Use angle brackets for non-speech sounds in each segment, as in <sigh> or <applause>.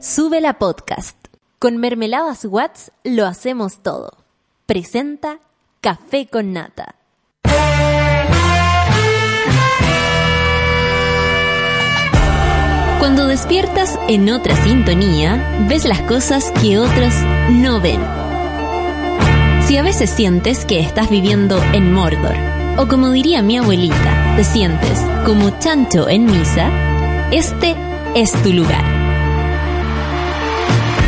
Sube la podcast. Con mermeladas Watts lo hacemos todo. Presenta Café con Nata. Cuando despiertas en otra sintonía, ves las cosas que otros no ven. Si a veces sientes que estás viviendo en Mordor, o como diría mi abuelita, te sientes como chancho en misa, este es tu lugar.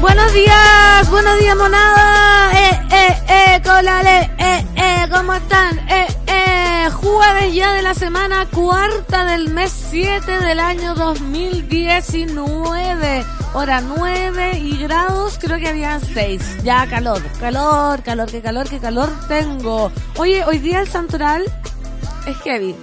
Buenos días, buenos días monada, eh, eh, eh, colale, eh, eh, ¿cómo están? Eh, eh, jueves ya de la semana cuarta del mes 7 del año 2019, hora 9 y grados, creo que habían 6, ya calor, calor, calor, qué calor, qué calor tengo. Oye, hoy día el santoral es heavy,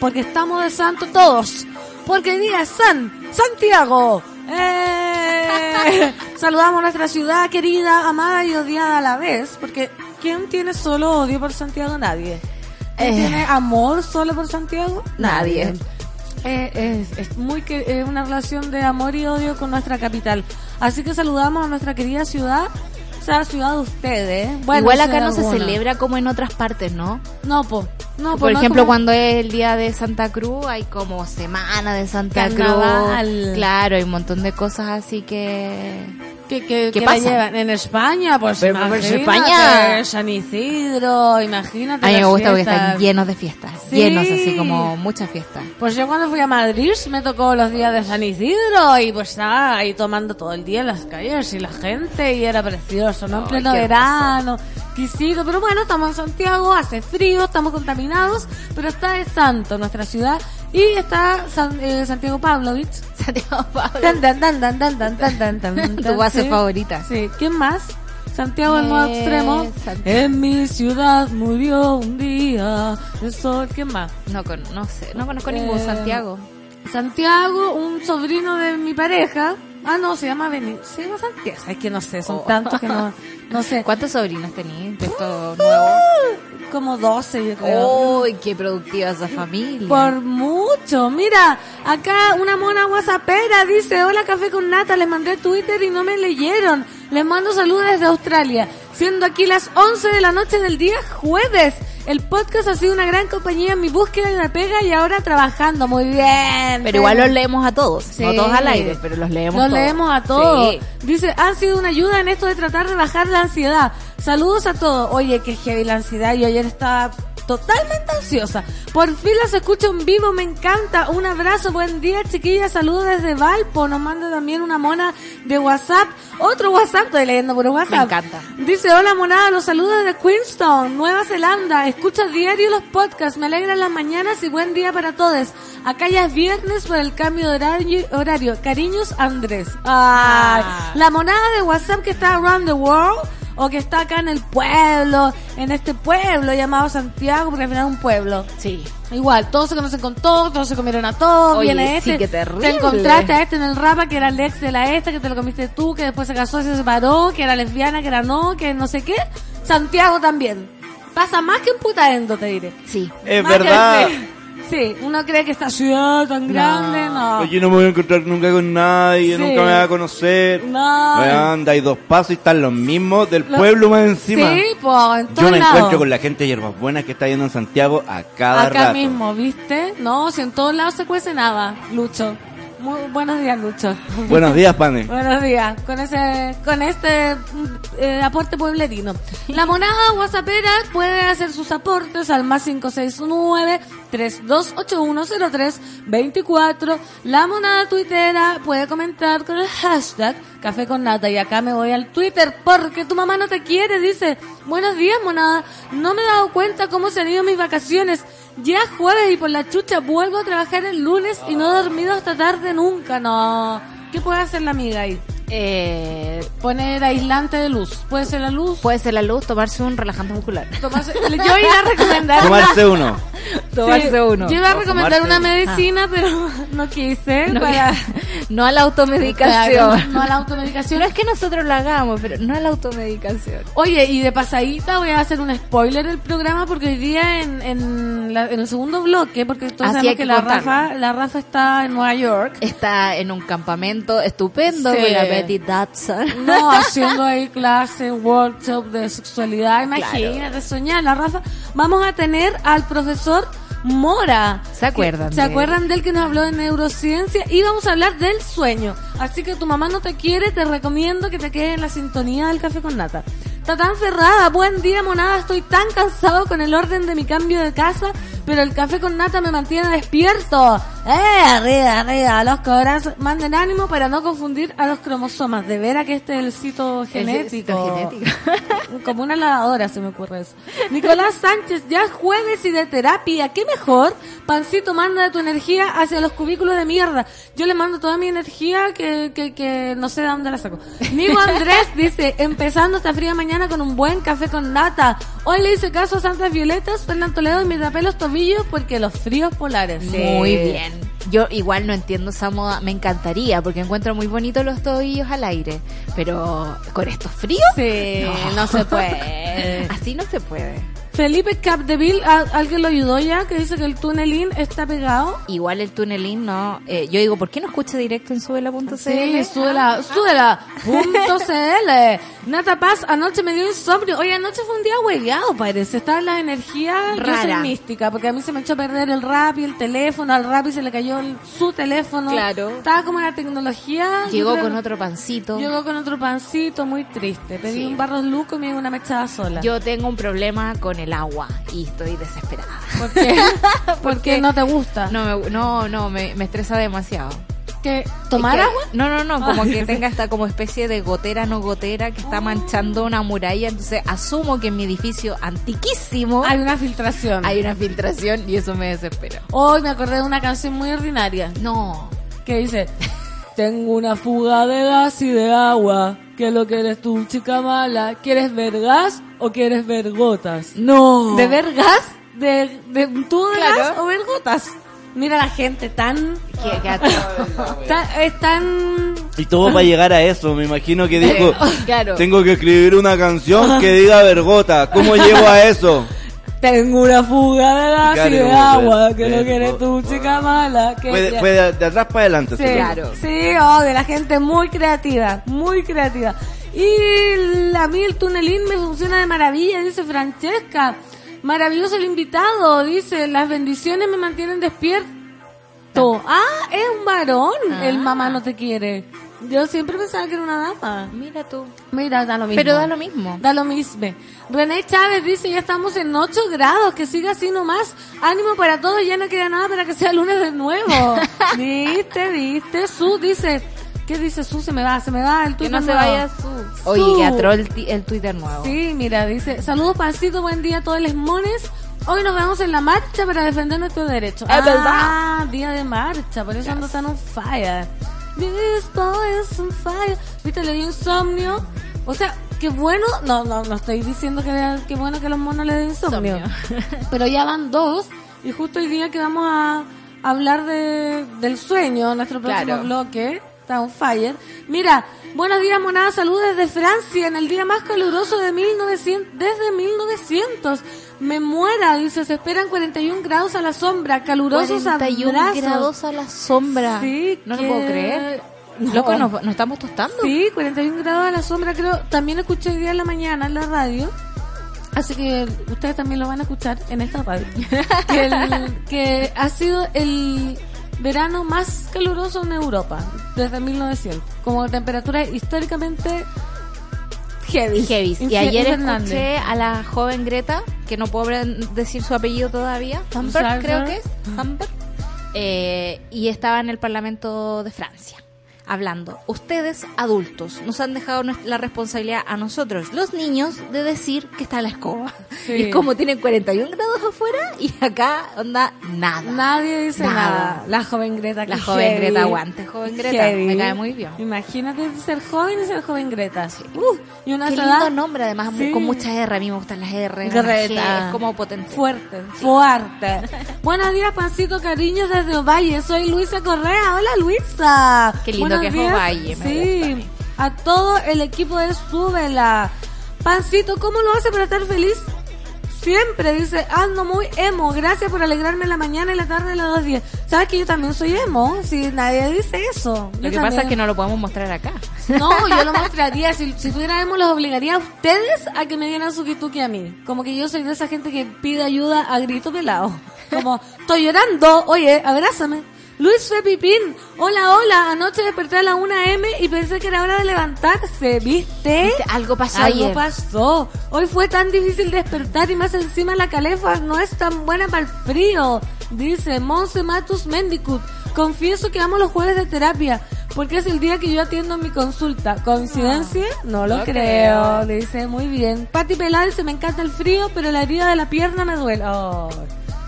porque estamos de santo todos, porque hoy día San Santiago. ¡Eh! Saludamos a nuestra ciudad querida, amada y odiada a la vez, porque ¿quién tiene solo odio por Santiago? Nadie. ¿Quién Eh. tiene amor solo por Santiago? Nadie. Eh, es, es muy que es una relación de amor y odio con nuestra capital. Así que saludamos a nuestra querida ciudad, sea, ciudad de ustedes. ¿eh? Bueno, Igual acá no se celebra como en otras partes, ¿no? No, po. No, po, Por no ejemplo, como- cuando es el día de Santa Cruz, hay como semana de Santa Carnaval. Cruz. Claro, hay un montón de cosas así que... que, que, ¿Qué que pasa? la llevan en España, pues Pero, pues, imagínate, España. San Isidro, imagínate. A mí me las gusta porque fiestas. están llenos de fiestas. Sí. Llenos, así como muchas fiestas. Pues yo cuando fui a Madrid me tocó los días de San Isidro y pues estaba ahí tomando todo el día en las calles y la gente y era precioso, ¿no? En Ay, pleno qué verano, quisito, pero bueno, estamos en Santiago, hace frío, estamos contaminados, pero está de santo nuestra ciudad y está San, eh, Santiago Pavlovich. <laughs> Santiago Pavlovich. Tan, tan, tan, tan, tan, tan, tan, tan, <laughs> Tu base sí. favorita. Sí. ¿Quién más? Santiago en modo extremo. En mi ciudad murió un día el sol. ¿Quién más? No, con, no sé, no conozco eh, ningún Santiago. Santiago, un sobrino de mi pareja. Ah, no, se llama Beni. Se llama Santiago. Es que no sé, son Oh. tantos que no, no sé. <laughs> ¿Cuántos sobrinos tenías de estos nuevos? Como 12, yo creo. ¡Uy, qué productiva esa familia! Por mucho. Mira, acá una mona whatsappera dice, hola café con nata, les mandé Twitter y no me leyeron. Les mando saludos desde Australia, siendo aquí las 11 de la noche del día jueves. El podcast ha sido una gran compañía en mi búsqueda de la pega y ahora trabajando. Muy bien. Pero igual los leemos a todos, Sí. no todos al aire, pero los leemos Los todos. leemos a todos. Sí. Dice, han sido una ayuda en esto de tratar de bajar la ansiedad. Saludos a todos. Oye, qué heavy la ansiedad. Yo ayer estaba totalmente ansiosa. Por fin las escucho en vivo, me encanta. Un abrazo, buen día, chiquillas. Saludos desde Valpo. Nos manda también una mona de WhatsApp. Otro WhatsApp, estoy leyendo por WhatsApp. Me encanta. Dice, hola monada, los saludos desde Queenstown, Nueva Zelanda. Escucho diario los podcasts, me alegran las mañanas y buen día para todos. Acá ya es viernes por el cambio de horario. horario. Cariños, Andrés. Ay, Ah. La monada de WhatsApp que está around the world o que está acá en el pueblo, en este pueblo llamado Santiago, porque al final es un pueblo. Sí. Igual, todos se conocen con todos, todos se comieron a todos, Oye, viene sí, este. qué terrible. Te encontraste a este en el rapa que era el ex de la esta, que te lo comiste tú, que después se casó y se separó, que era lesbiana, que era no, que no sé qué. Santiago también. Pasa más que en Putaendo, te diré. Sí. Es Más que- verdad. Sí, uno cree que esta ciudad tan grande, no. Oye, no me voy a encontrar nunca con nadie, Sí. nunca me va a conocer. No. Weón, hay dos pasos y están los mismos del Lo- pueblo más encima. Sí, pues, en Yo me lados. encuentro con la gente de hierbas buenas que está yendo en Santiago a cada Acá rato. mismo, ¿viste? No, si en todos lados se cuece nada, Lucho. Muy buenos días, Lucho. Buenos días, pane. <laughs> Buenos días, con ese, con este eh, aporte pueblerino. La monada whatsappera puede hacer sus aportes al más 569-32810324. La monada tuitera puede comentar con el hashtag café con nata. Y acá me voy al Twitter porque tu mamá no te quiere, dice. Buenos días, monada. No me he dado cuenta cómo se han ido mis vacaciones. Ya es jueves y por la chucha vuelvo a trabajar el lunes y no he dormido hasta tarde nunca. No. ¿Qué puede hacer la amiga ahí? Eh, Poner aislante de luz. Puede ser la luz. puede ser la luz, tomarse un relajante muscular. Tomarse- <laughs> Yo iba a <laughs> recomendar. Tomarse uno. tomarse Sí, uno. Yo iba a recomendar una uno. medicina, pero <laughs> no quise. No, para, no a la automedicación. Claro, no a la automedicación. No es que nosotros lo hagamos, pero no a la automedicación. Oye, y de pasadita voy a hacer un spoiler del programa porque hoy día en, en, la- en el segundo bloque, porque todos Así sabemos que que la. Rafa, la Rafa está en Nueva York. Está en un campamento estupendo Sí. con la Betty Dodson. <laughs> No, haciendo ahí <laughs> clase, workshop de sexualidad. Imagínate, soñar, la Rafa. Vamos a tener al profesor Mora. ¿Se acuerdan Que- ¿Se acuerdan de él que nos habló de neurociencia? Y vamos a hablar del sueño. Así que tu mamá no te quiere, te recomiendo que te quedes en la sintonía del café con nata. Está tan cerrada, buen día monada, estoy tan cansado con el orden de mi cambio de casa, pero el café con nata me mantiene despierto. ¡Eh! Arriba, arriba, los corazos. Manden ánimo para no confundir a los cromosomas. De veras que este es el cito genético. <laughs> Como una lavadora se me ocurre eso. Nicolás Sánchez, ya es jueves y de terapia. ¿Qué mejor? Pancito, manda tu energía hacia los cubículos de mierda. Yo le mando toda mi energía que, que, que no sé de dónde la saco. Nico <laughs> Andrés dice, empezando esta fría mañana con un buen café con nata. Hoy le hice caso a Santas Violetas, Fernando Toledo y me tapé los tobillos porque los fríos polares. Muy bien. Yo igual no entiendo esa moda, me encantaría porque encuentro muy bonitos los tobillos al aire, pero con estos fríos Sí, no se puede. <laughs> así no se puede. Felipe Capdeville, ¿a- ¿alguien lo ayudó ya? Que dice que el tunelín está pegado. Igual el tunelín no, eh, yo digo, ¿por qué no escucha directo en subela.cl? Sí, súbela, súbela. Punto CL. <laughs> Nata Paz, anoche me dio insomnio. Oye, anoche fue un día hueveado, parece. Estaba en la energía, yo soy Rara. mística, porque a mí se me echó a perder el rap y el teléfono. Al rap y se le cayó el- su teléfono. Claro. Estaba como en la tecnología. Llegó creo- con otro pancito. Llegó con otro pancito, muy triste. Pedí Sí. un barros luco y me dio una mechada sola. Yo tengo un problema con el agua y estoy desesperada. <laughs> ¿Por qué? <laughs> Porque no te gusta. No, me, no, no, me, me estresa demasiado. ¿Que ¿Tomar que- agua? No, no, no, como Ah. que tenga esta como especie de gotera no gotera que está manchando una muralla, entonces asumo que en mi edificio antiquísimo Hay una filtración. hay una filtración y eso me desespera. Hoy me acordé de una canción muy ordinaria. No. que dice tengo una fuga de gas y de agua ¿qué es lo que eres tú chica mala? ¿quieres ver gas o quieres ver gotas? No. ¿de ver gas? ¿de, de un tubo de Claro. gas o ver gotas? mira la gente tan, Que- que <laughs> es tan Y todo para llegar a eso. Me imagino que dijo, <laughs> claro. tengo que escribir una canción que diga vergota. ¿Cómo llego a eso? tengo una fuga de gas y Claro, de como agua ver- ¿qué es lo ver que eres tú chica mala? ¿Qué- Fue de, fue de- de atrás para adelante. Sí, Claro. sí, oh, de la gente muy creativa, muy creativa. Y a mí el tunelín me funciona de maravilla, dice Francesca. Maravilloso el invitado, dice, las bendiciones me mantienen despierto. Ah, es un varón, Ah. el mamá no te quiere. Yo siempre pensaba que era una dama. Mira tú. Mira, da lo mismo. Pero da lo mismo. Da lo mismo. René Chávez dice, ya estamos en 8 grados, que siga así nomás. Ánimo para todos, ya no queda nada para que sea lunes de nuevo. <laughs> ¿Viste? ¿Viste? Su dice, ¿qué dice Su? Se me va, se me va el Que Twitter no se nuevo. vaya su. Oye, que atroz el, Twitter nuevo. Sí, mira, dice, saludos pancito, buen día a todos los mones. Hoy nos vemos en la marcha para defender nuestros derechos. Es ah, día de marcha, por eso ando tan on fire. Boy is on fire. Viste, le dio insomnio. O sea, qué bueno, no, no, no estoy diciendo que qué bueno que los monos le den insomnio. <laughs> <laughs> Pero ya van dos y justo hoy día que vamos a hablar de, del sueño, nuestro próximo Claro. bloque, está on fire. Mira, buenos días monada, saludos desde Francia, en el día más caluroso de 1900, desde 1900. Me muera, dice, se esperan 41 grados a la sombra, calurosos 41 abrazos. grados a la sombra. Sí, no que- lo puedo creer. No. Loco, nos, nos estamos tostando. Sí, 41 grados a la sombra, creo. También escuché hoy día en la mañana en la radio. Así que ustedes también lo van a escuchar en esta radio. <laughs> que, el- que ha sido el verano más caluroso en Europa desde 1900. Como temperatura históricamente heavy. Heavy. Y ayer escuché a la joven Greta, que no puedo decir su apellido todavía, Thunberg. creo que es, Thunberg, eh, y estaba en el Parlamento de Francia. Hablando, ustedes adultos nos han dejado la responsabilidad a nosotros, los niños, de decir que está la escoba. <laughs> Sí. Y es como tienen 41 grados afuera y acá onda nada. Nadie dice Nada. nada. La joven Greta. La joven heavy. Greta, aguante, joven Greta, Heavy. me cae muy bien. Imagínate ser joven y ser joven Greta. Uh, y una Qué sola- lindo nombre, además, Sí. con mucha R. A mí me gustan las R. Greta. Es como potente. Fuerte, fuerte. Buenos días, pancito, cariños desde Ovalle. Soy Luisa Correa. Hola, Luisa. Qué lindo Que días. Ovalle, me Sí, a todo el equipo de Súbela. Pancito, ¿cómo lo hace para estar feliz? Siempre dice, ando muy emo, gracias por alegrarme la mañana y la tarde de las dos días. ¿Sabes que yo también soy emo? Si nadie dice eso. Lo que pasa es que no lo podemos mostrar acá. No, yo lo <laughs> mostraría. Si, si tuviera emo, los obligaría a ustedes a que me dieran su kituki a mí. Como que yo soy de esa gente que pide ayuda a grito pelado. Como, estoy llorando, oye, abrázame. Luis Fe Pipín, hola, hola. Anoche desperté a la 1 m y pensé que era hora de levantarse, ¿viste? ¿Viste? Algo pasó Algo ayer. pasó. Hoy fue tan difícil despertar y más encima la calefa no es tan buena para el frío. Dice Monse Matus Mendicut. Confieso que amo los jueves de terapia porque es el día que yo atiendo mi consulta. ¿Coincidencia? No lo No creo. creo. Dice muy bien. Pati Pelá dice me encanta el frío pero la herida de la pierna me duele. Oh.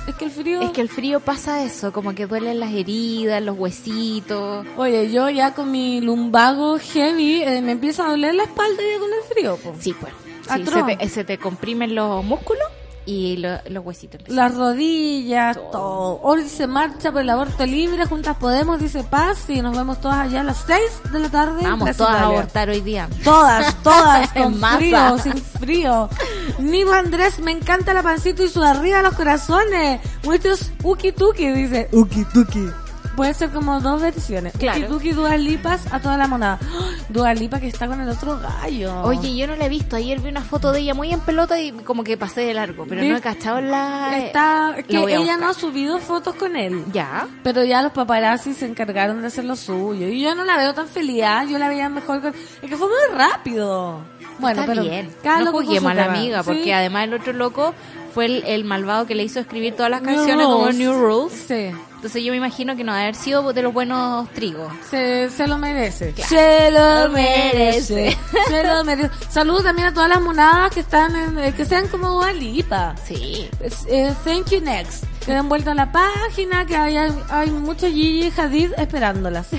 Es que el frío... Es que el frío pasa eso, como que duelen las heridas, los huesitos. Oye, yo ya con mi lumbago heavy eh, me empieza a doler la espalda ya con el frío. po. Sí, pues. Sí, Atroz. se, te, se te comprimen los músculos y lo- los huesitos. Las rodillas, todo. Hoy se marcha por el aborto libre, Juntas Podemos, dice Paz, y nos vemos todas allá a las 6 de la tarde. Vamos todas a abortar hoy día. Todas, <laughs> todas, con masa. frío, sin frío. Nivo Andrés, me encanta la pancito y su arriba los corazones. Muchos uki tuki, dice. Uki tuki. Puede ser como dos versiones. Claro. Uki tuki, Dua Lipas a toda la monada. ¡Ah! <gasps> Dua Lipa que está con el otro gallo. Oye, yo no la he visto. Ayer vi una foto de ella muy en pelota y como que pasé de largo, pero no he cachado la... Está, que ella no ha subido fotos con él. Ya. Pero ya los paparazzi se encargaron de hacer lo suyo. Y yo no la veo tan feliz, ¿ah? yo la veía mejor con... Es que fue muy rápido. Bueno, Está pero bien. cada no loco a la amiga, Sí. porque además el otro loco fue el, el malvado que le hizo escribir todas las New canciones como Rules. New Rules. Sí, Entonces yo me imagino que no haber sido de los buenos trigos. se, se lo merece. Claro. Se lo merece. <laughs> se lo merece. Saludos también a todas las monadas que están en, eh, que sean como Dualipa. Sí. thank you next. Que den vuelta a la página, que hay, hay mucho Gigi Hadid esperándolas. <laughs>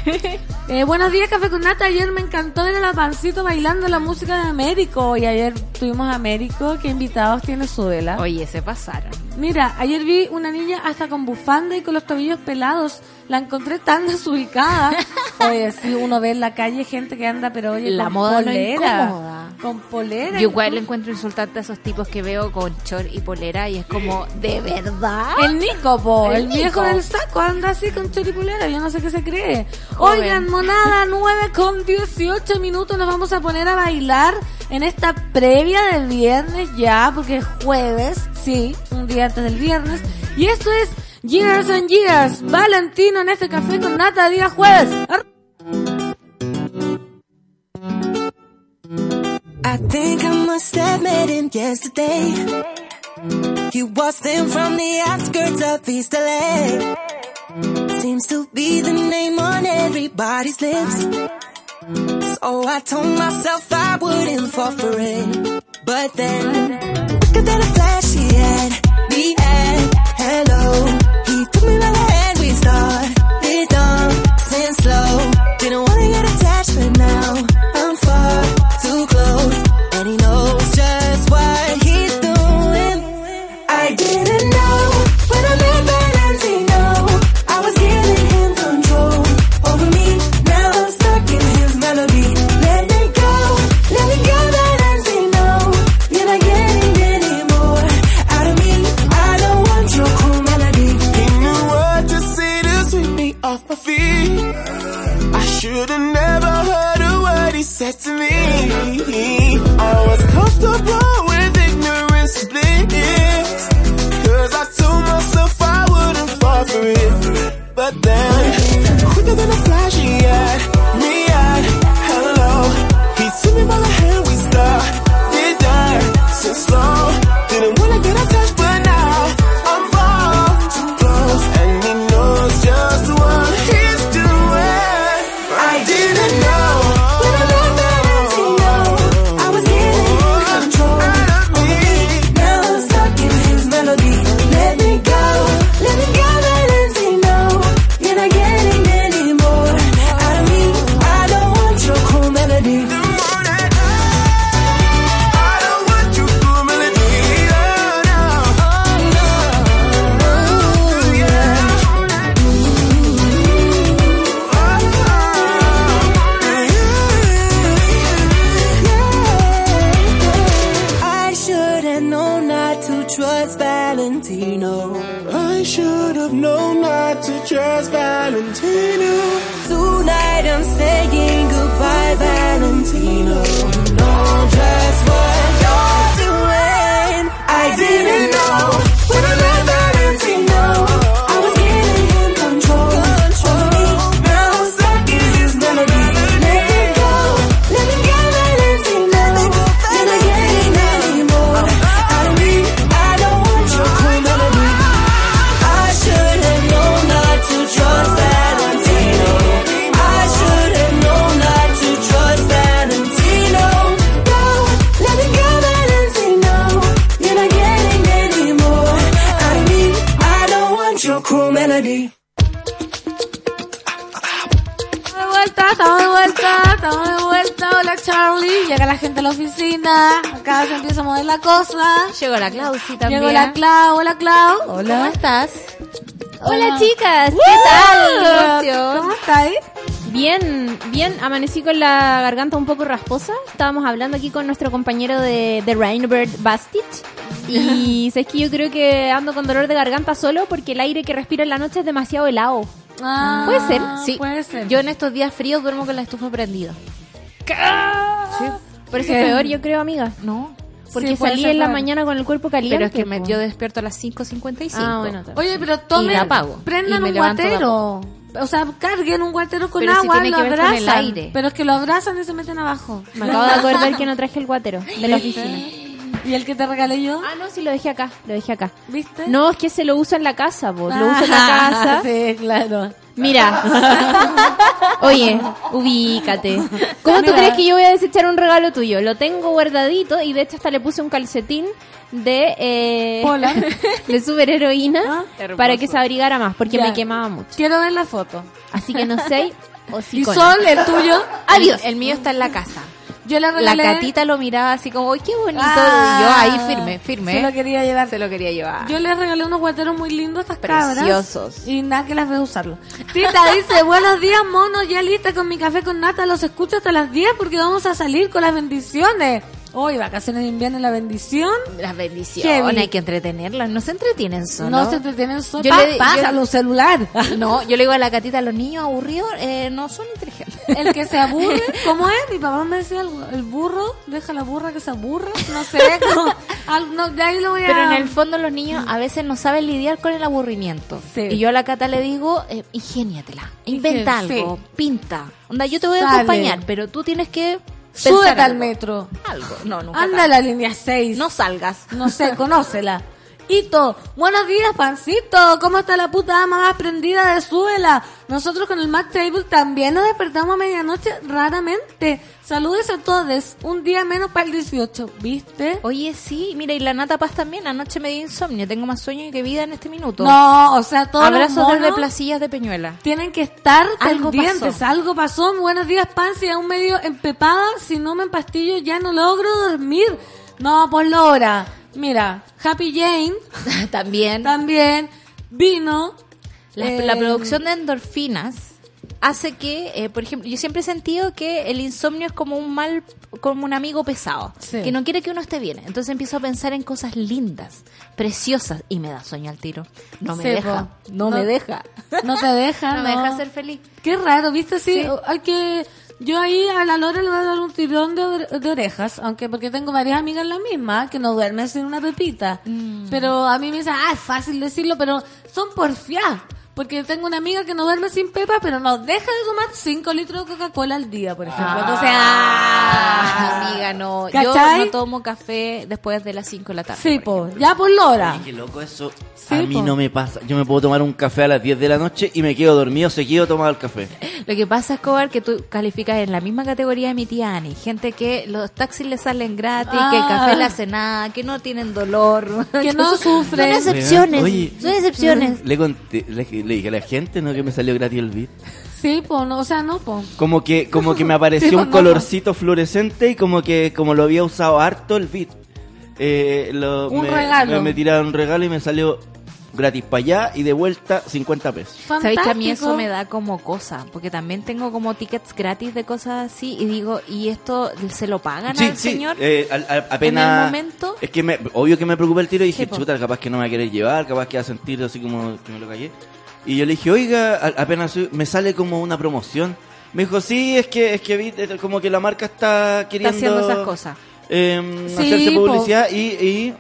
Eh, buenos días, Café con Nata. Ayer me encantó ver a la pancito bailando la música de Américo. Y ayer tuvimos a Américo, que invitados tiene su vela. Oye, se pasaron. Mira, ayer vi una niña hasta con bufanda y con los tobillos pelados. La encontré tan <laughs> desubicada. <laughs> Oye, sí, uno ve en la calle gente que anda, pero oye, La moda no incómoda. Con polera. Yo igual le encuentro insultante a esos tipos que veo con short y polera y es como, ¿de verdad? El Nico, po, El el, viejo Nico. del saco anda así con choripulera, yo no sé qué se cree. Joven. Oigan, monada 9 con 18 minutos, nos vamos a poner a bailar en esta previa del viernes ya, porque es jueves, sí, un día antes del viernes. Y esto es Years and Years, Valentino en este café con nata, día jueves. I think I must have met him yesterday. He waltzed in from the outskirts of East LA. Seems to be the name on everybody's lips. So I told myself I wouldn't fall for it. But then, quicker than a flash, he had me at hello. He took me by the hand, we started dancing slow. Didn't wanna get attached, but now said to me. I was comfortable with ignorance bliss. Cause I told myself I wouldn't fall for it. But then, quicker than a flash, he had me at hello. He took me by the hand, we started dancing slow. Didn't wanna get attached, estás? Hola chicas, ¿qué ¡Woo! tal? ¿Cómo estáis? Bien, bien, amanecí con la garganta un poco rasposa. Estábamos hablando aquí con nuestro compañero de, de Rainbird Bastich. Y <laughs> sabes que yo creo que ando con dolor de garganta solo porque el aire que respiro en la noche es demasiado helado. Ah, ¿Puede ser? Sí. Puede ser. Yo en estos días fríos duermo con la estufa prendida. Por eso ¿Qué? es peor, yo creo, amiga. No. Porque Sí, salí en la mañana con el cuerpo caliente. Pero es que me, yo despierto a las 5.55. Ah, bueno. Oye, pero tomen, Y apago. prendan Y un guatero. O sea, carguen un guatero con Pero si agua, tiene lo que ver con el abrazan. aire. Pero es que lo abrazan y se meten abajo. Me acabo de acordar que no traje el guatero de la oficina. ¿Y el que te regalé yo? Ah, no, sí, lo dejé acá, lo dejé acá. ¿Viste? No, es que se lo uso en la casa, vos. Lo uso en la casa. <laughs> sí, claro. Mira. <laughs> Oye, ubícate. ¿Cómo tú crees que yo voy a desechar un regalo tuyo? Lo tengo guardadito y de hecho hasta le puse un calcetín de eh, Pola. <laughs> de superheroína Ah, para que se abrigara más porque Ya. me quemaba mucho. Quiero ver la foto. Así que no sé <laughs> o ¿Y Sol, el tuyo? Adiós. El, mío está en la casa. Yo le La regalé... catita lo miraba así como, ¡ay, qué bonito! Ah, y yo ahí firme, firme. Se lo quería llevar. Se lo quería llevar. Yo le regalé unos guateros muy lindos a estas cabras. Preciosos. Y nada que las veo usarlo. Tita dice, buenos días, mono, ya lista con mi café con nata. Los escucho hasta las 10 porque vamos a salir con las bendiciones. Hoy, vacaciones de invierno, la bendición. Las bendiciones, hay que entretenerlas. No se entretienen solo. No se entretienen solo. Yo Pa- le- pásalo, celular. <laughs> No, yo le digo a la catita, los niños aburridos eh, no son inteligentes. El que se aburre, <laughs> ¿cómo es? Mi papá me decía algo, el burro, deja la burra que se aburra, no sé, como, al- no, de ahí lo voy a... Pero en el fondo los niños a veces no saben lidiar con el aburrimiento. Sí. Y yo a la cata le digo, eh, ingéniatela, inventa Ingen- algo, sí. pinta. Onda, yo te voy a Sale. acompañar, pero tú tienes que Súbete al metro. Algo. No, nunca. Anda a la línea 6. No salgas. No sé, conócela. <laughs> Hito, buenos días, pancito. ¿Cómo está la puta ama más prendida de Súbela? Nosotros con el Mac Table también nos despertamos a medianoche raramente. Saludes a todos. Un día menos para el 18, ¿viste? Oye, sí, mira, y la Nata Paz también. Anoche me dio insomnio. Tengo más sueño que vida en este minuto. No, o sea, todos los Abrazos desde monos placillas de Peñuela. tienen que estar Algo pendientes. pasó. Algo pasó. Buenos días, Pansy. Aún medio empepada. Si no me empastillo, ya no logro dormir. No, pues Laura. Mira, Happy Jane <laughs> también. también vino. La, eh, la producción de endorfinas hace que, eh, por ejemplo, yo siempre he sentido que el insomnio es como un mal, como un amigo pesado, Sí. que no quiere que uno esté bien. Entonces empiezo a pensar en cosas lindas, preciosas, y me da sueño al tiro. No me deja, no, <laughs> No- me deja. No te deja, No me deja ser feliz. Qué raro, ¿viste? Sí, Sí. hay que... Yo ahí a la Lora le voy a dar un tirón de, ore- de orejas, aunque porque tengo varias amigas la misma que no duermen sin una pepita. Mm. Pero a mí me dicen, ah, es fácil decirlo, pero son porfiadas. Porque tengo una amiga que no duerme sin pepa, pero no deja de tomar 5 litros de Coca-Cola al día, por ejemplo. Entonces, ah, amiga, no. ¿Cachai? Yo no tomo café después de las 5 de la tarde. Sí, por po, ya por Lora. Qué loco eso. Sí, a mí po. no me pasa. Yo me puedo tomar un café a las 10 de la noche y me quedo dormido seguido tomado el café. Lo que pasa, Escobar, que tú calificas en la misma categoría de mi tía Ani. Gente que los taxis le salen gratis, que el Ah. café le hace nada, que no tienen dolor. Que <laughs> no sufren. Son excepciones. Oye. son excepciones. Le, conté, le, le dije a la gente ¿no? que me salió gratis el beat. Sí, po, no, o sea, no, po. Como que, como que me <laughs> apareció Sí, un no, colorcito fluorescente y como que como lo había usado harto el beat. Eh, lo- Un me, regalo. Me, me tiraron un regalo y me salió gratis para allá y de vuelta 50 pesos. Sabéis que a mí eso me da como cosa, porque también tengo como tickets gratis de cosas así y digo, ¿y esto se lo pagan Sí, al sí, señor? eh, al- al- apenas... en el momento? Es que me, obvio que me preocupé el tiro y dije, Sí, chuta, capaz que no me va a querer llevar, capaz que va a sentir así como que me lo callé. Y yo le dije, oiga, apenas me sale como una promoción. Me dijo, sí, es que, es que vi, eh, como que la marca está Está queriendo... haciendo esas cosas. eh, Sí, hacerse po. publicidad y, y-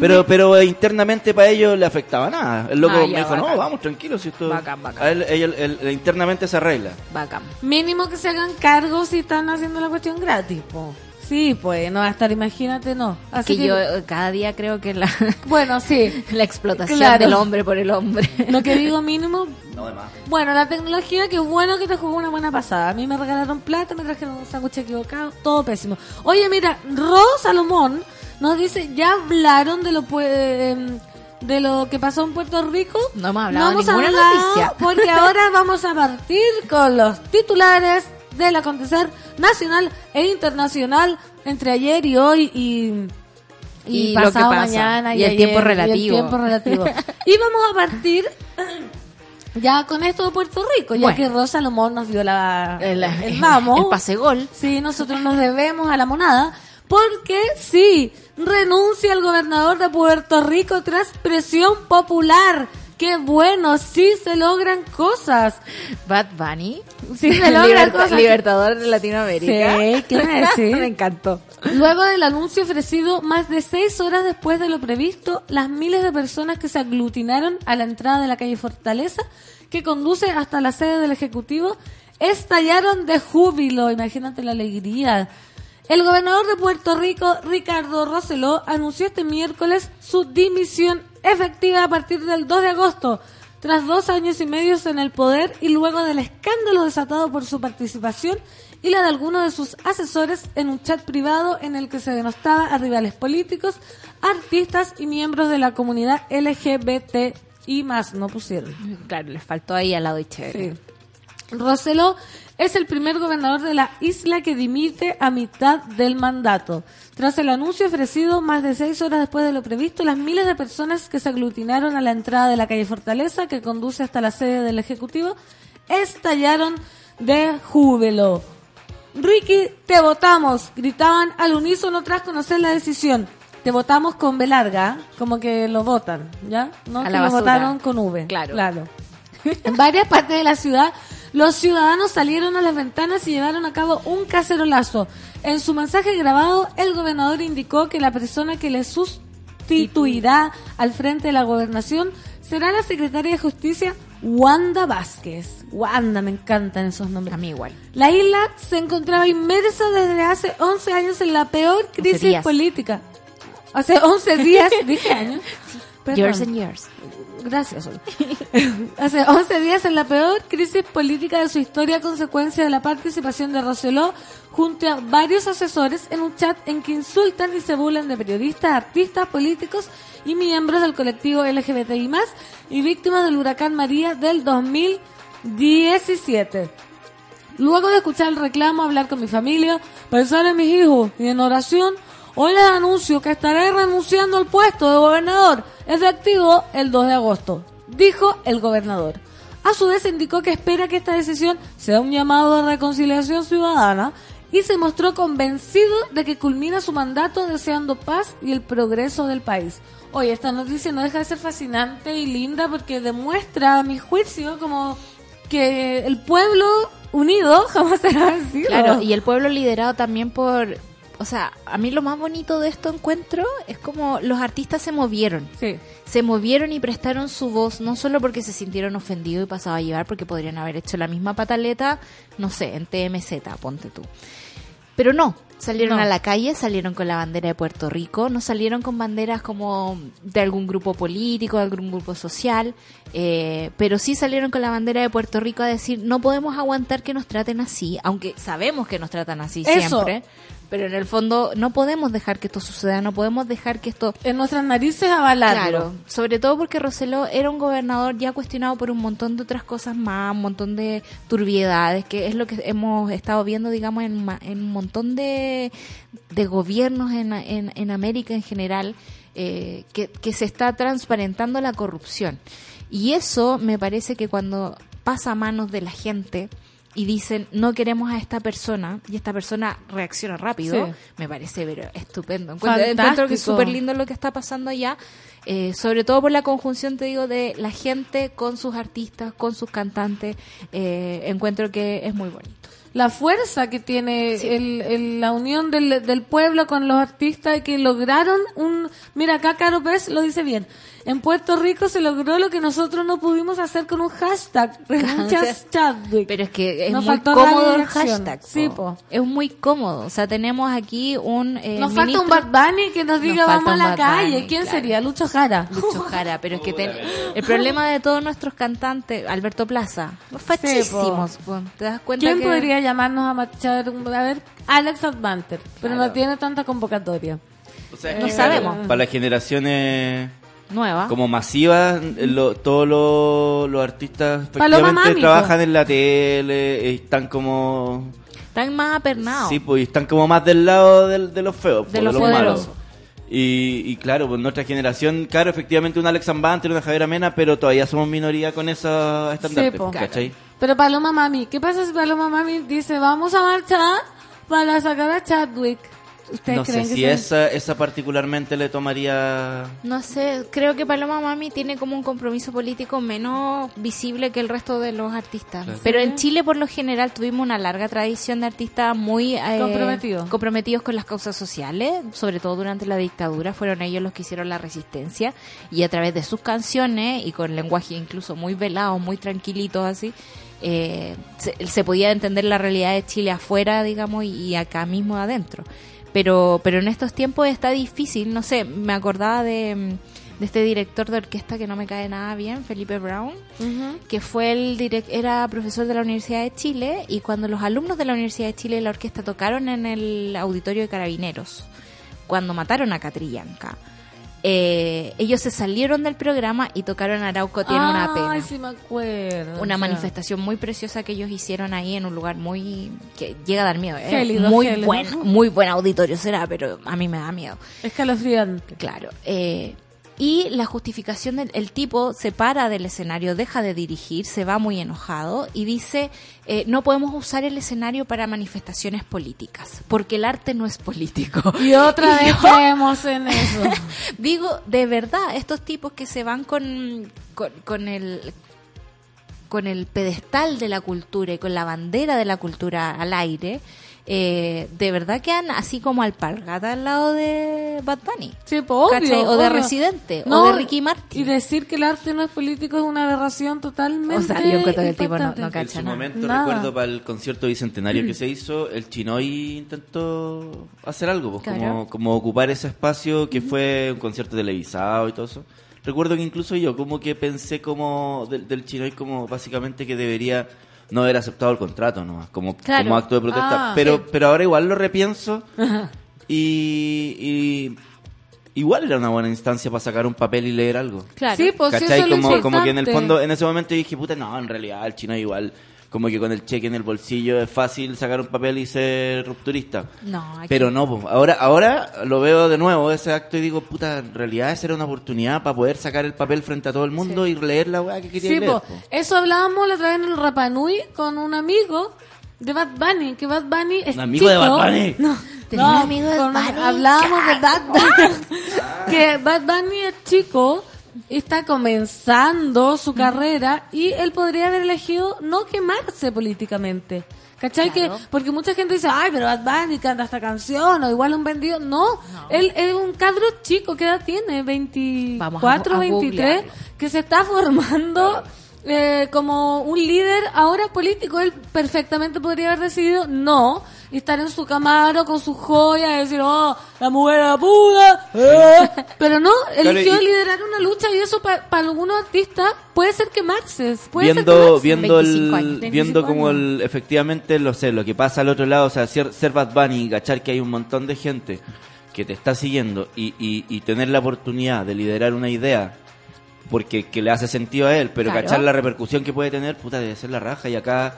pero pero internamente para ellos le afectaba nada el loco Ah, me ya, dijo no vamos tranquilo si esto Bacán, bacán. a él, él- él internamente se arregla Bacán. Mínimo que se hagan cargos si están haciendo la cuestión gratis, po. Sí, pues, no va a estar, imagínate, no. Así que, yo eh, cada día creo que la, <laughs> Bueno, sí. la explotación Claro. del hombre por el hombre. Lo que digo mínimo, no de más bueno, la tecnología, qué bueno que te jugó una buena pasada. A mí me regalaron plata, me trajeron un sándwich equivocado, todo pésimo. Oye, mira, Ro Salomón nos dice, ¿ya hablaron de lo pue- de lo que pasó en Puerto Rico? No hemos hablado hemos ninguna hablado noticia. Porque ahora <laughs> vamos a partir con los titulares del acontecer nacional e internacional entre ayer y hoy y y, Y lo que pasado pasa. mañana Y el ayer, tiempo y el relativo. tiempo relativo. y vamos a partir <clears throat> ya con esto de Puerto Rico, ya Bueno. que Rosa Lomón nos dio la, El, el vamos. el pase gol. Sí, nosotros nos debemos a la monada. Porque sí, renuncia el gobernador de Puerto Rico tras presión popular. Qué bueno, sí se logran cosas. Bad Bunny. Sí se <laughs> logran Liberta- cosas. Libertador de Latinoamérica. Sí, ¿qué me <laughs> decís? Me encantó. Luego del anuncio ofrecido más de seis horas después de lo previsto, las miles de personas que se aglutinaron a la entrada de la calle Fortaleza, que conduce hasta la sede del Ejecutivo, estallaron de júbilo. Imagínate la alegría. El gobernador de Puerto Rico, Ricardo Roseló, anunció este miércoles su dimisión efectiva a partir del 2 de agosto, tras dos años y medio en el poder y luego del escándalo desatado por su participación y la de algunos de sus asesores en un chat privado en el que se denostaba a rivales políticos, artistas y miembros de la comunidad LGBT y más, no pusieron. Claro, les faltó ahí al lado y chévere. Sí. Roseló es el primer gobernador de la isla que dimite a mitad del mandato. Tras el anuncio ofrecido más de seis horas después de lo previsto, las miles de personas que se aglutinaron a la entrada de la calle Fortaleza, que conduce hasta la sede del Ejecutivo, estallaron de júbilo. Ricky, te votamos, gritaban al unísono tras conocer la decisión. Te votamos con B larga, como que lo votan, ¿ya? No A que la lo votaron con V. Claro. Claro. En varias partes de la ciudad, los ciudadanos salieron a las ventanas y llevaron a cabo un cacerolazo. En su mensaje grabado, el gobernador indicó que la persona que le sustituirá al frente de la gobernación será la secretaria de Justicia, Wanda Vázquez. Wanda, me encantan esos nombres. A mí igual. La isla se encontraba inmersa desde hace 11 años en la peor crisis política. Hace 11 días, <laughs> dije años. Perdón. Years and years. Gracias. <laughs> Hace 11 días en la peor crisis política de su historia a consecuencia de la participación de Roseló junto a varios asesores en un chat en que insultan y se burlan de periodistas, artistas, políticos y miembros del colectivo LGBTI+, y víctimas del huracán María del 2017. Luego de escuchar el reclamo, hablar con mi familia, pensar en mis hijos y en oración, hoy les anuncio que estaré renunciando al puesto de gobernador, efectivo el 2 de agosto, dijo el gobernador. A su vez indicó que espera que esta decisión sea un llamado de reconciliación ciudadana y se mostró convencido de que culmina su mandato deseando paz y el progreso del país. Oye, esta noticia no deja de ser fascinante y linda porque demuestra, a mi juicio, como que el pueblo unido <laughs> jamás será vencido. Claro, y el pueblo liderado también por... O sea, a mí lo más bonito de esto encuentro es como los artistas se movieron. Sí. Se movieron y prestaron su voz, no solo porque se sintieron ofendidos y pasados a llevar, porque podrían haber hecho la misma pataleta, no sé, en TMZ, ponte tú. Pero no, salieron No. a la calle, salieron con la bandera de Puerto Rico, no salieron con banderas como de algún grupo político, de algún grupo social, eh, pero sí salieron con la bandera de Puerto Rico a decir, no podemos aguantar que nos traten así, aunque sabemos que nos tratan así Eso. siempre, Pero en el fondo no podemos dejar que esto suceda, no podemos dejar que esto... En nuestras narices avalarlo. Claro, sobre todo porque Roseló era un gobernador ya cuestionado por un montón de otras cosas más, un montón de turbiedades, que es lo que hemos estado viendo, digamos, en, en un montón de, de gobiernos en, en, en América en general, eh, que, que se está transparentando la corrupción. Y eso me parece que cuando pasa a manos de la gente y dicen no queremos a esta persona y esta persona reacciona rápido, Sí. me parece pero estupendo. Encuentro, que es súper lindo lo que está pasando allá, eh, sobre todo por la conjunción, te digo, de la gente con sus artistas, con sus cantantes. eh, encuentro que es muy bonito. la fuerza que tiene el, el- la unión del, del pueblo con los artistas y que lograron un... Mira, acá Caro Pérez lo dice bien. En Puerto Rico se logró lo que nosotros no pudimos hacer con un hashtag. <laughs> Renuncias <laughs> Chadwick. Pero es que es Nos muy cómodo el hashtag. Sí, po. Es muy cómodo. O sea, tenemos aquí un. eh, Nos falta un Bad Bunny que nos diga vamos a la calle. Bunny, ¿Quién claro. sería? Lucho Jara. Lucho Jara, pero es que ten- el problema de todos nuestros cantantes, Alberto Plaza, fachísimos, po. ¿te das cuenta ¿Quién que podría llamarnos a marchar? A ver, Alex Advanter, pero no tiene tanta convocatoria. O sea, No que, sabemos. Para las generaciones nueva? como masivas, lo- todos los, los artistas efectivamente trabajan en la tele, eh, están como... Están más apernados. Sí, pues están como más del lado del- de los feos, De pues, los malos. Y, y claro, pues nuestra generación, claro, efectivamente un Alex Ambanter, una Javiera Mena, pero todavía somos minoría con esos estandartes, Sí, po. ¿cachai? Pero Paloma Mami, ¿qué pasa si Paloma Mami dice vamos a marchar para sacar a Chadwick? ¿Ustedes No sé si esa, esa particularmente le tomaría... No sé, creo que Paloma Mami tiene como un compromiso político menos visible que el resto de los artistas. Claro. Pero en Chile, por lo general, tuvimos una larga tradición de artistas muy eh, Comprometidos. comprometidos con las causas sociales, sobre todo durante la dictadura. Fueron ellos los que hicieron la resistencia y a través de sus canciones y con lenguaje incluso muy velado, muy tranquilitos así. eh, se, se podía entender la realidad de Chile afuera, digamos, y, y acá mismo adentro pero pero en estos tiempos está difícil no sé me acordaba de, de este director de orquesta que no me cae nada bien Felipe Brown que fue el direc- era profesor de la Universidad de Chile y cuando los alumnos de la Universidad de Chile y la orquesta tocaron en el auditorio de Carabineros cuando mataron a Catrillanca eh, ellos se salieron del programa y tocaron Arauco tiene una pena sí me acuerdo. una manifestación muy preciosa que ellos hicieron ahí en un lugar muy que llega a dar miedo ¿eh? Gélido, muy gélido. buen muy buen auditorio será pero a mí me da miedo Escalofriante. claro eh, y la justificación del el tipo se para del escenario deja de dirigir se va muy enojado y dice eh, no podemos usar el escenario para manifestaciones políticas porque el arte no es político <laughs> Y otra <laughs> vez caemos en <laughs> eso. Digo, de verdad, estos tipos que se van con, con, con el con el pedestal de la cultura y con la bandera de la cultura al aire, eh, de verdad quedan así como alpargata al lado de Bad Bunny. Sí, pues. O de. Residente, o de Ricky Martin. Y decir que el arte no es político es una aberración totalmente. O sea, yo encuentro que el tipo no- no En su nada. momento Nada. recuerdo para el concierto bicentenario que <clears throat> se hizo, el Chinoy intentó hacer algo, pues, Claro. como, como ocupar ese espacio que fue un concierto televisado y todo eso. Recuerdo que incluso yo como que pensé como del, del Chinoy como básicamente que debería no haber aceptado el contrato, ¿no? Como, Claro. como acto de protesta. Ah, pero, sí. pero ahora igual lo repienso y, y igual era una buena instancia para sacar un papel y leer algo. Claro. Sí, pues sí, ¿Cachai? eso es lo Como, como que en el fondo, en ese momento dije, puta, no, en realidad el chino igual, como que con el cheque en el bolsillo es fácil sacar un papel y ser rupturista. No, aquí- Pero no, po. ahora ahora lo veo de nuevo ese acto y digo, puta, en realidad esa era una oportunidad para poder sacar el papel frente a todo el mundo y leer la weá que quería Sí, leer. po. po. eso hablábamos la otra vez en el Rapanui con un amigo de Bad Bunny, que Bad Bunny es ¿Un amigo de. Bad Bunny? No, ¿Tenés no, un amigo de Bad Bunny? Hablábamos de Bad Bunny. <laughs> que Bad Bunny es chico, está comenzando su carrera y él podría haber elegido no quemarse políticamente. ¿Cachai? Claro. Que, porque mucha gente dice, ay, pero Bad Bunny canta esta canción, o igual un vendido. No, él es un cadro chico, ¿qué edad tiene? Vamos a- 24, a 23, googlearlo. que se está formando eh, como un líder ahora político. Él perfectamente podría haber decidido no y estar en su camaro con sus joyas y decir, oh, la mujer la puta. eh. <laughs> Pero no, eligió y- liderar una lucha y eso para algunos artistas puede ser quemarse. Puede ser viendo quemarse. viendo el 25 años. viendo 25 como el efectivamente lo sé lo que pasa al otro lado o sea ser, ser Bad Bunny y cachar que hay un montón de gente que te está siguiendo y, y, y tener la oportunidad de liderar una idea porque que le hace sentido a él pero Claro. cachar la repercusión que puede tener puta debe ser la raja y acá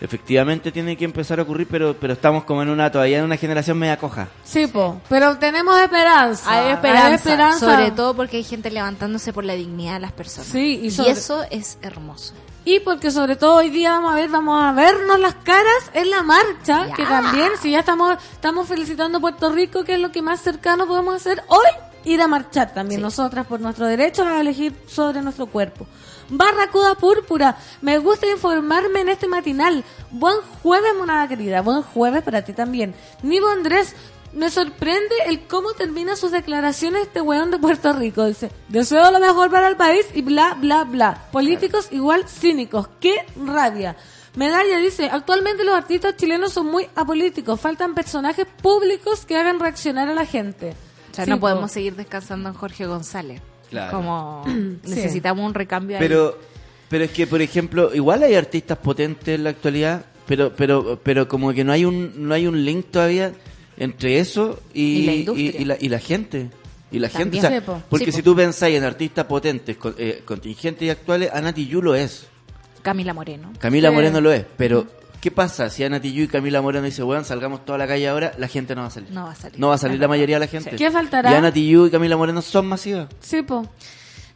efectivamente tiene que empezar a ocurrir pero pero estamos como en una todavía en una generación media coja Sí, po, pero tenemos esperanza. Hay esperanza, esperanza. sobre todo porque hay gente levantándose por la dignidad de las personas. Sí, y eso es hermoso. Y porque sobre todo hoy día vamos a ver, vamos a vernos las caras en la marcha, Ya. que también, si ya estamos, estamos felicitando a Puerto Rico, que es lo que más cercano podemos hacer hoy, ir a marchar también nosotras por nuestro derecho a elegir sobre nuestro cuerpo. Barracuda Púrpura, me gusta informarme en este matinal. Buen jueves, monada querida, buen jueves para ti también. Nivo Andrés, me sorprende el cómo termina sus declaraciones este weón de Puerto Rico. Dice, deseo lo mejor para el país y bla, bla, bla. Políticos igual cínicos. ¡Qué rabia! Medalla dice, actualmente los artistas chilenos son muy apolíticos. Faltan personajes públicos que hagan reaccionar a la gente. O sea, Sí, no po. podemos seguir descansando en Jorge González. Claro. Como <clears throat> necesitamos un recambio ahí. Pero, pero es que, por ejemplo, igual hay artistas potentes en la actualidad, pero, pero, pero como que no hay un, no hay un link todavía entre eso y, Y la y- industria. y la, y la gente. Y la gente, También. o sea, Sí, po. porque Sí, si po. tú pensáis en artistas potentes, con- eh, contingentes y actuales, Ana Tijoux lo es. Camila Moreno. Camila Sí. Moreno lo es, pero ¿qué pasa si Ana Tijoux y Camila Moreno dicen, weón, salgamos toda la calle ahora? La gente no va a salir. No va a salir. No va a salir la mayoría de la gente. Sí. ¿Qué faltará? Y Ana Tijoux y Camila Moreno son masivas. Sí, po.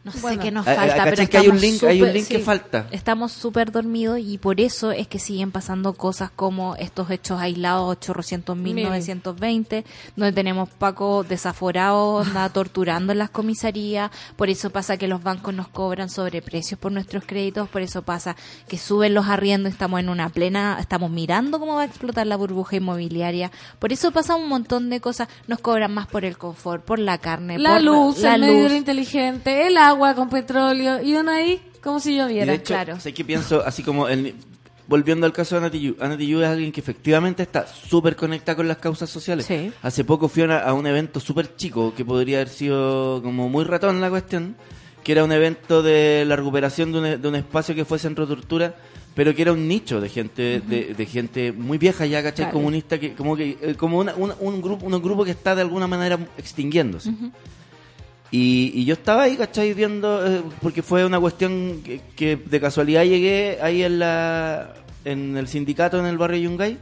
No sé qué nos Ah, ah, falta, ¿cachai pero que hay un estamos link- hay un súper- link que falta? Estamos súper dormidos y por eso es que siguen pasando cosas como estos hechos aislados 800.920, donde tenemos Paco desaforados, anda <laughs> torturando en las comisarías, por eso pasa que los bancos nos cobran sobreprecios por nuestros créditos, por eso pasa que suben los arriendos, estamos en una plena, estamos mirando cómo va a explotar la burbuja inmobiliaria, por eso pasa un montón de cosas, nos cobran más por el confort, por la carne, La por luz, la el luz. medio inteligente, el agua con petróleo, y uno ahí como si Y lloviera. de hecho, claro. sé que pienso, así como el, volviendo al caso de Ana Tijoux, Ana Tijoux es alguien que efectivamente está súper conectada con las causas sociales. Sí. Hace poco fui a, una- a un evento súper chico, que podría haber sido como muy ratón la cuestión, que era un evento de la recuperación de un, de un espacio que fue centro de tortura, pero que era un nicho de gente de, de gente muy vieja ya, ¿cachai? Claro. Comunista, que como que eh, como una- una- un grupo un grupo que está de alguna manera extinguiéndose. Y, y yo estaba ahí, ¿cachai? Viendo, eh, porque fue una cuestión que, que de casualidad llegué ahí en la en el sindicato en el barrio Yungay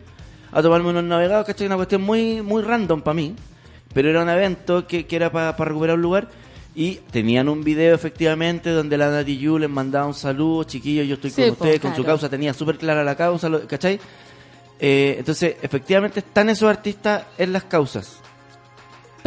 a tomarme unos navegados, ¿cachai? Una cuestión muy muy random para mí, pero era un evento que, que era para recuperar un lugar y tenían un video efectivamente donde la Nati Yu les mandaba un saludo, chiquillos, yo estoy Sí, con ustedes, con su causa, tenía súper clara la causa, ¿cachai? Eh, entonces, efectivamente están esos artistas en las causas.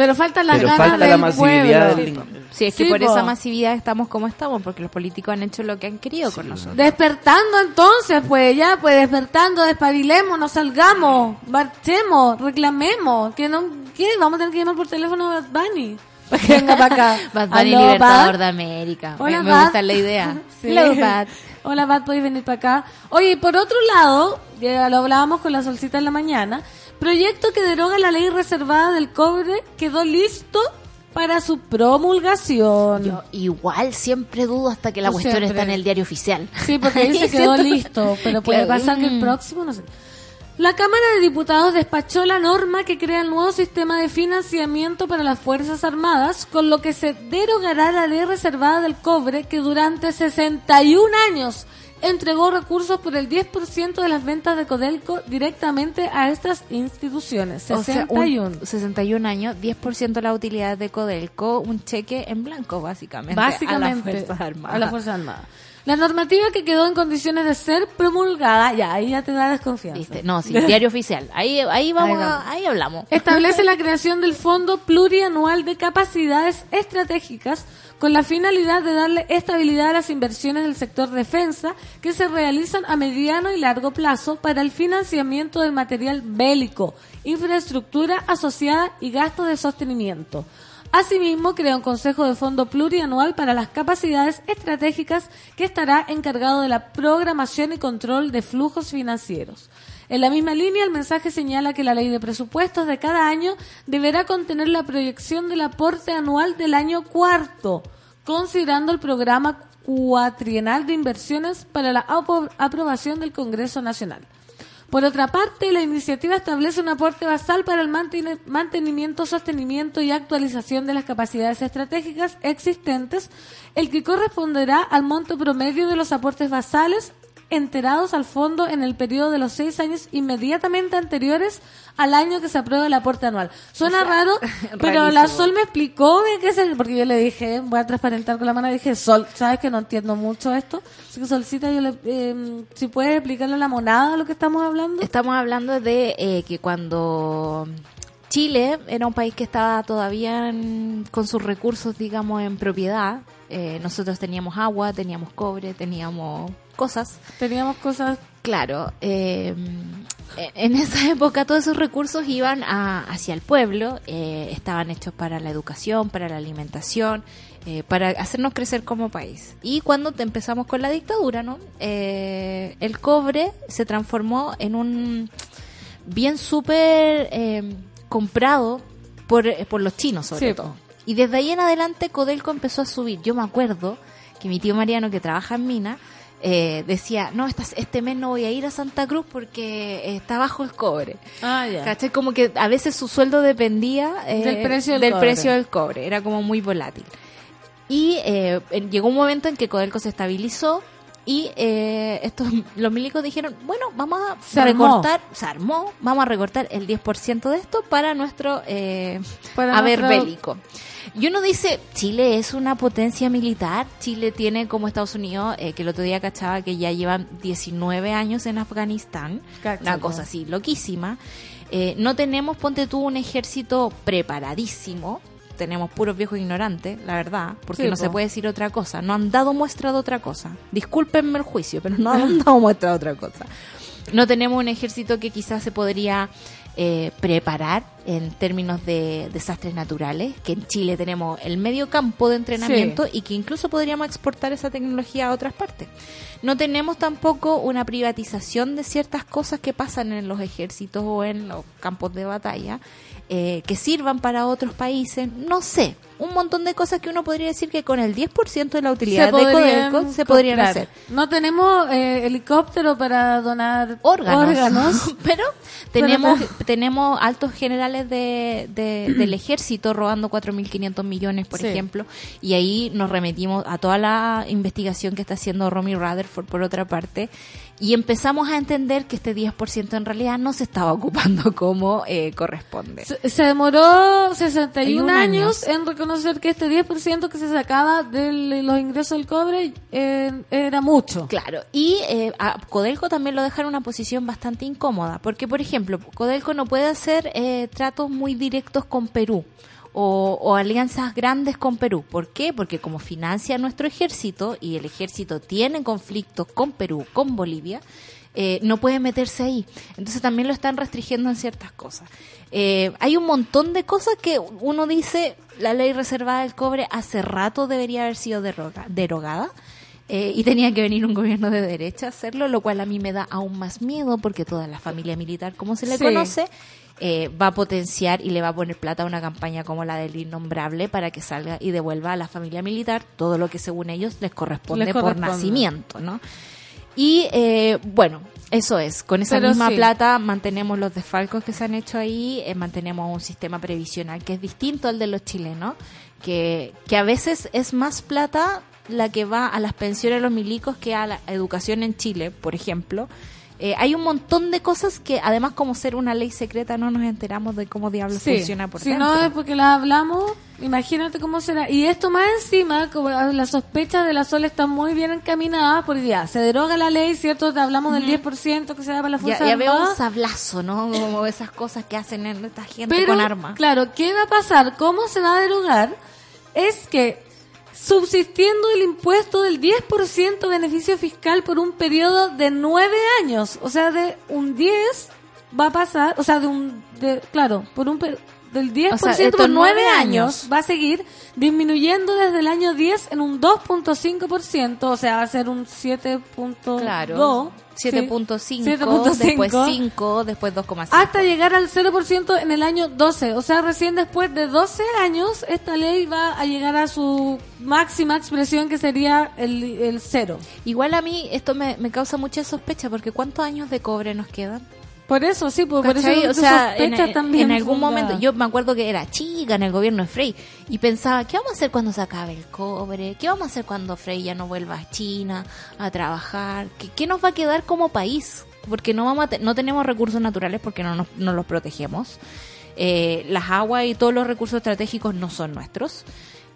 Pero falta la Pero ganas falta la del masividad pueblo. del- Sí, es que Sí, por po. esa masividad estamos como estamos, porque los políticos han hecho lo que han querido con nosotros. Despertando entonces, pues ya, pues despertando, despabilemos, nos salgamos, marchemos, reclamemos, que no, ¿qué? Vamos a tener que llamar por teléfono a Bad Bunny. Para que venga para acá. <laughs> Bad Bunny Libertador Bad. de América. Hola, me, gusta la idea. <laughs> Sí. Hello, Bad. Hola, Bad, podéis venir para acá. Oye, por otro lado, ya lo hablábamos con la solcita en la mañana, proyecto que deroga la ley reservada del cobre quedó listo para su promulgación. Yo igual siempre dudo hasta que la cuestión siempre. está en el diario oficial. Sí, porque dice <laughs> que quedó listo, pero puede Claro. pasar que el próximo, no sé. La Cámara de Diputados despachó la norma que crea el nuevo sistema de financiamiento para las Fuerzas Armadas, con lo que se derogará la ley reservada del cobre que durante 61 años entregó recursos por el 10% de las ventas de Codelco directamente a estas instituciones. O sea, 61. un 61 años, 10% de la utilidad de Codelco, un cheque en blanco, básicamente. Básicamente, A las Fuerzas Armadas. a las Fuerzas Armadas. La normativa que quedó en condiciones de ser promulgada, ya, ahí ya te da desconfianza. ¿Viste? No, sí, diario oficial. Ahí, ahí vamos, Ahí a- vamos. ahí hablamos. Establece <laughs> la creación del Fondo Plurianual de Capacidades Estratégicas con la finalidad de darle estabilidad a las inversiones del sector defensa que se realizan a mediano y largo plazo para el financiamiento del material bélico, infraestructura asociada y gastos de sostenimiento. Asimismo, crea un Consejo de Fondo Plurianual para las capacidades estratégicas que estará encargado de la programación y control de flujos financieros. En la misma línea, el mensaje señala que la ley de presupuestos de cada año deberá contener la proyección del aporte anual del año cuarto, considerando el programa cuatrienal de inversiones para la apro- aprobación del Congreso Nacional. Por otra parte, la iniciativa establece un aporte basal para el mantenimiento, sostenimiento y actualización de las capacidades estratégicas existentes, el que corresponderá al monto promedio de los aportes basales enterados al fondo en el periodo de los seis años inmediatamente anteriores al año que se aprueba el aporte anual. Suena raro, <laughs> pero la. Sol me explicó de qué se... Porque yo le dije, voy a transparentar con la mano, dije, Sol, ¿sabes que no entiendo mucho esto? Así que Solcita, yo le, eh, si puedes explicarle a la monada lo que estamos hablando. Estamos hablando de eh, que cuando Chile era un país que estaba todavía en- con sus recursos, digamos, en propiedad, eh, nosotros teníamos agua, teníamos cobre, teníamos cosas. Teníamos cosas... Claro, eh, en esa <laughs> época todos esos recursos iban a- hacia el pueblo, eh, estaban hechos para la educación, para la alimentación, eh, para hacernos crecer como país. Y cuando empezamos con la dictadura, ¿no? Eh, el cobre se transformó en un bien súper eh, comprado por, por los chinos, sobre Sí, todo. Y desde ahí en adelante Codelco empezó a subir. Yo me acuerdo que mi tío Mariano, que trabaja en mina, eh, decía, no, estas- este mes no voy a ir a Santa Cruz porque eh, está bajo el cobre. Ah, ya. ¿Cachai? Como que a veces su sueldo dependía eh, Del precio del cobre. precio del cobre. Era como muy volátil. Y eh, llegó un momento en que Codelco se estabilizó y eh, estos los milicos dijeron, bueno, vamos a Se armó. recortar, se armó, vamos a recortar el 10% de esto para nuestro eh, Para haber nuestro- bélico. Y uno dice, Chile es una potencia militar, Chile tiene como Estados Unidos, eh, que el otro día cachaba que ya llevan 19 años en Afganistán, una cosa así, loquísima. Eh, no tenemos, ponte tú, un ejército preparadísimo, tenemos puros viejos ignorantes, la verdad, porque Sí, no po. se puede decir otra cosa, no han dado muestra de otra cosa. Discúlpenme el juicio, pero no han <laughs> dado muestra de otra cosa. No tenemos un ejército que quizás se podría eh, preparar en términos de desastres naturales, que en Chile tenemos el medio campo de entrenamiento y que incluso podríamos exportar esa tecnología a otras partes. No tenemos tampoco una privatización de ciertas cosas que pasan en los ejércitos o en los campos de batalla eh, que sirvan para otros países. No sé, un montón de cosas que uno podría decir que con el 10% de la utilidad de Codelco se podrían comprar. hacer. No tenemos eh, helicóptero para donar órganos. órganos. <laughs> <laughs> Pero tenemos Pero tenemos altos generales de, de- del ejército robando 4.500 millones, por Sí. ejemplo, y ahí nos remitimos a toda la investigación que está haciendo Romy Rutherford por otra parte, y empezamos a entender que este 10% en realidad no se estaba ocupando <laughs> como eh, corresponde. Se, se demoró 61 61 años años. en reconocer que este 10% que se sacaba de los ingresos del cobre eh, era mucho. Claro, y eh, a Codelco también lo deja en una posición bastante incómoda, porque por ejemplo, Codelco no puede hacer eh, tratos muy directos con Perú o, o alianzas grandes con Perú. ¿Por qué? Porque como financia nuestro ejército y el ejército tiene conflictos con Perú, con Bolivia, eh, no puede meterse ahí. Entonces también lo están restringiendo en ciertas cosas. Eh, hay un montón de cosas que uno dice, la ley reservada del cobre hace rato debería haber sido derroga- derogada. Eh, y tenía que venir un gobierno de derecha a hacerlo, lo cual a mí me da aún más miedo porque toda la familia militar, como se le Sí. conoce, eh, va a potenciar y le va a poner plata a una campaña como la del innombrable para que salga y devuelva a la familia militar todo lo que según ellos les corresponde, Les por nacimiento, ¿no? Y eh, bueno, eso es, con esa Pero misma sí. plata mantenemos los desfalcos que se han hecho ahí, eh, mantenemos un sistema previsional que es distinto al de los chilenos, que, que a veces es más plata la que va a las pensiones de los milicos que a la educación en Chile, por ejemplo. Eh, hay un montón de cosas que además como ser una ley secreta no nos enteramos de cómo diablos Sí. funciona por si dentro. no es porque las hablamos, imagínate cómo será. Y esto más encima, como las sospechas de la Sol están muy bien encaminadas, porque ya se deroga la ley, ¿cierto? Te hablamos del 10% que se da para la fuerza ya veo un sablazo, ¿no? Como esas cosas que hacen en esta gente Pero, con armas. claro, ¿qué va a pasar? ¿Cómo se va a derogar? Es que subsistiendo el impuesto del 10% beneficio fiscal por un periodo de nueve años, o sea, de un 10 va a pasar, o sea, de un, de, claro, por un, del 10% O sea, por estos 9 nueve años, va a seguir disminuyendo desde el año 10 en un 2.5%, o sea, va a ser un 7.2. Claro. sí. 7.5, 7.5, después 5, después 2,5. hasta llegar al 0% en el año 12. O sea, recién después de 12 años, esta ley va a llegar a su máxima expresión, que sería el, el cero. Igual a mí esto me, me causa mucha sospecha porque ¿cuántos años de cobre nos quedan? Por eso, sí, pues, por eso O sea, en, sospecha también en algún fundada. momento, yo me acuerdo que era chica en el gobierno de Frey y pensaba, ¿qué vamos a hacer cuando se acabe el cobre? ¿Qué vamos a hacer cuando Frey ya no vuelva a China a trabajar? ¿Qué, qué nos va a quedar como país? Porque no vamos a te- no tenemos recursos naturales porque no, nos, no los protegemos. Eh, las aguas y todos los recursos estratégicos no son nuestros.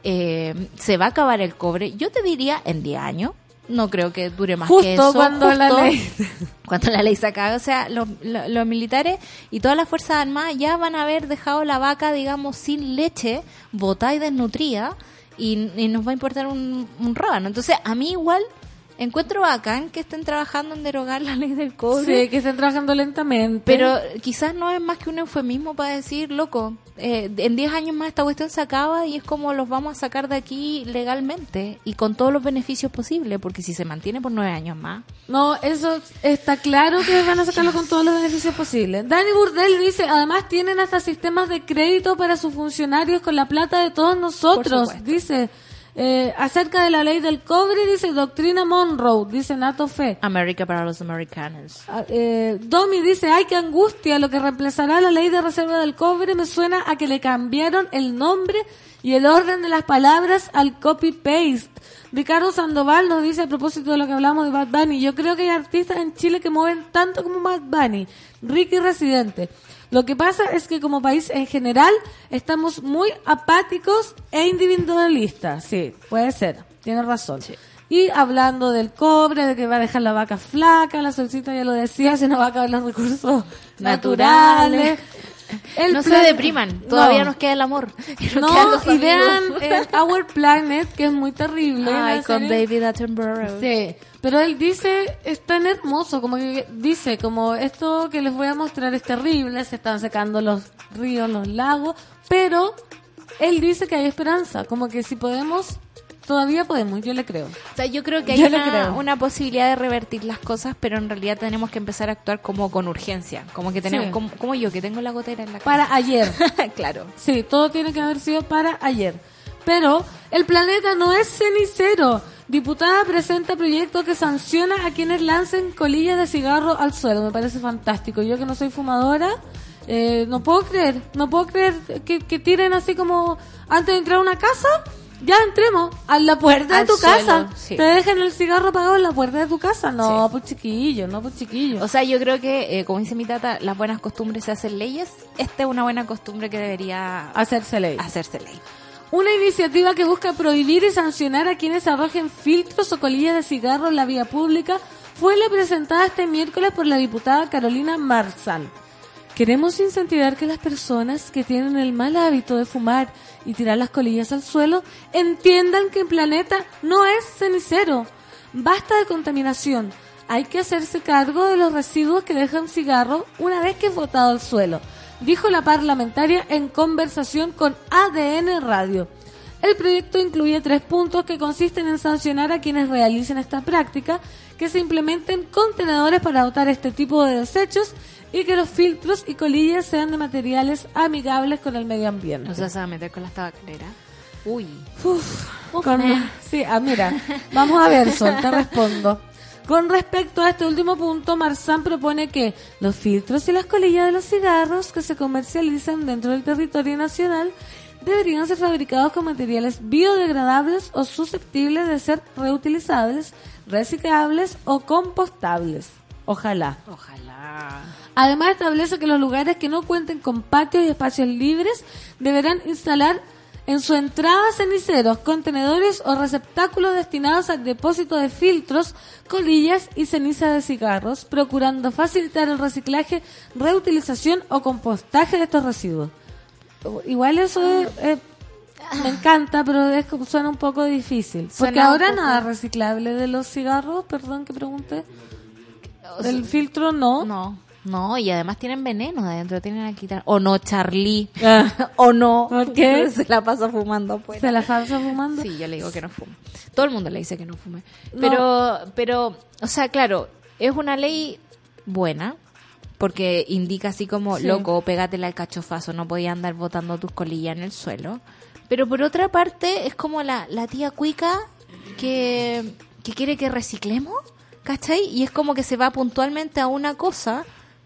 Eh, se va a acabar el cobre, yo te diría en 10 años. No creo que dure más Justo que eso. cuando la justo ley- <laughs> cuando la ley se acabe. O sea, los, lo- los militares y todas las fuerzas armadas ya van a haber dejado la vaca, digamos, sin leche, botada y desnutrida, y, y nos va a importar un, un rábano. Entonces, a mí igual encuentro bacán que estén trabajando en derogar la ley del cobre. Sí, que estén trabajando lentamente. Pero quizás no es más que un eufemismo para decir, loco, eh, en 10 años más esta cuestión se acaba y es como los vamos a sacar de aquí legalmente y con todos los beneficios posibles, porque si se mantiene por 9 años más. No, eso está claro que van a sacarlo con todos los beneficios posibles. Dani Burdell dice, además tienen hasta sistemas de crédito para sus funcionarios con la plata de todos nosotros. Dice, eh, acerca de la ley del cobre, dice Doctrina Monroe, dice Nato Fe. América para los americanos. Ah, eh, Domi dice, ay, qué angustia, lo que reemplazará la ley de reserva del cobre me suena a que le cambiaron el nombre y el orden de las palabras al copy-paste. Ricardo Sandoval nos dice a propósito de lo que hablamos de Bad Bunny, yo creo que hay artistas en Chile que mueven tanto como Bad Bunny, Ricky Residente. Lo que pasa es que como país en general estamos muy apáticos e individualistas. Sí, puede ser, tiene razón. Y hablando del cobre, de que va a dejar la vaca flaca, la solcita ya lo decía, se nos va a acabar los recursos naturales. El no se depriman, todavía No. nos queda el amor. <laughs> Nos No, y vean eh, Our Planet, que es muy terrible. Ay, con serie. David Attenborough. Sí, pero él dice, es tan hermoso, como que dice, como esto que les voy a mostrar es terrible, se están secando los ríos, los lagos, pero él dice que hay esperanza, como que si podemos, todavía podemos, yo le creo. O sea, yo creo que hay una, una posibilidad de revertir las cosas, pero en realidad tenemos que empezar a actuar como con urgencia. Como que tenemos, Sí. como, como yo, que tengo la gotera en la Para ayer. cara. <laughs> claro. Sí, todo tiene que haber sido para ayer. Pero el planeta no es cenicero. Diputada presenta proyecto que sanciona a quienes lancen colillas de cigarro al suelo. Me parece fantástico. Yo que no soy fumadora, eh, no puedo creer, no puedo creer que, que tiren así como antes de entrar a una casa. Ya entremos a la puerta Al de tu suelo, casa. sí. Te dejan el cigarro apagado en la puerta de tu casa. No, pues chiquillo, no, pues chiquillo. O sea, yo creo que, eh, como dice mi tata, las buenas costumbres se hacen leyes. Esta es una buena costumbre que debería hacerse ley. hacerse ley. Una iniciativa que busca prohibir y sancionar a quienes arrojen filtros o colillas de cigarro en la vía pública fue la presentada este miércoles por la diputada Carolina Marzal. Queremos incentivar que las personas que tienen el mal hábito de fumar y tirar las colillas al suelo entiendan que el planeta no es cenicero. Basta de contaminación. Hay que hacerse cargo de los residuos que dejan cigarro una vez que es botado al suelo, dijo la parlamentaria en conversación con ADN Radio. El proyecto incluye tres puntos que consisten en sancionar a quienes realicen esta práctica, que se implementen contenedores para botar este tipo de desechos y que los filtros y colillas sean de materiales amigables con el medio ambiente. O sea, se va a meter con las tabacaleras. Uy. Uf, con- sí, ah, mira, <laughs> vamos a ver, Sol, te respondo. Con respecto a este último punto, Marzán propone que los filtros y las colillas de los cigarros que se comercializan dentro del territorio nacional deberían ser fabricados con materiales biodegradables o susceptibles de ser reutilizables, reciclables o compostables. Ojalá. Ojalá. Además establece que los lugares que no cuenten con patios y espacios libres deberán instalar en su entrada ceniceros, contenedores o receptáculos destinados al depósito de filtros, colillas y ceniza de cigarros, procurando facilitar el reciclaje, reutilización o compostaje de estos residuos. Igual eso es- es- me encanta, pero es suena un poco difícil. Porque Suena ahora nada reciclable de los cigarros, perdón que pregunte. Del filtro no. No. No, y además tienen veneno de adentro, tienen que quitar. O no, Charlie. Ah. <laughs> o no. ¿Por qué? <laughs> Se la pasa fumando afuera. ¿Se la pasa fumando? Sí, yo le digo que no fume. Todo el mundo le dice que no fume. No. Pero, pero, o sea, claro, es una ley buena. Porque indica así como, Sí. loco, pégatela al cachofazo, no podía andar botando tus colillas en el suelo. Pero por otra parte, es como la, la tía cuica que, que quiere que reciclemos, ¿cachai? Y es como que se va puntualmente a una cosa,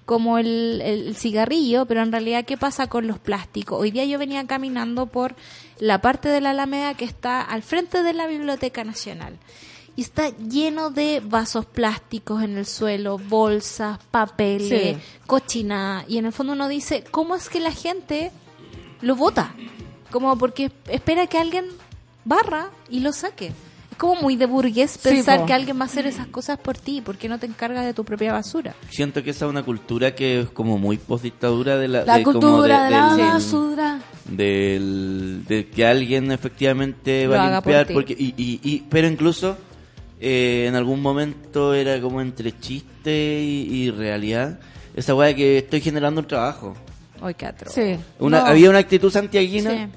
como el, el cigarrillo, pero en realidad, ¿qué pasa con los plásticos? Hoy día yo venía caminando por la parte de la Alameda que está al frente de la Biblioteca Nacional. Y está lleno de vasos plásticos en el suelo, bolsas, papeles, Sí. cochinada. Y en el fondo uno dice, ¿cómo es que la gente lo vota? Como porque espera que alguien barra y lo saque. Como muy de burgués pensar que alguien va a hacer esas cosas por ti. ¿Por qué no te encargas de tu propia basura? Siento que esa es una cultura que es como muy postdictadura de la, La de como cultura de, la del- basura. del- de que alguien efectivamente Lo va a por limpiar porque y, y, y- pero incluso eh, en algún momento era como entre chiste y, y realidad esa weá de que estoy generando un trabajo Hoy qué atro. Sí. una, No. había una actitud santiaguina Sí.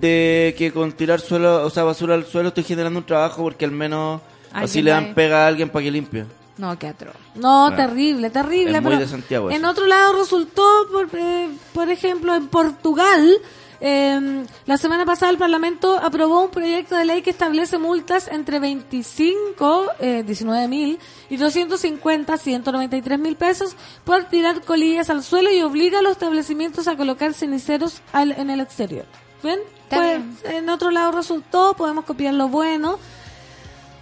De que con tirar suelo o sea basura al suelo estoy generando un trabajo porque al menos así le dan pega a alguien para que limpie No, qué atro. No, terrible, terrible. Es muy pero de Santiago En otro lado resultó, por, eh, por ejemplo, en Portugal, eh, la semana pasada el Parlamento aprobó un proyecto de ley que establece multas entre 25, eh, 19 mil y 250, 193 mil pesos por tirar colillas al suelo y obliga a los establecimientos a colocar ceniceros al- en el exterior. ¿Ven? Está Pues, bien. en otro lado resultó, podemos copiar lo bueno.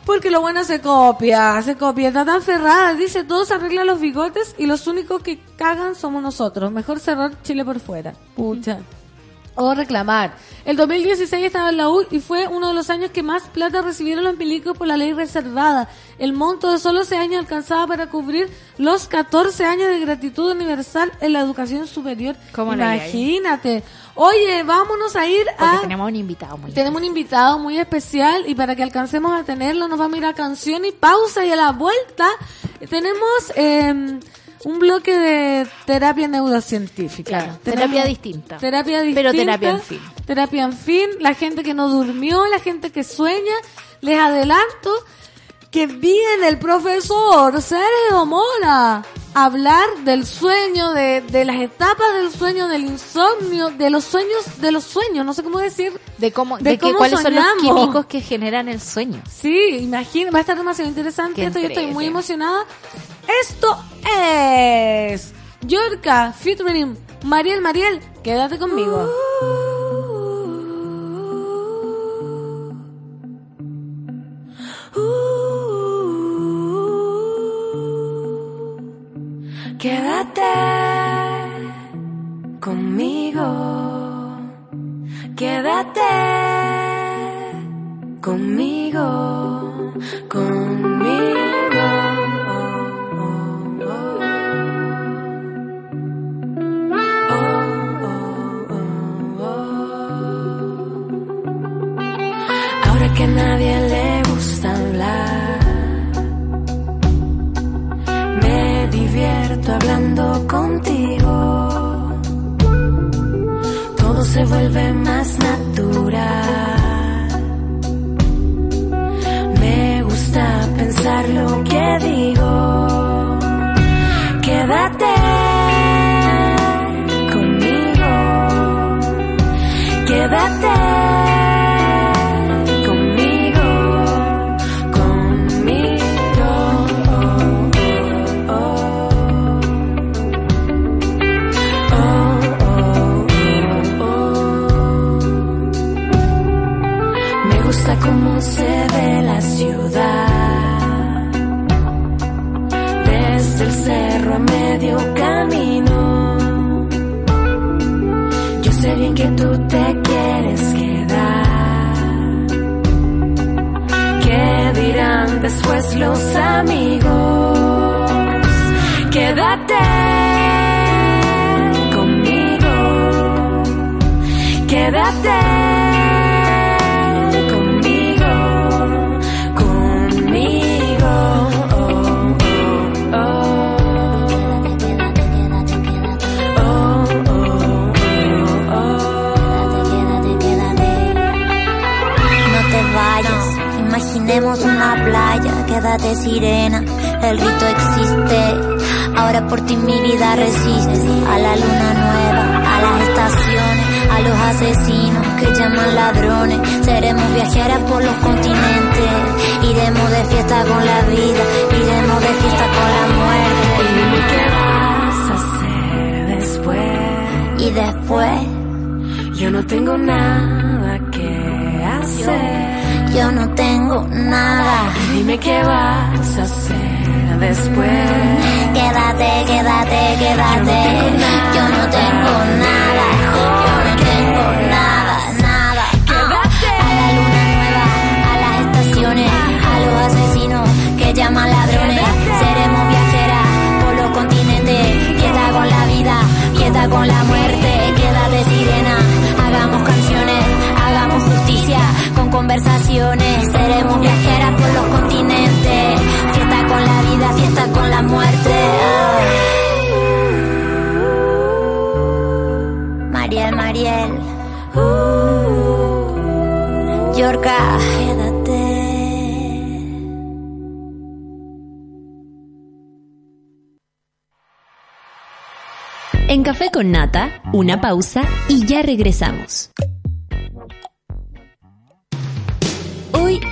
Porque lo bueno se copia, se copia. Está tan cerrada, dice, todos arreglan los bigotes y los únicos que cagan somos nosotros. Mejor cerrar Chile por fuera. Pucha. O reclamar. El 2016 estaba en la U y fue uno de los años que más plata recibieron los milicos por la ley reservada. El monto de solo 6 años alcanzaba para cubrir los 14 años de gratitud universal en la educación superior. ¿Cómo? Imagínate. Oye, vámonos a ir Porque a... tenemos un invitado muy Tenemos un invitado muy especial y para que alcancemos a tenerlo nos vamos a ir a canción y pausa y a la vuelta tenemos eh, un bloque de terapia neurocientífica. Claro, Tenemos terapia distinta. Terapia distinta. Pero terapia en fin. Terapia en fin. La gente que no durmió, la gente que sueña. Les adelanto que viene el profesor Sergio Mora a hablar del sueño, de, de las etapas del sueño, del insomnio, de los sueños, de los sueños, no sé cómo decir, de cómo, de de, que cómo cuáles son los químicos que generan el sueño. Sí, imagina, va a estar demasiado interesante Qué esto, yo estoy muy emocionada. Esto es Yorka featuring Mariel Mariel, quédate conmigo. Quédate conmigo. Quédate conmigo. Conmigo. Se vuelve más natural. Me gusta pensar lo que digo. Sirena, el rito existe. Ahora por ti mi vida resiste a la luna nueva, a las estaciones, a los asesinos que llaman ladrones. Seremos viajeras por los continentes, iremos de fiesta con la vida, iremos de fiesta con la muerte. Y qué vas a hacer después. Y después, Yo no tengo nada que hacer. Yo no tengo nada. Dime qué vas a hacer después. Quédate, quédate, quédate. Yo no tengo nada. Yo no tengo nada, nada. A la luna nueva, a las estaciones, a los asesinos que llaman ladrones. Seremos viajeras por los continentes. Fiesta con la vida, fiesta con la muerte. Quédate sirena, conversaciones. Seremos viajeras por los continentes. Fiesta con la vida, fiesta con la muerte. Mariel, Mariel. Yorka, quédate. En Café con Nata, una pausa y ya regresamos.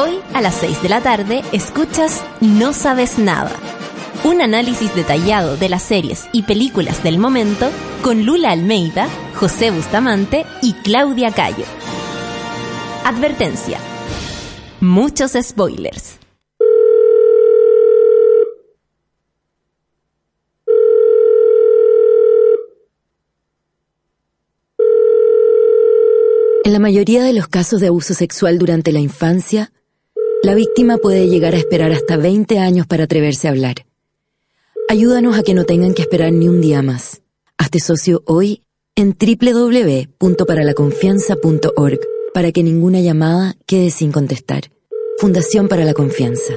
Hoy a las 6 de la tarde escuchas No Sabes Nada. Un análisis detallado de las series y películas del momento con Lula Almeida, José Bustamante y Claudia Cayo. Advertencia. Muchos spoilers. En la mayoría de los casos de abuso sexual durante la infancia, la víctima puede llegar a esperar hasta 20 años para atreverse a hablar. Ayúdanos a que no tengan que esperar ni un día más. Hazte socio hoy en www.paralaconfianza.org para que ninguna llamada quede sin contestar. Fundación para la Confianza.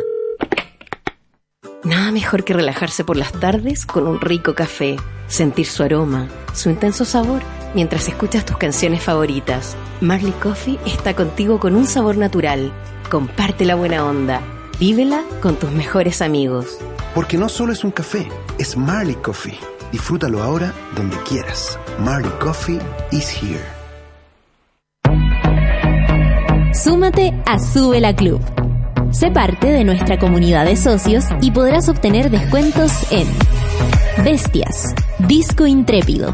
Nada mejor que relajarse por las tardes con un rico café, sentir su aroma, su intenso sabor, mientras escuchas tus canciones favoritas. Marley Coffee está contigo con un sabor natural. Comparte la buena onda. Vívela con tus mejores amigos. Porque no solo es un café, es Marley Coffee. Disfrútalo ahora donde quieras. Marley Coffee is here. Súmate a Sube la Club. Sé parte de nuestra comunidad de socios y podrás obtener descuentos en Bestias, Disco Intrépido,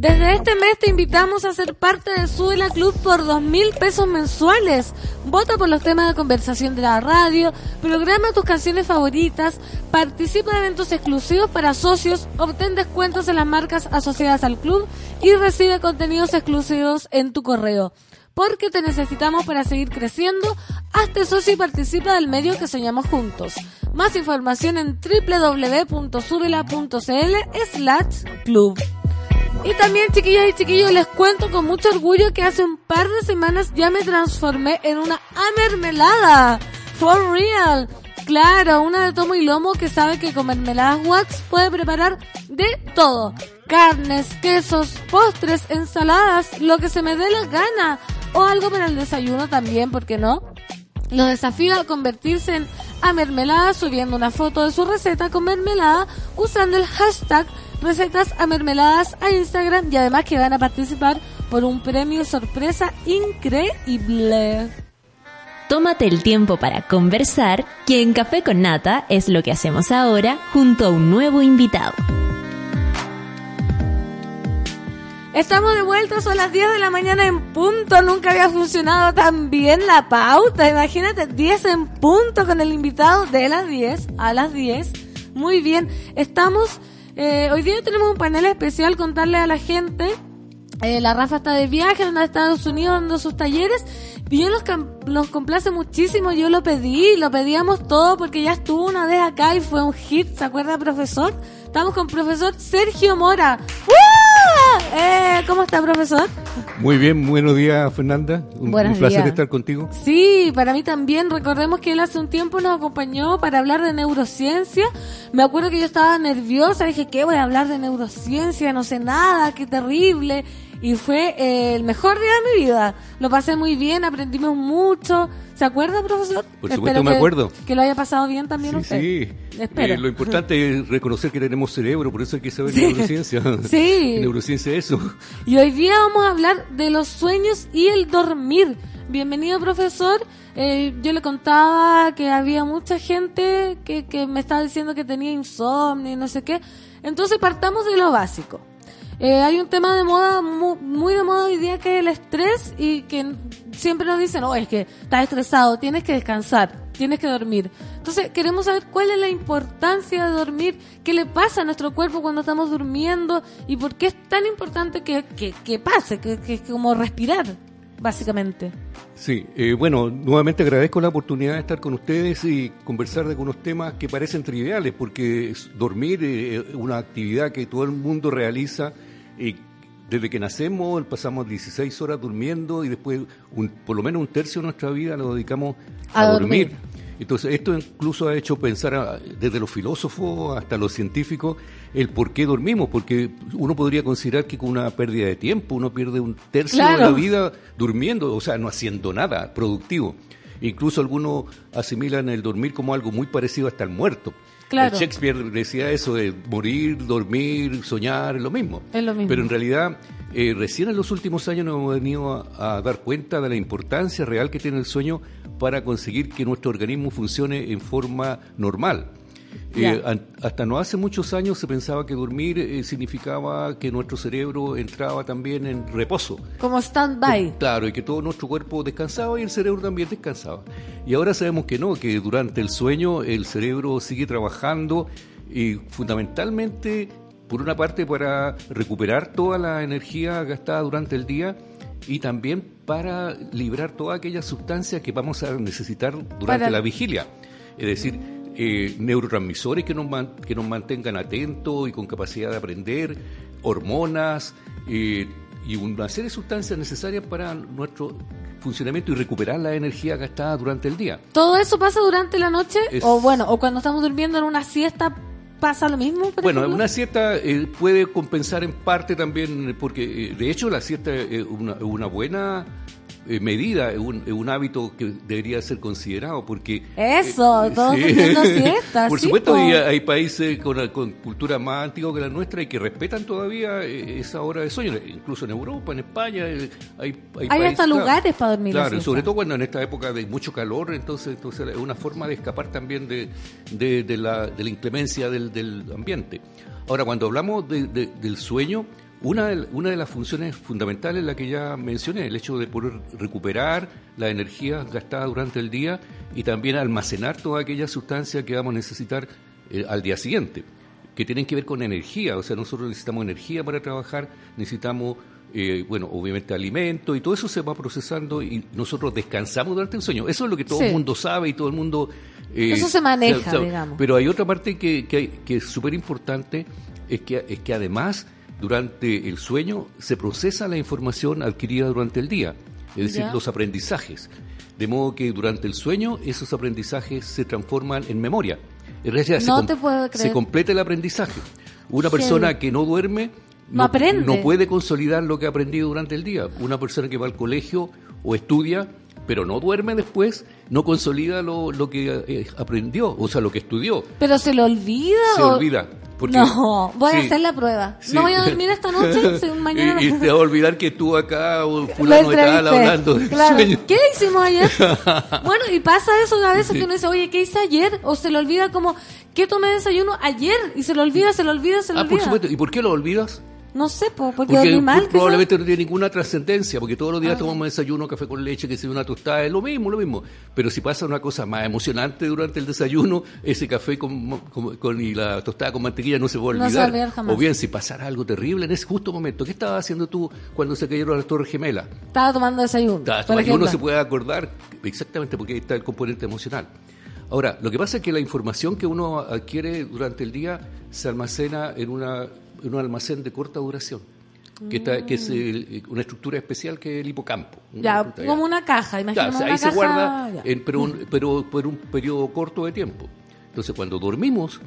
Desde este mes te invitamos a ser parte de Sube la Club por dos mil pesos mensuales. Vota por los temas de conversación de la radio, programa tus canciones favoritas, participa en eventos exclusivos para socios, obtén descuentos en las marcas asociadas al club y recibe contenidos exclusivos en tu correo. Porque te necesitamos para seguir creciendo, hazte socio y participa del medio que soñamos juntos. Más información en www.subela.cl slash club. Y también, chiquillas y chiquillos, les cuento con mucho orgullo que hace un par de semanas ya me transformé en una amermelada. For real. Claro, una de tomo y lomo que sabe que con mermeladas wax puede preparar de todo. Carnes, quesos, postres, ensaladas, lo que se me dé la gana. O algo para el desayuno también, ¿por qué no? Los desafío a convertirse en amermelada subiendo una foto de su receta con mermelada usando el hashtag recetas amermeladas a Instagram y además que van a participar por un premio sorpresa increíble. Tómate el tiempo para conversar, que en Café con Nata es lo que hacemos ahora junto a un nuevo invitado. Estamos de vuelta, son las 10 de la mañana en punto. Nunca había funcionado tan bien la pauta. Imagínate, 10 en punto con el invitado de las 10 a las 10. Muy bien. Estamos, eh, hoy día tenemos un panel especial contarle a la gente. Eh, la Rafa está de viaje, anda a Estados Unidos dando sus talleres. Y yo los, los complace muchísimo. Yo lo pedí, lo pedíamos todo porque ya estuvo una vez acá y fue un hit. ¿Se acuerda, profesor? Estamos con profesor Sergio Mora. ¡Uh! Eh, ¿Cómo está, profesor? Muy bien, buenos días Fernanda. Un, Buenos un placer días. estar contigo. Sí, para mí también. Recordemos que él hace un tiempo nos acompañó para hablar de neurociencia. Me acuerdo que yo estaba nerviosa. Dije, ¿qué voy a hablar de neurociencia? No sé nada, qué terrible. Y fue eh, el mejor día de mi vida. Lo pasé muy bien, aprendimos mucho. ¿Se acuerda, profesor? Por supuesto, me que- acuerdo. Que lo haya pasado bien también Sí, usted. sí. Espero. Eh, lo importante es reconocer que tenemos cerebro, por eso hay que saber Sí. neurociencia. <laughs> Sí. <laughs> neurociencia es eso. Y hoy día vamos a hablar de los sueños y el dormir. Bienvenido, profesor. Eh, yo le contaba que había mucha gente que, que me estaba diciendo que tenía insomnio y no sé qué. Entonces partamos de lo básico. Eh, hay un tema de moda, mu- muy, de moda hoy día que es el estrés y que siempre nos dicen, no, es que estás estresado, tienes que descansar, tienes que dormir. Entonces queremos saber cuál es la importancia de dormir, qué le pasa a nuestro cuerpo cuando estamos durmiendo y por qué es tan importante que, que, que pase, que, que como respirar, básicamente. Sí, eh, bueno, nuevamente agradezco la oportunidad de estar con ustedes y conversar de algunos temas que parecen triviales, porque es- dormir eh, es una actividad que todo el mundo realiza y desde que nacemos pasamos 16 horas durmiendo y después un- por lo menos un tercio de nuestra vida lo dedicamos a, A dormir. dormir. Entonces, esto incluso ha hecho pensar a- desde los filósofos hasta los científicos el por qué dormimos, porque uno podría considerar que con una pérdida de tiempo uno pierde un tercio de la vida durmiendo, o sea, no haciendo nada productivo. Incluso algunos asimilan el dormir como algo muy parecido hasta el muerto. Claro. El Shakespeare decía eso de morir, dormir, soñar, es lo mismo. Es lo mismo. Pero en realidad, eh, recién en los últimos años nos hemos venido a, a dar cuenta de la importancia real que tiene el sueño para conseguir que nuestro organismo funcione en forma normal. Eh, hasta no hace muchos años se pensaba que dormir eh, significaba que nuestro cerebro entraba también en reposo. Como stand-by. Claro, y que todo nuestro cuerpo descansaba y el cerebro también descansaba. Y ahora sabemos que no, que durante el sueño el cerebro sigue trabajando y fundamentalmente, por una parte, para recuperar toda la energía gastada durante el día y también para librar todas aquellas sustancias que vamos a necesitar durante Para- la vigilia. Es decir, eh, neurotransmisores que nos, man- que nos mantengan atentos y con capacidad de aprender, hormonas eh, y una serie de sustancias necesarias para nuestro funcionamiento y recuperar la energía gastada durante el día. ¿Todo eso pasa durante la noche? Es- O bueno, o cuando estamos durmiendo en una siesta, ¿pasa lo mismo? por Bueno, ejemplo? una siesta eh, puede compensar en parte también, porque eh, de hecho la siesta es una, una buena eh, medida, es un, un hábito que debería ser considerado, porque... Eso, eh, todos sí. <laughs> Por sí, supuesto, po. hay, países con, con cultura más antigua que la nuestra y que respetan todavía eh, esa hora de sueño, incluso en Europa, en España, eh, hay, hay, Hay hasta lugares para dormir la Claro, sobre todo cuando en esta época de mucho calor, entonces, entonces es una forma de escapar también de, de, de la, de la inclemencia del, del ambiente. Ahora, cuando hablamos de- de- del sueño, una de, una de las funciones fundamentales es la que ya mencioné, el hecho de poder recuperar la energía gastada durante el día y también almacenar todas aquellas sustancias que vamos a necesitar eh, al día siguiente, que tienen que ver con energía, o sea, nosotros necesitamos energía para trabajar, necesitamos eh, bueno, obviamente alimento y todo eso se va procesando y nosotros descansamos durante el sueño. Eso es lo que todo Sí. el mundo sabe y todo el mundo... eh, Eso se maneja, sabe. digamos. Pero hay otra parte que, que, que es súper importante, es que, es que además durante el sueño se procesa la información adquirida durante el día, es decir, Ya. los aprendizajes. De modo que durante el sueño esos aprendizajes se transforman en memoria. En realidad se, No com- te puedo creer. se completa el aprendizaje. Una persona que no duerme No aprende. no puede consolidar lo que ha aprendido durante el día. Una persona que va al colegio o estudia, pero no duerme después, no consolida lo, lo que eh, aprendió, o sea, lo que estudió. Pero se le olvida Se o- olvida. porque- No, voy a hacer la prueba. Sí. No voy a dormir esta noche, <laughs> mañana y, y te va a olvidar que tú acá o Lo fulano de tal hablando Claro. sueño. ¿Qué hicimos ayer? <laughs> bueno, y pasa eso a veces que uno dice, oye, ¿qué hice ayer? O se le olvida como, ¿qué tomé de desayuno ayer? Y se le olvida, se le olvida, se Ah, olvida. por supuesto. ¿Y por qué lo olvidas? No sé, po, porque, Porque dormí mal. pro- probablemente no tiene ninguna trascendencia, porque todos los días tomamos desayuno, café con leche, que sea una tostada, es lo mismo, lo mismo. Pero si pasa una cosa más emocionante durante el desayuno, ese café con, con- con- y la tostada con mantequilla no se va a No olvidar. se va a olvidar jamás. O bien, si pasara algo terrible en ese justo momento, ¿qué estabas haciendo tú cuando se cayeron las Torres Gemelas? Estaba tomando desayuno. Ta- por y uno se puede acordar exactamente porque ahí está el componente emocional. Ahora, lo que pasa es que la información que uno adquiere durante el día se almacena en, una, en un almacén de corta duración, que, está- que es el- una estructura especial que es el hipocampo. Ya, Una- como una caja, imaginemos o sea, ahí se guarda, en- pero, un- pero por un periodo corto de tiempo. Entonces, cuando dormimos,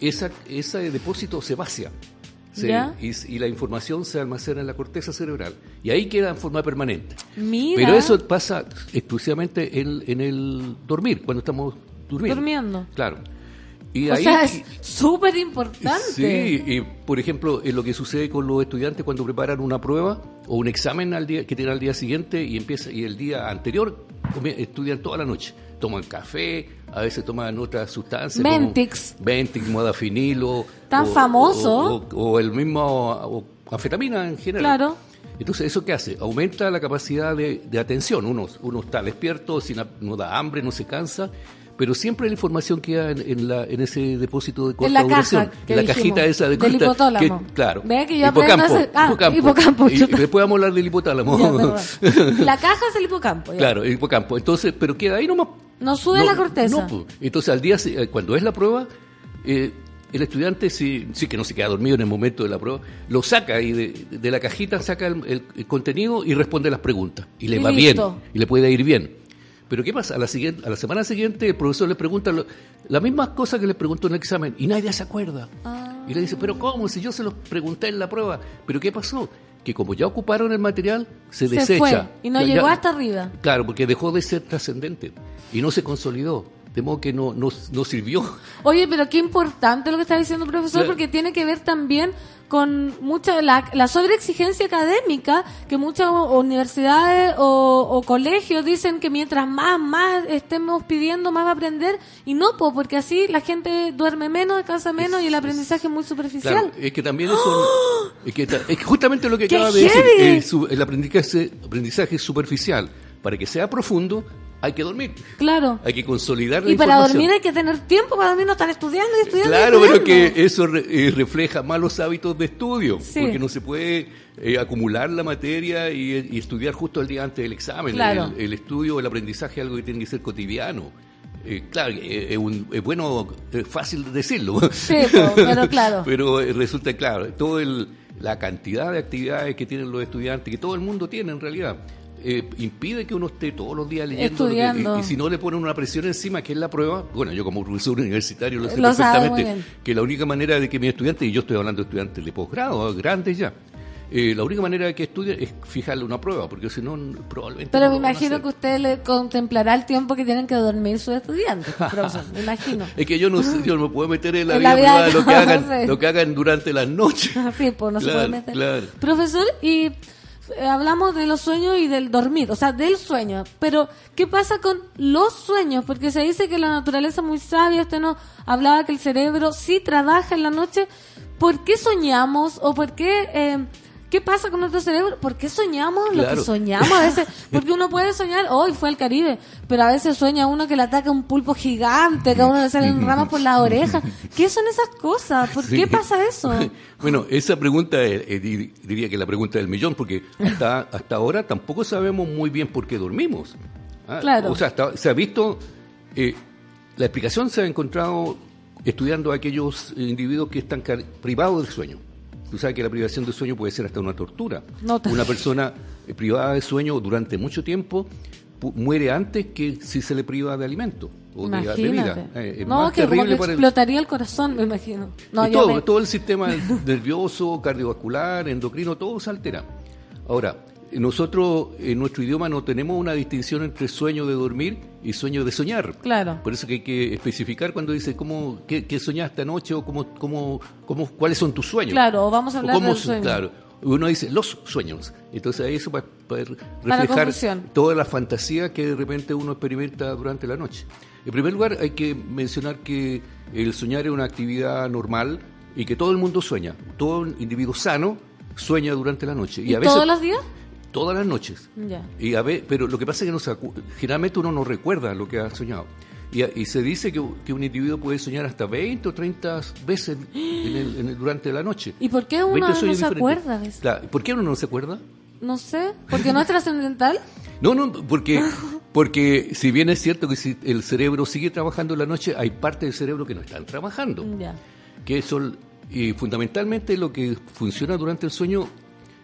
esa, ese depósito se vacía. Se- y, y la información se almacena en la corteza cerebral. Y ahí queda en forma permanente. Mira. Pero eso pasa exclusivamente en, en el dormir, cuando estamos durmiendo. Durmiendo. Claro. Y O ahí, sea, es súper importante. Sí, y por ejemplo, en lo que sucede con los estudiantes cuando preparan una prueba o un examen al día que tienen al día siguiente y empieza y el día anterior estudian toda la noche, toman café, a veces toman otras sustancias, como Mentix. Mentix, modafinilo, Tan o- famoso. o, o el mismo o anfetamina en general. Claro. Entonces, ¿eso qué hace? Aumenta la capacidad de, de atención. Uno, uno está despierto, sin, no da hambre, no se cansa, pero siempre la información queda en, en la, en ese depósito de corta En la duración. caja que en la dijimos, cajita esa de del corta- hipotálamo. que- claro. Ve que yo hipocampo, ah, hipocampo. hipocampo, Y, después vamos a hablar del hipotálamo. Ya, <laughs> la caja es el hipocampo. ya. claro, el hipocampo. Entonces, pero queda ahí nomás. No sube la corteza. No, pues. Entonces, al día, eh, cuando es la prueba, eh, el estudiante, sí, sí que no se queda dormido en el momento de la prueba, lo saca y de, de la cajita saca el, el- el contenido y responde las preguntas. Y le Y va listo. bien, y le puede ir bien. Pero ¿qué pasa? A la, siguiente, a la semana siguiente el profesor le pregunta lo- las mismas cosas que le preguntó en el examen y nadie se acuerda. Ah. Y le dice, pero ¿cómo? Si yo se los pregunté en la prueba. ¿Pero qué pasó? Que como ya ocuparon el material, se, Se desecha. fue y no Ya- llegó hasta arriba. Claro, porque dejó de ser trascendente y no se consolidó. De modo que no, no, no sirvió. Oye, pero qué importante lo que está diciendo el profesor, porque tiene que ver también con mucha la, la sobreexigencia académica que muchas universidades o, o colegios dicen que mientras más más estemos pidiendo más va a aprender y no po, porque así la gente duerme menos descansa menos y el aprendizaje es muy superficial. Claro, es que también eso es, que, ta- es que justamente lo que ¡Qué acaba de decir, el, el aprendizaje, aprendizaje superficial. Para que sea profundo, hay que dormir. claro Hay que consolidar la y para dormir hay que tener tiempo para dormir no estar estudiando y estudiando y Claro, pero que eso re- eh, refleja malos hábitos de estudio, Sí. porque no se puede eh, acumular la materia y, y estudiar justo el día antes del examen. Claro. El, el estudio, el aprendizaje es algo que tiene que ser cotidiano. Eh, claro, eh, es, un- es bueno, es fácil de decirlo. Sí, pero claro. <laughs> Pero resulta claro, todo el, la cantidad de actividades que tienen los estudiantes, que todo el mundo tiene en realidad, eh, impide que uno esté todos los días leyendo. lo que- y, y si no le ponen una presión encima, que es la prueba, bueno, yo como profesor universitario lo sé Lo perfectamente, que la única manera de que mis estudiantes, y yo estoy hablando de estudiantes de posgrado, grandes ya, eh, la única manera de que estudien es fijarle una prueba, porque si no, probablemente... Pero no me imagino que usted le contemplará el tiempo que tienen que dormir sus estudiantes, profesor, me imagino. <laughs> Es que yo no, sé, yo no me puedo meter en la <laughs> En vida la vida privada de lo que no, hagan, lo que hagan durante las noches. <laughs> Sí, pues no se Claro, puede meter. claro. Profesor, y eh, hablamos de los sueños y del dormir, o sea, del sueño. Pero, ¿qué pasa con los sueños? Porque se dice que la naturaleza muy sabia. Usted nos hablaba que el cerebro sí trabaja en la noche. ¿Por qué soñamos? ¿O por qué... eh, ¿Qué pasa con nuestro cerebro? ¿Por qué soñamos lo que soñamos a veces? <laughs> Porque uno puede soñar, hoy fue al Caribe, pero a veces sueña uno que le ataca un pulpo gigante, que a uno le salen <laughs> ramas por las orejas. ¿Qué son esas cosas? ¿Por Sí. qué pasa eso? <laughs> Bueno, esa pregunta eh, eh, di- diría que es la pregunta del millón, porque hasta, hasta ahora tampoco sabemos muy bien por qué dormimos. Ah, Claro. O sea, hasta- se ha visto, eh, la explicación se ha encontrado estudiando a aquellos individuos que están privados del sueño. Tú sabes que la privación de sueño puede ser hasta una tortura. No te- una persona eh, privada de sueño durante mucho tiempo muere antes que si se le priva de alimento o de Imagínate. bebida. Eh, es no, más que como terrible que para el- explotaría el corazón, me imagino. No, todo, me- todo el sistema <laughs> nervioso, cardiovascular, endocrino, todo se altera. Ahora, nosotros en nuestro idioma no tenemos una distinción entre sueño de dormir y sueño de soñar. Claro. Por eso que hay que especificar cuando dice cómo, qué, qué soñaste anoche o cómo, cómo, cómo, cuáles son tus sueños. Claro, o vamos a hablar cómo del son- sueño. Claro. Uno dice los sueños. Entonces ahí eso va a Para reflejar toda la fantasía que de repente uno experimenta durante la noche. En primer lugar, hay que mencionar que el soñar es una actividad normal y que todo el mundo sueña. Todo individuo sano sueña durante la noche. ¿Y a veces, todos los días? Todas las noches. Y a ve- pero lo que pasa es que no se generalmente uno no recuerda lo que ha soñado. Y, y se dice que, que un individuo puede soñar hasta 20 o 30 veces en el- en el- durante la noche. ¿Y por qué uno 20 no se diferentes. acuerda de eso? Claro, ¿Por qué uno no se acuerda? No sé, porque no es trascendental. No, no, porque, <laughs> porque si bien es cierto que si el cerebro sigue trabajando en la noche, hay partes del cerebro que no están trabajando. Que son y fundamentalmente lo que funciona durante el sueño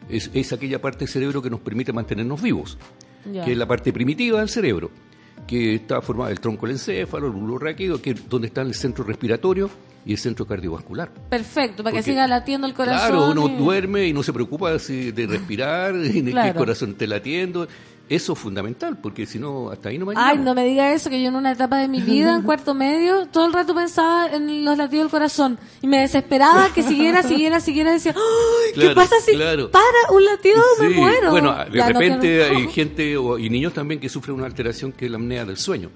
es, es aquella parte del cerebro que nos permite mantenernos vivos, que es la parte primitiva del cerebro, que está formada del tronco del encéfalo, el bulbo raquídeo, que es donde está el centro respiratorio y el centro cardiovascular. Perfecto, para que Porque- siga latiendo el corazón. Claro, uno y- duerme y no se preocupa si- de respirar, <laughs> ni que el Claro. corazón esté latiendo. Eso es fundamental, porque si no, hasta ahí no llegamos. Ay, no me diga eso, que yo en una etapa de mi vida, en <laughs> cuarto medio, todo el rato pensaba en los latidos del corazón. Y me desesperaba que siguiera, siguiera, siguiera. Decía, ¡ay! ¿qué Claro, pasa si claro. para un latido? Me Sí, muero. Bueno, de Ya, no repente hay gente o- y niños también que sufren una alteración que es la apnea del sueño,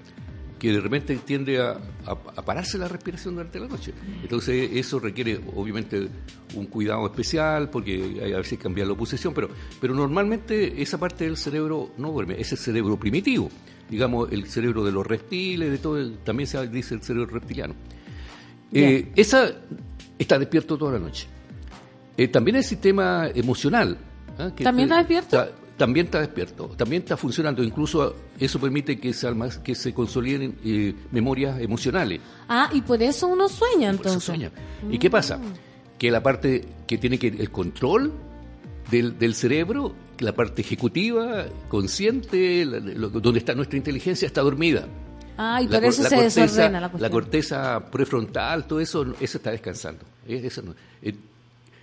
que de repente tiende a, a- a pararse la respiración durante la noche. Entonces eso requiere obviamente un cuidado especial porque hay a veces cambiar la posición, pero, pero normalmente esa parte del cerebro no duerme, es el cerebro primitivo, digamos el cerebro de los reptiles, de todo, también se dice el cerebro reptiliano. Eh, esa está despierto toda la noche. Eh, también el sistema emocional. ¿ah? que ¿También está despierto? está- también está despierto, también está funcionando. Incluso eso permite que se, almac- que se consoliden eh, memorias emocionales. Ah, y por eso uno sueña entonces. sueña. ¿Y qué pasa? Que la parte que tiene que el control del, del cerebro, la parte ejecutiva, consciente, la- lo- donde está nuestra inteligencia, está dormida. Ah, y La por eso la se corteza- desordena la La cuestión. corteza prefrontal, todo eso, eso está descansando. Eso no. Eh,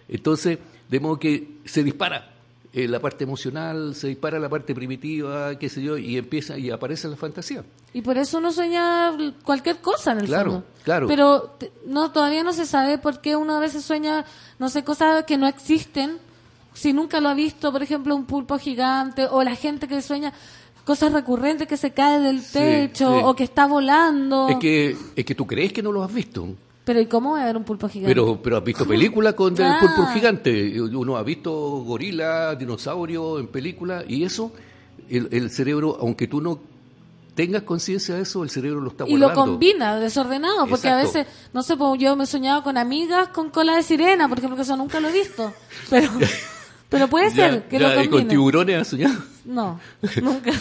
Entonces, de modo que se dispara eh, la parte emocional, se dispara la parte primitiva, qué sé yo, y empieza y aparece la fantasía. Y por eso uno sueña cualquier cosa en el Claro, fondo. claro. Pero no todavía no se sabe por qué uno a veces sueña, no sé, cosas que no existen. Si nunca lo ha visto, por ejemplo, un pulpo gigante o la gente que sueña cosas recurrentes que se cae del Sí, techo sí. o que está volando. Es que es que tú crees que no lo has visto. Pero ¿y cómo va a haber un pulpo gigante? Pero, pero has visto películas con el Ah. pulpo gigante. Uno ha visto gorila, dinosaurio en películas y eso, el, el cerebro, aunque tú no tengas conciencia de eso, el cerebro lo está y lo guardando. combina desordenado, porque a veces, no sé, pues yo me he soñado con amigas con cola de sirena, por ejemplo, que eso nunca lo he visto. Pero, <laughs> pero puede ser Ya, que ya, lo ¿y con combine. tiburones has soñado? No, <laughs> nunca.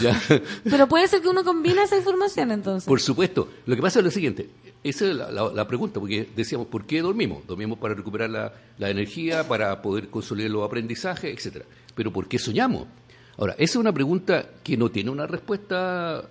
Pero puede ser que uno combine esa información entonces. Por supuesto. Lo que pasa es lo siguiente. Esa es la, la- la pregunta, porque decíamos, ¿por qué dormimos? Dormimos para recuperar la, la energía, para poder consolidar los aprendizajes, etcétera. Pero ¿por qué soñamos? Ahora, esa es una pregunta que no tiene una respuesta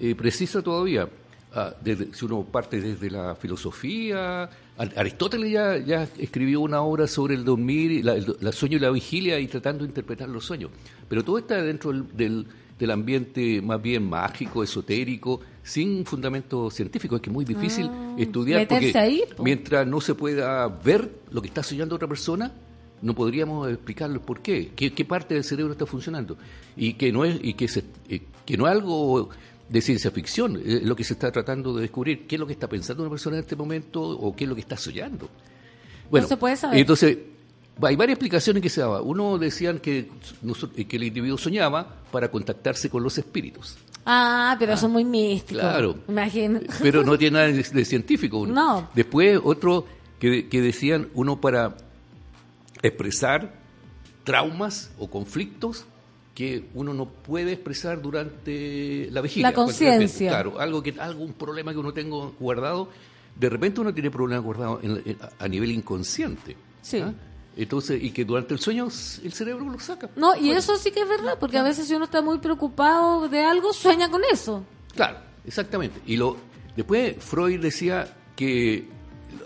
eh, precisa todavía. Ah, desde- si uno parte desde la filosofía, Aristóteles ya, ya escribió una obra sobre el dormir, y la- el, sueño y la vigilia y tratando de interpretar los sueños. Pero todo está dentro del, del- del ambiente más bien mágico, esotérico, sin fundamento científico. Es que es muy difícil estudiar porque meterse ahí, po. mientras no se pueda ver lo que está soñando otra persona, no podríamos explicarle por qué, qué, qué parte del cerebro está funcionando y que no es y que se, eh, que no es algo de ciencia ficción, es lo que se está tratando de descubrir, qué es lo que está pensando una persona en este momento o qué es lo que está soñando. Bueno, se puede saber. entonces hay varias explicaciones que se daban. Uno decían que, que el individuo soñaba para contactarse con los espíritus. Ah, pero eso es muy místico. claro. Imagino. Pero no tiene nada de, de científico. uno. No. Después otro que, que decían uno para expresar traumas o conflictos que uno no puede expresar durante la vigilia. La conciencia. Claro, algo que algún problema que uno tenga guardado, de repente uno tiene problemas guardados en- en- a nivel inconsciente. Sí. ¿ah? Entonces, y que durante el sueño el cerebro lo saca. No, y eso sí que es verdad, porque a veces si uno está muy preocupado de algo, sueña con eso. Claro, exactamente. Y lo después Freud decía que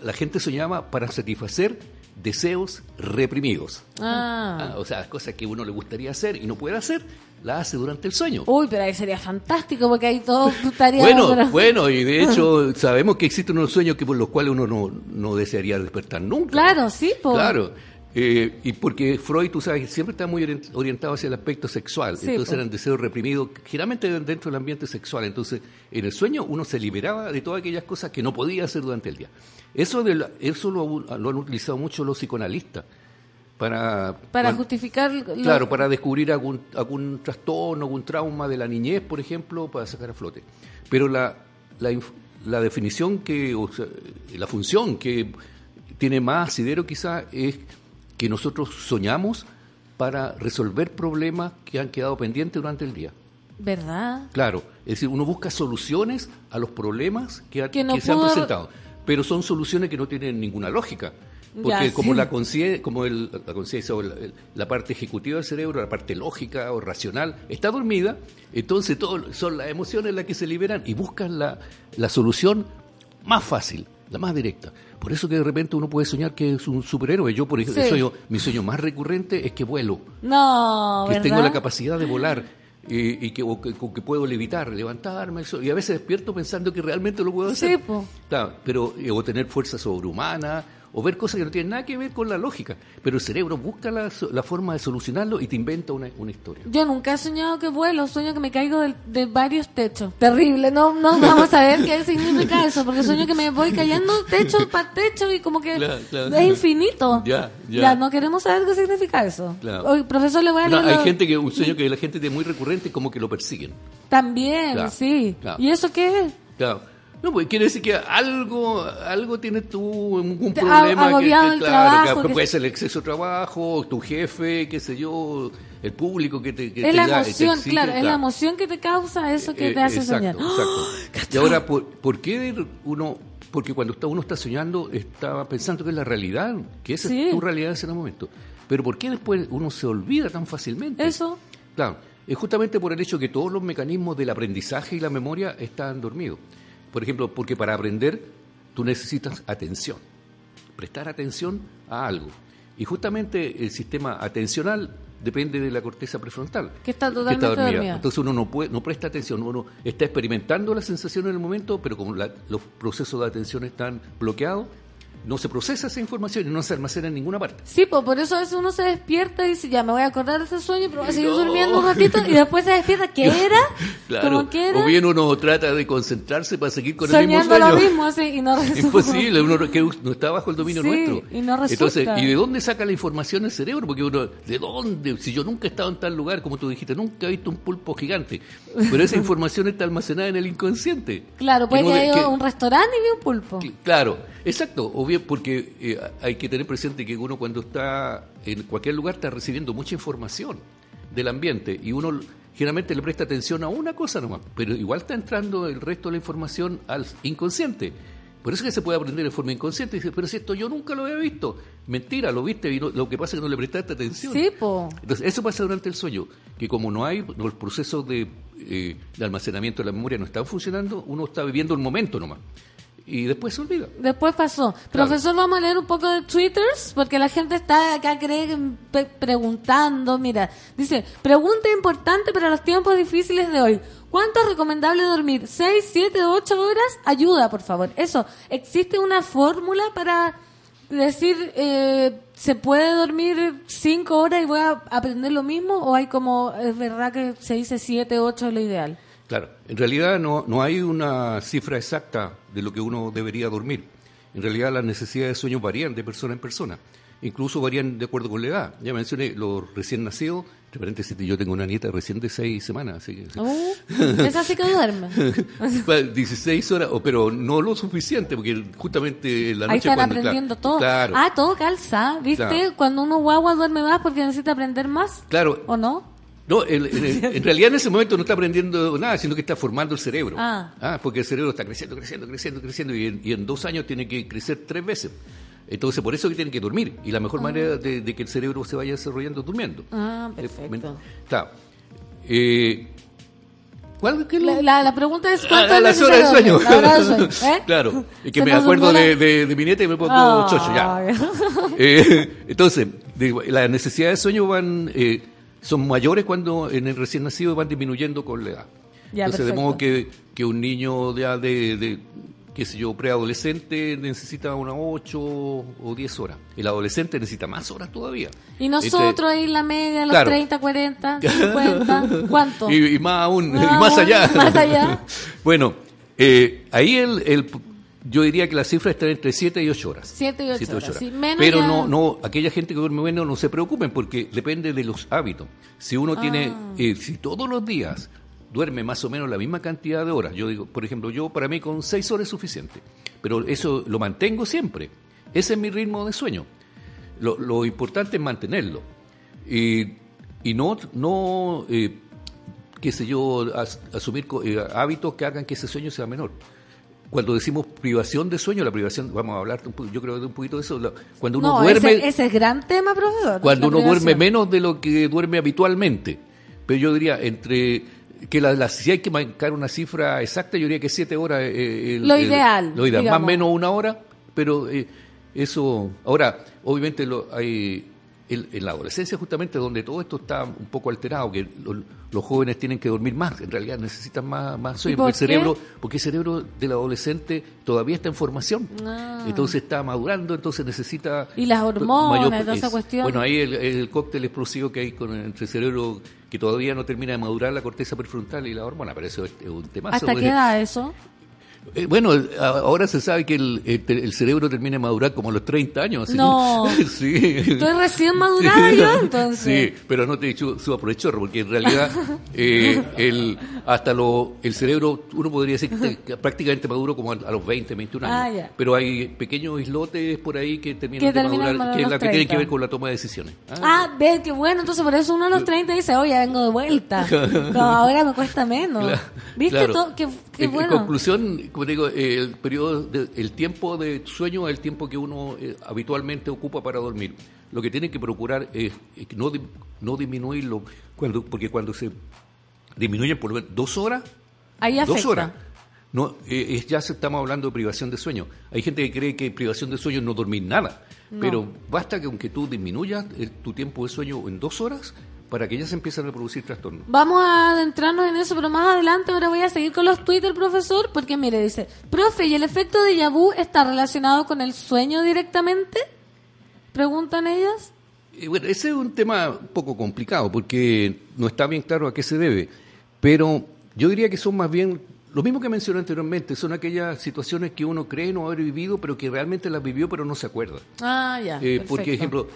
la gente soñaba para satisfacer deseos reprimidos. Ah. Ah, o sea, cosas que uno le gustaría hacer y no puede hacer, la hace durante el sueño. Uy, pero ahí sería fantástico, porque ahí todo estaría... <laughs> Bueno, bueno, y de <laughs> hecho sabemos que existen unos sueños que por los cuales uno no, no desearía despertar nunca. Claro, sí, po. Claro. Eh, y porque Freud, tú sabes, siempre está muy orient- orientado hacia el aspecto sexual. Sí, entonces po. eran deseos reprimidos, generalmente dentro del ambiente sexual. Entonces, en el sueño uno se liberaba de todas aquellas cosas que no podía hacer durante el día. Eso, de la- eso lo, lo han utilizado mucho los psicoanalistas. Para, Para justificar... lo- Claro, para descubrir algún, algún trastorno, algún trauma de la niñez, por ejemplo, para sacar a flote. Pero la, la, la definición que, o sea, la función que tiene más asidero quizá es que nosotros soñamos para resolver problemas que han quedado pendientes durante el día. ¿Verdad? Claro, es decir, uno busca soluciones a los problemas que, ha- Que no que se han presentado, pero son soluciones que no tienen ninguna lógica. Porque Ya, como sí. la conciencia, como el- la conciencia o la, la parte ejecutiva del cerebro, la parte lógica o racional, está dormida, entonces todo, son las emociones las que se liberan y buscan la, la solución más fácil, la más directa. Por eso que de repente uno puede soñar que es un superhéroe. Yo, por ejemplo, Sí. sueño- mi sueño más recurrente es que vuelo No, que ¿verdad? tengo la capacidad de volar <laughs> eh, y que, o que, o que puedo levitar, levantarme, y a veces despierto pensando que realmente lo puedo hacer. Sí, po. Claro, pero, eh, o tener fuerza sobrehumana, o ver cosas que no tienen nada que ver con la lógica. Pero el cerebro busca la, forma de solucionarlo y te inventa una, una historia. Yo nunca he soñado que vuelo, sueño que me caigo de, varios techos. Terrible, no, no vamos a ver qué significa eso, porque sueño que me voy cayendo techo para techo y como que Claro, claro. es infinito. Ya, ya. no queremos saber qué significa eso. Claro. Profesor, le voy a No, leer hay lo- gente que un sueño que la gente tiene muy recurrente como que lo persiguen. También, Claro, sí. claro. ¿Y eso qué es? Claro. No, pues quiere decir que algo, algo tienes tú, un problema. que- que, el claro, trabajo, que que- puede ser el exceso de trabajo, tu jefe, qué sé yo, el público que te. que Es la te emoción, exige, claro, es la emoción que te causa eso que Eh, te hace exacto, soñar. ¡Oh! Exacto. Y ahora, ¿por, por qué uno.? Porque cuando está, uno está soñando, está pensando que es la realidad, que esa Sí. es tu realidad en ese momento. Pero ¿por qué después uno se olvida tan fácilmente? Eso. Claro, es justamente por el hecho que todos los mecanismos del aprendizaje y la memoria están dormidos. Por ejemplo, porque para aprender tú necesitas atención, prestar atención a algo. Y justamente el sistema atencional depende de la corteza prefrontal. Que está totalmente dormida. Entonces uno no, puede, no presta atención, uno está experimentando la sensación en el momento, pero como la- los procesos de atención están bloqueados, no se procesa esa información y no se almacena en ninguna parte. Sí, pues por eso a veces uno se despierta y dice, ya me voy a acordar de ese sueño, pero voy a seguir No. durmiendo un ratito y después se despierta. ¿Qué <laughs> era? Claro. ¿Cómo que era? O bien uno trata de concentrarse para seguir con el Soñando mismo lo sueño. mismo así y no <laughs> resulta. Imposible, uno no- que no está bajo el dominio Sí, nuestro. y no resulta. Entonces, ¿y de dónde saca la información el cerebro? Porque uno, ¿de dónde? Si yo nunca he estado en tal lugar, como tú dijiste, nunca he visto un pulpo gigante. Pero esa <laughs> información está almacenada en el inconsciente. Claro, puede que haya ido a un restaurante y vi un pulpo. Claro, exacto. O bien porque eh, hay que tener presente que uno cuando está en cualquier lugar está recibiendo mucha información del ambiente y uno generalmente le presta atención a una cosa nomás, pero igual está entrando el resto de la información al inconsciente. Por eso es que se puede aprender de forma inconsciente. Y dice, pero si esto yo nunca lo había visto. Mentira, lo viste y no- lo que pasa es que no le prestaste atención. Sí, po. Entonces, eso pasa durante el sueño, que como no hay, los procesos de, eh, de almacenamiento de la memoria no están funcionando, uno está viviendo el momento nomás. Y después se olvida. Después pasó. Profesor, vamos a leer un poco de twitters, porque la gente está acá cree, preguntando. Mira, dice, pregunta importante para los tiempos difíciles de hoy. ¿Cuánto es recomendable dormir? ¿Seis, siete, ocho horas? Ayuda, por favor. Eso, ¿existe una fórmula para decir, eh, se puede dormir cinco horas y voy a aprender lo mismo? ¿O hay como, es verdad que se dice siete, ocho es lo ideal? Claro, en realidad no, no hay una cifra exacta de lo que uno debería dormir. En realidad las necesidades de sueño varían de persona en persona. Incluso varían de acuerdo con la edad. Ya mencioné los recién nacidos. Entre paréntesis, yo tengo una nieta recién de seis semanas. Así que, Uh, esa sí que duerme. <laughs> 16 horas, o- pero no lo suficiente, porque justamente la noche Ahí están cuando- aprendiendo claro, todo. Claro, Ah, todo calza, ¿viste? Claro. Cuando uno guagua duerme más porque necesita aprender más, claro. ¿o no? No, el- en, el- en realidad en ese momento no está aprendiendo nada, sino que está formando el cerebro. Ah. porque el cerebro está creciendo, creciendo, creciendo, creciendo, y en, y en dos años tiene que crecer tres veces. Entonces, por eso que tienen que dormir. Y la mejor manera de, de que el cerebro se vaya desarrollando es durmiendo. Ah, Eh, perfecto. Claro. Eh, ¿Cuál qué La, la- la pregunta es Ah, cuánto ah, las horas de sueño. dormir? La hora de sueño, <laughs> ¿eh? Claro, es que Se me acuerdo de, de, de mi nieta y me pongo Ah, chocho ya. <laughs> Eh, entonces, las necesidades de sueño van eh, son mayores cuando en el recién nacido van disminuyendo con la edad. Ya, entonces, de perfecto. modo que, que un niño ya de, de qué sé yo, preadolescente necesita unas 8 o 10 horas. El adolescente necesita más horas todavía. Y nosotros Este, ahí la media, los Claro. 30, 40, 50, ¿cuánto? Y, y más aún, y más allá. más allá. <laughs> bueno, eh, ahí el, el- yo diría que la cifra está entre 7 y 8 horas. 7 y 8 Siete, horas. sí, menos Pero ya- no, no, aquella gente que duerme menos no se preocupen porque depende de los hábitos. Si uno tiene, Ah. eh, si todos los días duerme más o menos la misma cantidad de horas, yo digo, por ejemplo, yo para mí con 6 horas es suficiente, pero eso lo mantengo siempre. Ese es mi ritmo de sueño. Lo, lo importante es mantenerlo. Y, y no, no eh, qué sé yo, as- asumir eh, hábitos que hagan que ese sueño sea menor. Cuando decimos privación de sueño, la privación, vamos a hablar un yo creo de un poquito de eso, cuando uno no, duerme, ese, ese es gran tema, profesor. cuando uno duerme menos de lo que duerme habitualmente. Pero yo diría, entre que la, la- si hay que marcar una cifra exacta, yo diría que siete horas eh, el- Lo el- ideal, Lo ideal, más o menos una hora, pero eh, eso. Ahora, obviamente, lo, hay. El- en la adolescencia, justamente, donde todo esto está un poco alterado, que lo- los jóvenes tienen que dormir más, en realidad necesitan más, más sueño, ¿Y por porque el cerebro, porque el cerebro del adolescente todavía está en formación, Ah. entonces está madurando, entonces necesita Y las hormonas, mayor- toda esa es- cuestión. Bueno, ahí el, el cóctel explosivo que hay con entre el cerebro que todavía no termina de madurar la corteza prefrontal y la hormona, pero eso es, un temazo. ¿Hasta qué edad eso? Eh, bueno, ahora se sabe que el, el, el cerebro termina de madurar como a los 30 años. así. No. <laughs> sí. Estoy recién madurada yo, <laughs> entonces. Sí, pero no te he dicho suba por el chorro, porque en realidad <laughs> eh, el, hasta lo, el cerebro, uno podría decir que, que prácticamente maduro como a, a los 20, 21 años. Ah. Pero hay pequeños islotes por ahí que terminan Que de madurar, madurar que es la que tiene que 30. ver con la toma de decisiones. Ah, ve, qué bueno. Entonces, por eso uno a los 30 dice, oye, vengo de vuelta. No, ahora me cuesta menos. Claro, ¿Viste? claro. todo? Qué, qué en, en bueno. conclusión, como digo, eh, el periodo, de- el tiempo de sueño es el tiempo que uno eh, habitualmente ocupa para dormir. Lo que tiene que procurar es, es no, no disminuirlo, cuando, porque cuando se disminuyen por lo menos dos horas, Ahí dos horas, no, eh, ya estamos hablando de privación de sueño. Hay gente que cree que privación de sueño es no dormir nada, No. pero basta que aunque tú disminuyas el- tu tiempo de sueño en dos horas para que ya se empiecen a producir trastornos. Vamos a adentrarnos en eso, pero más adelante ahora voy a seguir con los Twitter, profesor, porque mire, dice, profe, ¿y el efecto de Yabu está relacionado con el sueño directamente? Preguntan ellas. Eh, bueno, ese es un tema un poco complicado porque no está bien claro a qué se debe, pero yo diría que son más bien lo mismo que mencioné anteriormente, son aquellas situaciones que uno cree no haber vivido, pero que realmente las vivió, pero no se acuerda. Ah, ya. Eh, porque, ejemplo,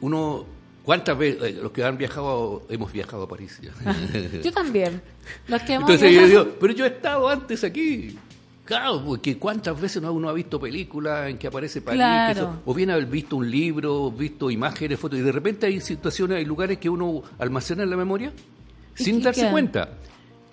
uno, ¿cuántas veces, eh, los que han viajado, hemos viajado a París? ya. <laughs> Yo también. Los que hemos Entonces yo viajado- digo, pero yo he estado antes aquí. Claro, porque cuántas veces no- uno ha visto películas en que aparece París, Claro. que eso- o bien haber visto un libro, visto imágenes, fotos, y de repente hay situaciones, hay lugares que uno almacena en la memoria ¿Y sin darse cuenta.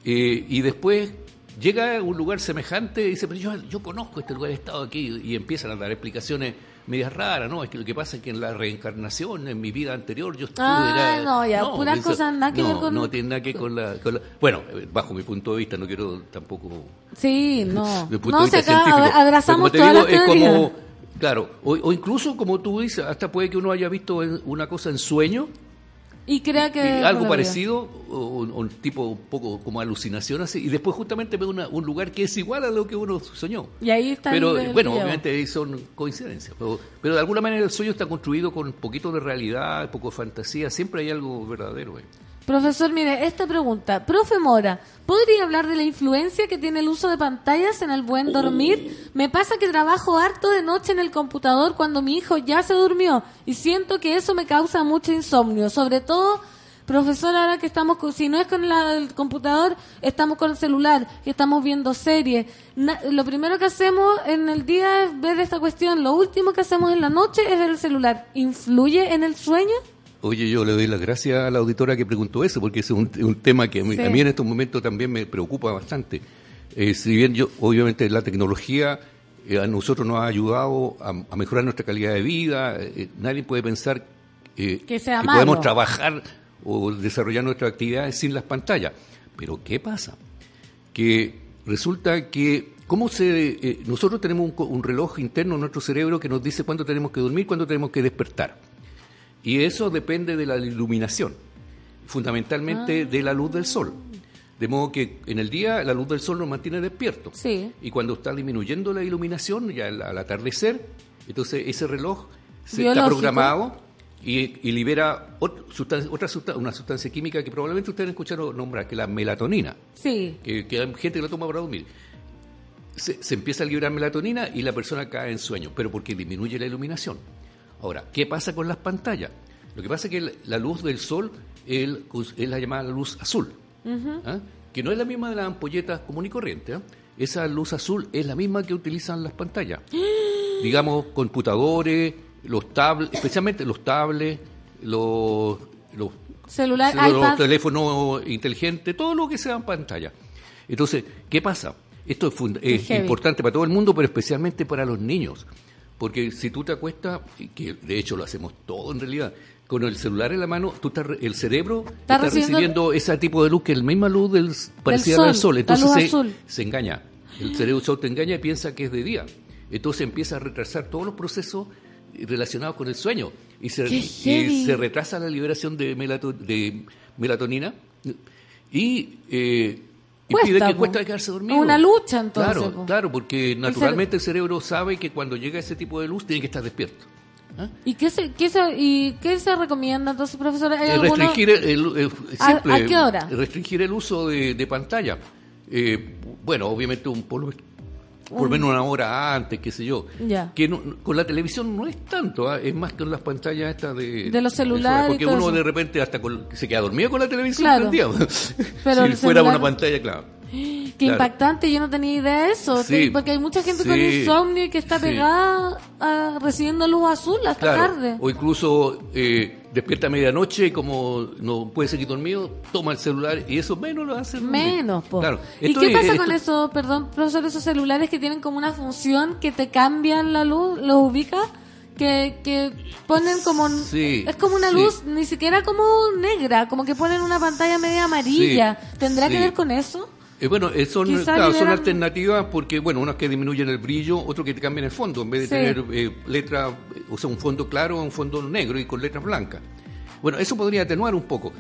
Eh, y después llega a un lugar semejante y dice, pero yo, yo conozco este lugar, he estado aquí, y empiezan a dar explicaciones medias raras, ¿no? Es que lo que pasa es que en la reencarnación, en mi vida anterior, yo estuve... Ah, era- no, ya, puras eso- cosas nada que no, ver con- No tiene nada que ver con la, con la- Bueno, eh, bajo mi punto de vista, no quiero tampoco... Sí, no. <laughs> el punto No, de vista científico. ab- abrazamos todas las digo, es teorías. como... Claro, o, o incluso como tú dices, hasta puede que uno haya visto una cosa en sueño, Y crea que... y algo parecido, o, o un tipo un poco como alucinación así, y después justamente ve una- un lugar que es igual a lo que uno soñó. Y ahí está Pero el, el bueno, video. obviamente ahí son coincidencias. Pero, pero de alguna manera el sueño está construido con un poquito de realidad, poco de fantasía. Siempre hay algo verdadero. ahí. Profesor, mire, esta pregunta. Profe Mora, ¿podría hablar de la influencia que tiene el uso de pantallas en el buen dormir? Me pasa que trabajo harto de noche en el computador cuando mi hijo ya se durmió y siento que eso me causa mucho insomnio. Sobre todo, profesor, ahora que estamos, con- si no es con el computador, estamos con el celular, que estamos viendo series. Lo primero que hacemos en el día es ver esta cuestión. Lo último que hacemos en la noche es ver el celular. ¿Influye en el sueño? Oye, yo le doy las gracias a la auditora que preguntó eso, porque es un, un tema que a mí, Sí. a mí en estos momentos también me preocupa bastante. Eh, si bien yo, obviamente, la tecnología eh, a nosotros nos ha ayudado a, a mejorar nuestra calidad de vida. eh, nadie puede pensar eh, Que sea que podemos trabajar o desarrollar nuestras actividades sin las pantallas. Pero ¿qué pasa? Que resulta que ¿cómo se, eh, nosotros tenemos un, un reloj interno en nuestro cerebro que nos dice cuándo tenemos que dormir, cuándo tenemos que despertar. Y eso depende de la iluminación, fundamentalmente de la luz del sol. De modo que en el día la luz del sol nos mantiene despiertos. Sí. Y cuando está disminuyendo la iluminación, ya al, al atardecer, entonces ese reloj se está programado y, y libera ot- sustan- otra sustan- una sustancia química que probablemente ustedes escucharon nombrar, que es la melatonina, Sí. que, que hay gente que la toma para dormir. Se, se empieza a liberar melatonina y la persona cae en sueño, pero porque disminuye la iluminación. Ahora, ¿qué pasa con las pantallas? Lo que pasa es que la- luz del sol el- es la llamada luz azul. ¿ah? que no es la misma de las ampolletas común y corriente. ¿ah? Esa luz azul es la misma que utilizan las pantallas. <gasps> Digamos, computadores, los tablets, especialmente los tablets, los, los, Celular, los teléfonos inteligentes, todo lo que sea en pantalla. Entonces, ¿qué pasa? Esto es, es importante para todo el mundo, pero especialmente para los niños. Porque si tú te acuestas, y que de hecho lo hacemos todo en realidad, con el celular en la mano, tú estás el cerebro está, recibiendo- recibiendo ese tipo de luz que es la misma luz del, parecida a la del sol, la Entonces luz se, azul. se engaña. El cerebro sol te engaña y piensa que es de día. Entonces empieza a retrasar todos los procesos relacionados con el sueño. Y se, retrasa la liberación de, melato- de melatonina y, eh, y Cuesta, pide que po. cuesta quedarse dormido. Una lucha, entonces, Claro, po. claro, porque naturalmente el cerebro sabe que cuando llega ese tipo de luz tiene que estar despierto. ¿Ah? ¿Y qué se, qué se, y qué se recomienda entonces, profesor? ¿Hay Eh, restringir el, el- el- ¿A- simple, a qué hora? restringir el uso de, de pantalla. Eh, bueno, obviamente un por, lo- por lo menos una hora antes, qué sé yo. Ya. Que no- con la televisión no es tanto, ¿ah? es más con las pantallas estas de... De los celulares y Porque todo uno eso. de repente hasta con- se queda dormido con la televisión Claro. Pero <laughs> si el fuera celular- una pantalla, claro. <gasps> Qué Claro. impactante, yo no tenía idea de eso. Sí. Porque hay mucha gente con Sí. insomnio y que está Sí. pegada a, recibiendo luz azul hasta Claro, tarde. o incluso eh, despierta a medianoche y como no puede seguir dormido, toma el celular y eso menos lo hace. Menos, po. Claro. ¿Y qué es- pasa esto- con eso, perdón, profesor, esos celulares que tienen como una función que te cambian la luz, los ubica? Que, que ponen como... Sí, es como una sí. luz, ni siquiera como negra, como que ponen una pantalla media amarilla. Sí, ¿Tendrá que ver con eso? Eh, bueno, eh, son, claro, son alternativas porque, bueno, unas que disminuyen el brillo, otros que te cambian el fondo. En vez de Sí. tener eh, letra, o sea, un fondo claro, un fondo negro y con letras blancas. Bueno, eso podría atenuar un poco.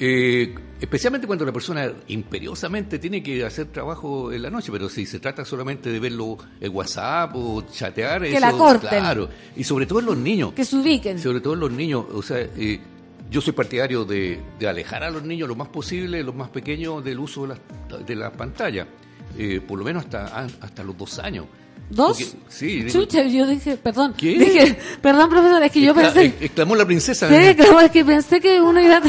Eh, especialmente cuando la persona imperiosamente tiene que hacer trabajo en la noche, pero si se trata solamente de verlo el WhatsApp o chatear, Que eso, la corten. claro. Y sobre todo en los niños. Que se ubiquen. Sobre todo en los niños, o sea, eh, yo soy partidario de, de alejar a los niños lo más posible, los más pequeños, del uso de las de la pantalla, eh, por lo menos hasta, hasta los dos años. ¿Dos? Porque- sí. Chucha, yo dije, perdón. ¿Qué? Dije, perdón, profesor, es que yo pensé... ex- exclamó la princesa. Sí, es que pensé que uno iba a,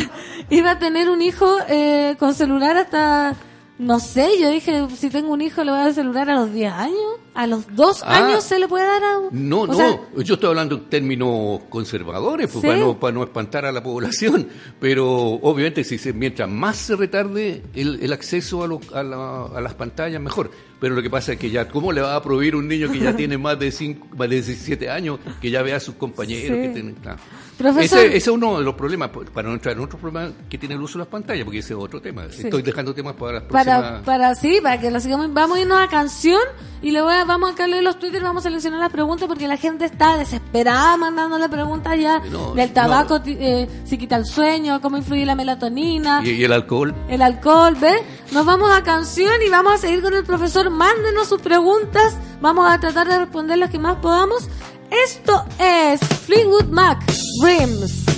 iba a tener un hijo eh, con celular hasta, no sé, yo dije, si tengo un hijo le voy a dar celular a los 10 años, a los 2 Ah. años se le puede dar a un... No, o no, sea, yo estoy hablando en términos conservadores, pues, ¿Sí? para, no, para no espantar a la población, pero obviamente si se, mientras más se retarde el, el acceso a, los- a, la- a las pantallas, mejor. Pero lo que pasa es que ya, ¿cómo le va a prohibir un niño que ya <laughs> tiene más de cinco, más de 17 años, que ya vea a sus compañeros? Sí. Que tienen, claro. Profesor. Ese, ese es uno de los problemas, pues, para no entrar en otro problema que tiene el uso de las pantallas, porque ese es otro tema. Sí. Estoy dejando temas para las próximas... para, para, sí, para que lo sigamos, vamos a irnos a canción y le voy a, vamos acá a leer los Twitter, vamos a seleccionar las preguntas porque la gente está desesperada mandándole preguntas ya No, del tabaco, eh, si quita el sueño, cómo influye la melatonina. Y, y el alcohol. el alcohol, ¿ves? Nos vamos a canción y vamos a seguir con el profesor. Mándenos sus preguntas. Vamos a tratar de responder las que más podamos. Esto es Fleetwood Mac, Dreams.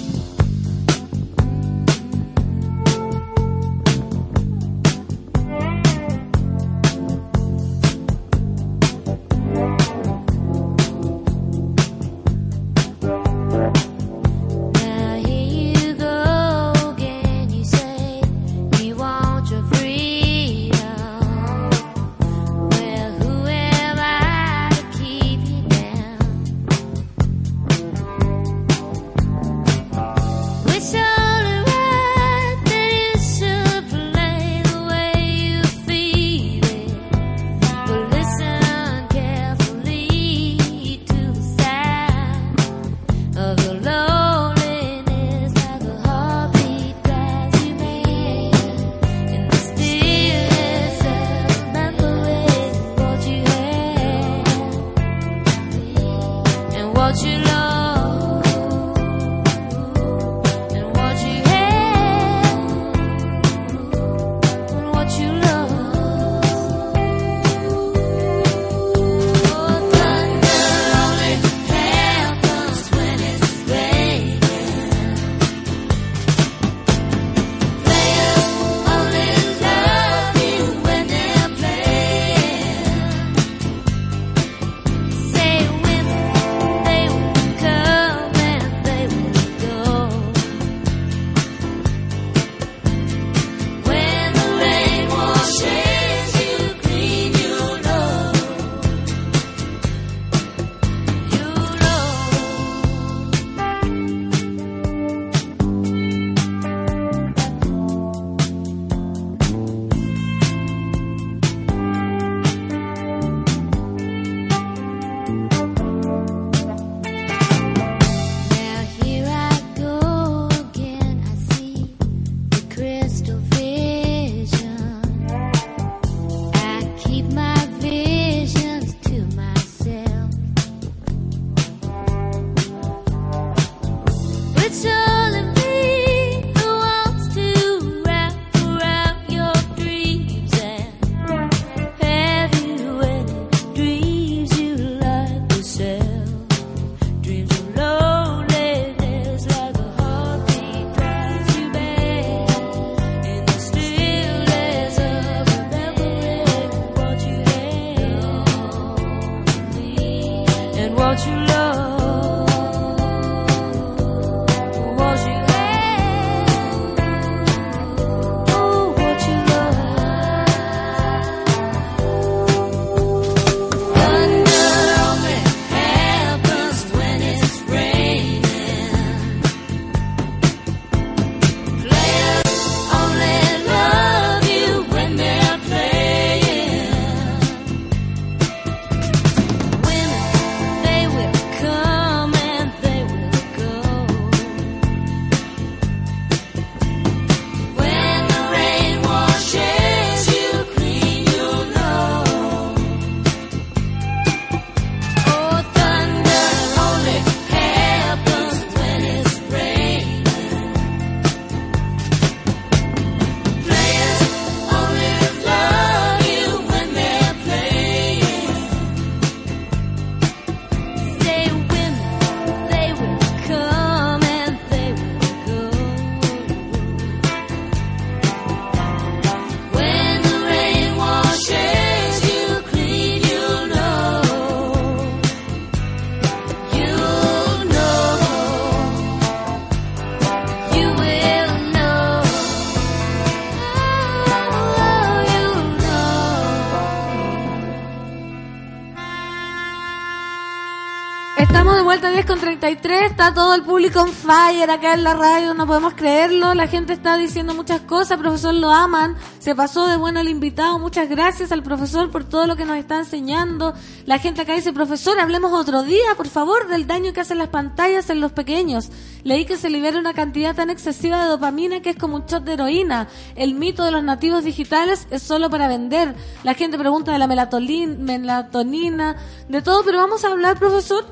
Con 33, está todo el público on fire acá en la radio, no podemos creerlo, la gente está diciendo muchas cosas, profesor lo aman, se pasó de bueno el invitado, muchas gracias al profesor por todo lo que nos está enseñando, la gente acá dice, profesor, hablemos otro día, por favor, del daño que hacen las pantallas en los pequeños, leí que se libera una cantidad tan excesiva de dopamina que es como un shot de heroína, el mito de los nativos digitales es solo para vender, la gente pregunta de la melatonina, de todo, pero vamos a hablar, profesor,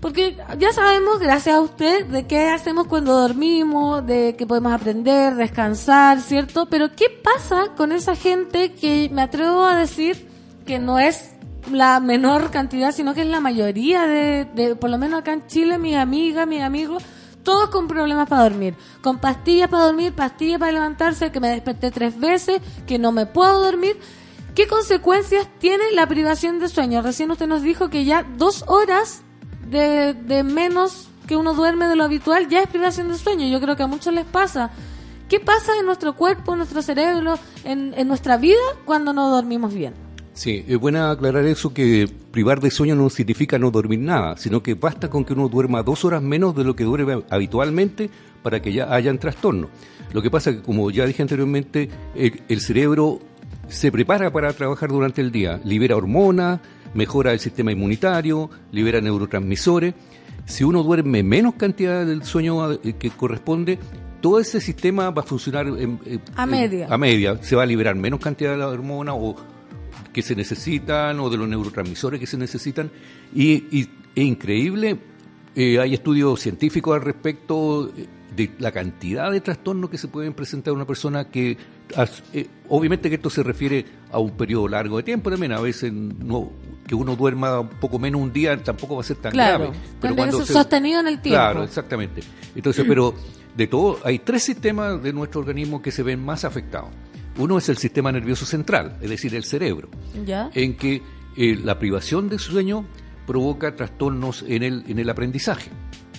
porque ya sabemos, gracias a usted, de qué hacemos cuando dormimos, de que podemos aprender, descansar, ¿cierto? Pero ¿qué pasa con esa gente que me atrevo a decir que no es la menor cantidad, sino que es la mayoría de, de por lo menos acá en Chile, mi amiga, mis amigos, todos con problemas para dormir, con pastillas para dormir, pastillas para levantarse, que me desperté tres veces, que no me puedo dormir. ¿Qué consecuencias tiene la privación de sueño? Recién usted nos dijo que ya dos horas de, de menos que uno duerme de lo habitual ya es privación de sueño. Yo creo que a muchos les pasa. ¿Qué pasa en nuestro cuerpo, en nuestro cerebro, en, en nuestra vida cuando no dormimos bien? Sí, es buena aclarar eso que privar de sueño no significa no dormir nada, sino que basta con que uno duerma dos horas menos de lo que duerme habitualmente para que ya hayan trastorno. Lo que pasa que, como ya dije anteriormente, el cerebro se prepara para trabajar durante el día, libera hormonas, mejora el sistema inmunitario, libera neurotransmisores. Si uno duerme menos cantidad del sueño eh, que corresponde, todo ese sistema va a funcionar en- en- A en- media. a media. Se va a liberar menos cantidad de la hormona o que se necesitan o de los neurotransmisores que se necesitan. Y, y es increíble, eh, hay estudios científicos al respecto eh, de la cantidad de trastornos que se pueden presentar a una persona que, eh, obviamente que esto se refiere a un periodo largo de tiempo también, a veces no que uno duerma un poco menos un día tampoco va a ser tan Claro, grave. tendría que ser sostenido en el tiempo. Claro, exactamente. Entonces, pero <clears throat> de todo, hay tres sistemas de nuestro organismo que se ven más afectados. Uno es el sistema nervioso central, es decir, el cerebro, ¿Ya? en que eh, la privación de sueño provoca trastornos en el, en el aprendizaje.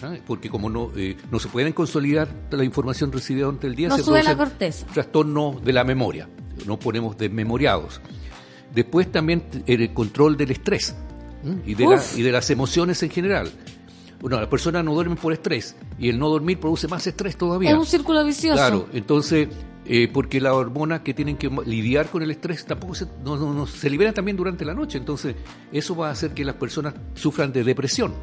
¿ah? Porque como no, eh, no se pueden consolidar la información recibida durante el día, No se sube la corteza. trastornos de la memoria. Nos ponemos desmemoriados. Después también el control del estrés ¿m? y de, la- y de las emociones en general. Bueno, las personas no duermen por estrés y el no dormir produce más estrés todavía. Es un círculo vicioso. Claro, entonces, eh, porque las hormonas que tienen que lidiar con el estrés tampoco se, no, no- no- se liberan también durante la noche. Entonces, eso va a hacer que las personas sufran de depresión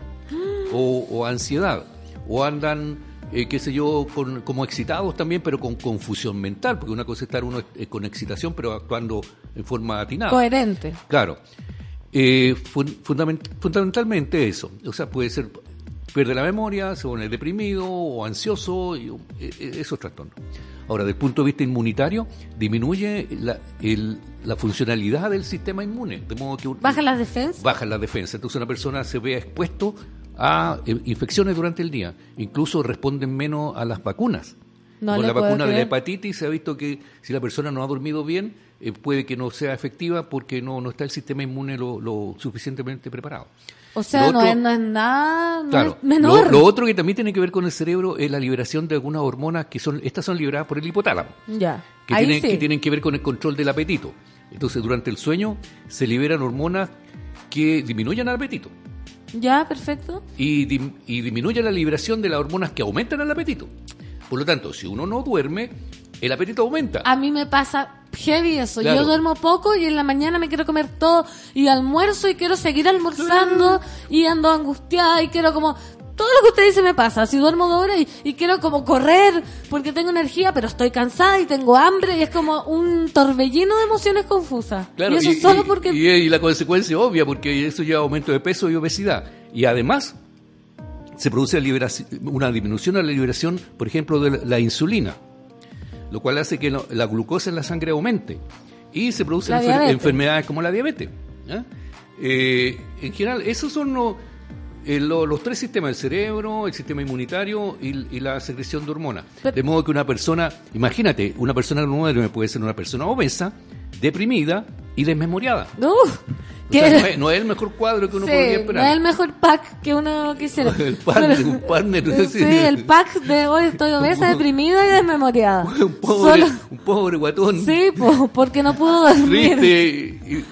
o, o ansiedad o andan, eh, qué sé yo, con- como excitados también, pero con confusión mental, porque una cosa es estar uno eh, con excitación, pero actuando en forma atinada. Coherente. Claro. Eh, fun- fundament- fundamentalmente eso. O sea, puede ser, pierde la memoria, se pone deprimido o ansioso, y, eh, esos trastornos. Ahora, desde el punto de vista inmunitario, disminuye la, el- la funcionalidad del sistema inmune. De modo que un- Baja las defensas. baja la defensa. Entonces una persona se ve expuesto a eh, infecciones durante el día. Incluso responden menos a las vacunas. No Con la vacuna de la hepatitis se ha visto que si la persona no ha dormido bien, eh, puede que no sea efectiva porque no, no está el sistema inmune lo, lo suficientemente preparado. O sea, no, es, no es nada no Claro. es menor. Lo, lo otro que también tiene que ver con el cerebro es la liberación de algunas hormonas que son, estas son liberadas por el hipotálamo Ya. que Ahí tienen, sí. que tienen que ver con el control del apetito. Entonces, durante el sueño se liberan hormonas que disminuyen el apetito Ya, perfecto. y, dim- y disminuyen la liberación de las hormonas que aumentan el apetito. Por lo tanto, si uno no duerme, el apetito aumenta. A mí me pasa heavy eso. Claro. Yo duermo poco y en la mañana me quiero comer todo y almuerzo y quiero seguir almorzando y ando angustiada y quiero como... Todo lo que usted dice me pasa. Si duermo dos horas y, y quiero como correr porque tengo energía, pero estoy cansada y tengo hambre y es como un torbellino de emociones confusas. Claro, y eso solo porque... y- y la consecuencia obvia, porque eso lleva a aumento de peso y obesidad. Y además, se produce una disminución a la liberación, por ejemplo, de la, insulina, lo cual hace que la glucosa en la sangre aumente. Y se producen La enfer- diabetes. enfermedades como la diabetes. ¿ya? Eh, en general, esos son los, eh, lo- los tres sistemas, el cerebro, el sistema inmunitario y, y la secreción de hormonas. Pero- de modo que una persona, imagínate, una persona no duerme puede ser una persona obesa, deprimida y desmemoriada. Sea, <laughs> no, es, no es el mejor cuadro que uno Sí, podría no esperar. es el mejor pack que uno quisiera. <laughs> El partner, Pero- <laughs> un partner. Sí, el pack de hoy estoy obesa, deprimida y desmemoriada. un, pobre, Solo- un pobre guatón Sí, po, porque no pudo dormir. triste y,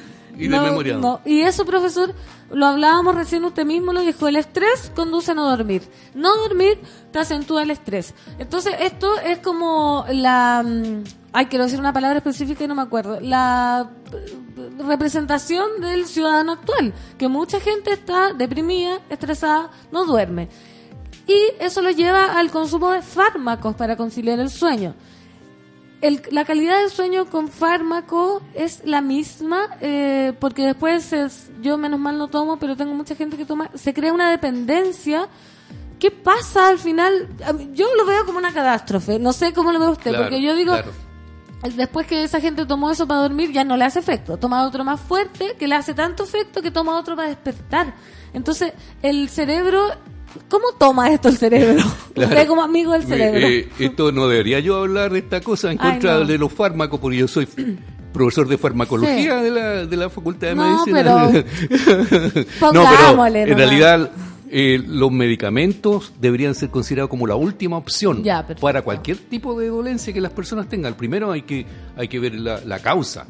Y No, desmemoriado. no. Y eso, profesor, lo hablábamos recién usted mismo, lo dijo, el estrés conduce a no dormir. No dormir te acentúa el estrés. Entonces, esto es como la... mm, Ay, quiero decir una palabra específica y no me acuerdo. La eh, representación del ciudadano actual, que mucha gente está deprimida, estresada, no duerme. Y eso lo lleva al consumo de fármacos para conciliar el sueño. El- la calidad del sueño con fármaco es la misma, eh, porque después es- yo menos mal no tomo, pero tengo mucha gente que toma, se crea una dependencia. ¿Qué pasa al final? Yo lo veo como una catástrofe, no sé cómo lo ve usted, Claro, porque yo digo, claro. después que esa gente tomó eso para dormir, ya no le hace efecto. Toma otro más fuerte, que le hace tanto efecto que toma otro para despertar. Entonces, el cerebro, ¿cómo toma esto el cerebro? <laughs> Claro. Usted como amigo del cerebro. Eh, esto no debería yo hablar de esta cosa en Ay, contra no. de los fármacos, porque yo soy <clears throat> profesor de farmacología Sí. de, la, de la Facultad de No, Medicina. <laughs> no, pero en realidad eh, los medicamentos deberían ser considerados como la última opción Ya, para cualquier tipo de dolencia que las personas tengan. Primero hay que hay que ver la, la causa.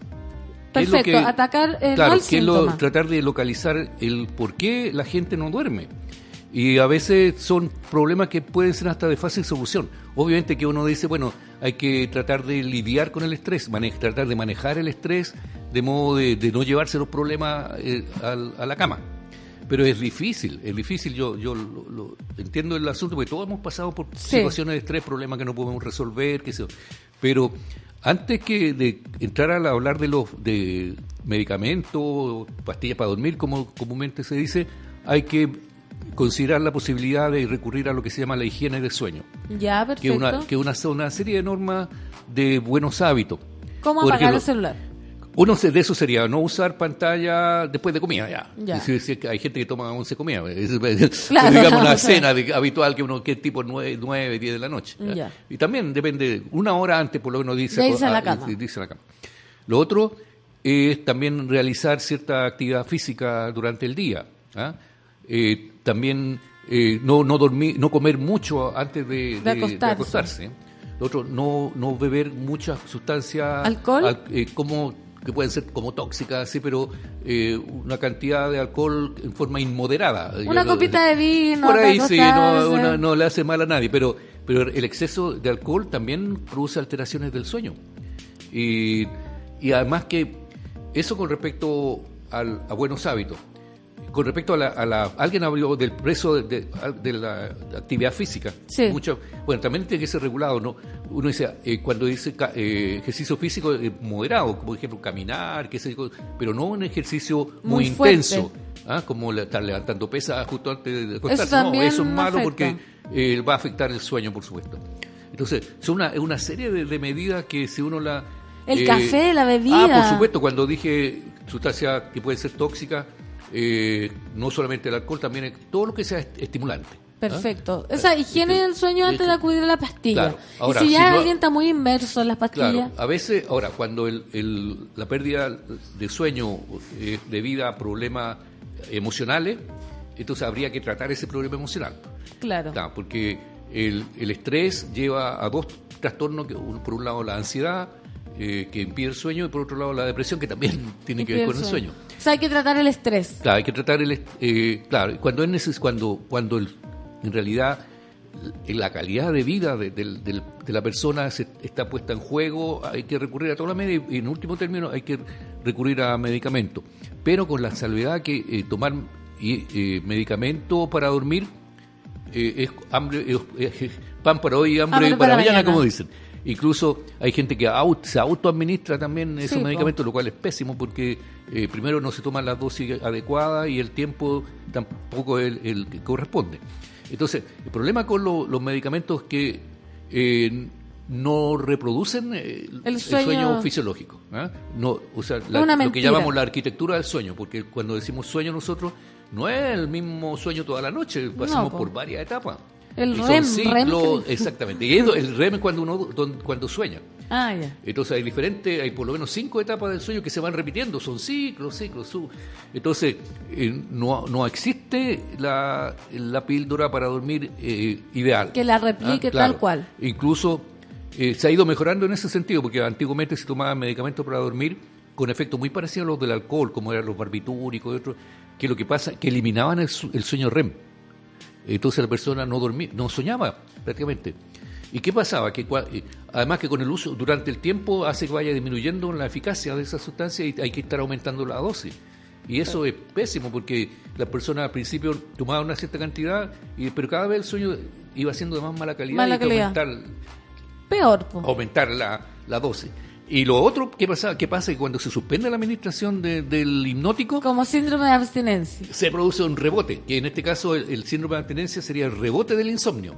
¿Qué es lo Perfecto, que- atacar eh, claro, el que es lo- tratar de localizar el por qué la gente no duerme. Y a veces son problemas que pueden ser hasta de fácil solución. Obviamente que uno dice, bueno, hay que tratar de lidiar con el estrés, tratar de manejar el estrés de modo de, de no llevarse los problemas eh, al- a la cama. Pero es difícil, es difícil. Yo, yo lo, lo- entiendo el asunto porque todos hemos pasado por Sí. situaciones de estrés, problemas que no podemos resolver, qué sé yo. Pero antes que de entrar a hablar de los de medicamentos, pastillas para dormir, como comúnmente se dice, hay que considerar la posibilidad de recurrir a lo que se llama la higiene del sueño, Ya, que perfecto. es que es una, una serie de normas de buenos hábitos. ¿Cómo Por apagar ejemplo, el celular? uno de eso sería no usar pantalla después de comida ya. Ya. Si- si hay gente que toma once comidas. Es, <laughs> Claro, digamos una cena de- habitual que uno que es tipo 9, 9 10 de la noche. ¿ya? Y también depende, una hora antes por lo menos dice, De irse a la ah, cama. dice a la cama. Lo otro es también realizar cierta actividad física durante el día. ¿ah? Eh, también eh, no, no dormir, no comer mucho antes de, De acostarse. acostarse. Lo otro, no, no beber muchas sustancias ¿Alcohol? al- eh, como que pueden ser como tóxicas, sí, pero eh, una cantidad de alcohol en forma inmoderada. Una Yo- copita de vino. por ahí sí, no, una- no le hace mal a nadie, pero, pero el exceso de alcohol también produce alteraciones del sueño. Y, y además que eso con respecto al- a buenos hábitos. Con respecto a la, a la- alguien habló del preso de, de- de la actividad física. Sí. Mucho, bueno, también tiene que ser regulado, ¿no? Uno dice, eh, cuando dice eh, ejercicio físico eh, moderado, como por ejemplo caminar, qué sé yo, pero no un ejercicio muy, intenso, ¿ah? como estar levantando pesas justo antes de acostarse. también no, eso es malo afecta. porque va a afectar el sueño, por supuesto. Entonces, son una, es una serie de, de medidas que si uno la... El café, la bebida. Ah, por supuesto, cuando dije sustancia que puede ser tóxica, eh, no solamente el alcohol, también todo lo que sea est- estimulante. ¿ah? Perfecto. Esa higiene del sueño antes de acudir a la pastilla. Claro. Ahora, y si si ya no- alguien está muy inmerso en las pastillas. Claro, a veces, ahora, cuando el, el- la pérdida de sueño es debido a problemas emocionales, entonces habría que tratar ese problema emocional. Claro. Claro, porque el, el estrés lleva a dos trastornos, que por un lado la ansiedad, eh, que impide el sueño, y por otro lado la depresión, que también <laughs> tiene que ver con el sueño. O sea, hay que tratar el estrés. Claro, hay que tratar el, eh, claro, cuando es cuando cuando el- en realidad la calidad de vida de, del- de la persona se, está puesta en juego, hay que recurrir a toda la media y en último término hay que recurrir a medicamentos, pero con la salvedad que eh, tomar eh, medicamento para dormir eh, es hambre pan para hoy y hambre, Hambre para, para mañana, mañana. como dicen. Incluso hay gente que au- se autoadministra también esos Sí, po. medicamentos, lo cual es pésimo porque eh, primero no se toman las dosis adecuadas y el tiempo tampoco es el, el que corresponde. Entonces, el problema con lo- los medicamentos que eh, no reproducen eh, el, sueño- sueño, fisiológico. ¿ah? No, o sea, la- lo que llamamos la arquitectura del sueño, porque cuando decimos sueño nosotros, no es el mismo sueño toda la noche, pasamos po. por varias etapas. El REM, ciclos, REM exactamente. Y el REM es cuando uno don- cuando sueña. Ah, ya. Entonces hay diferentes, hay por lo menos cinco etapas del sueño que se van repitiendo, son ciclos, ciclos. su- Entonces eh, no, no existe la, la píldora para dormir eh, ideal. Que la replique Ah, claro. tal cual. Incluso eh, se ha ido mejorando en ese sentido, porque antiguamente se tomaban medicamentos para dormir con efectos muy parecidos a los del alcohol, como eran los barbitúricos y otros, que lo que pasa que eliminaban el, el sueño REM. Entonces la persona no dormía, no soñaba prácticamente. ¿Y qué pasaba? Que eh, además que con el uso durante el tiempo hace que vaya disminuyendo la eficacia de esa sustancia y hay que estar aumentando la dosis. Y eso es pésimo porque la persona al principio tomaba una cierta cantidad, y, pero cada vez el sueño iba siendo de más mala calidad Mala y hay que calidad. aumentar Peor, po. aumentar la, la dosis. Y lo otro que pasa, que pasa es que cuando se suspende la administración de- del hipnótico, Como síndrome de abstinencia. se produce un rebote, que en este caso el, el síndrome de abstinencia sería el rebote del insomnio.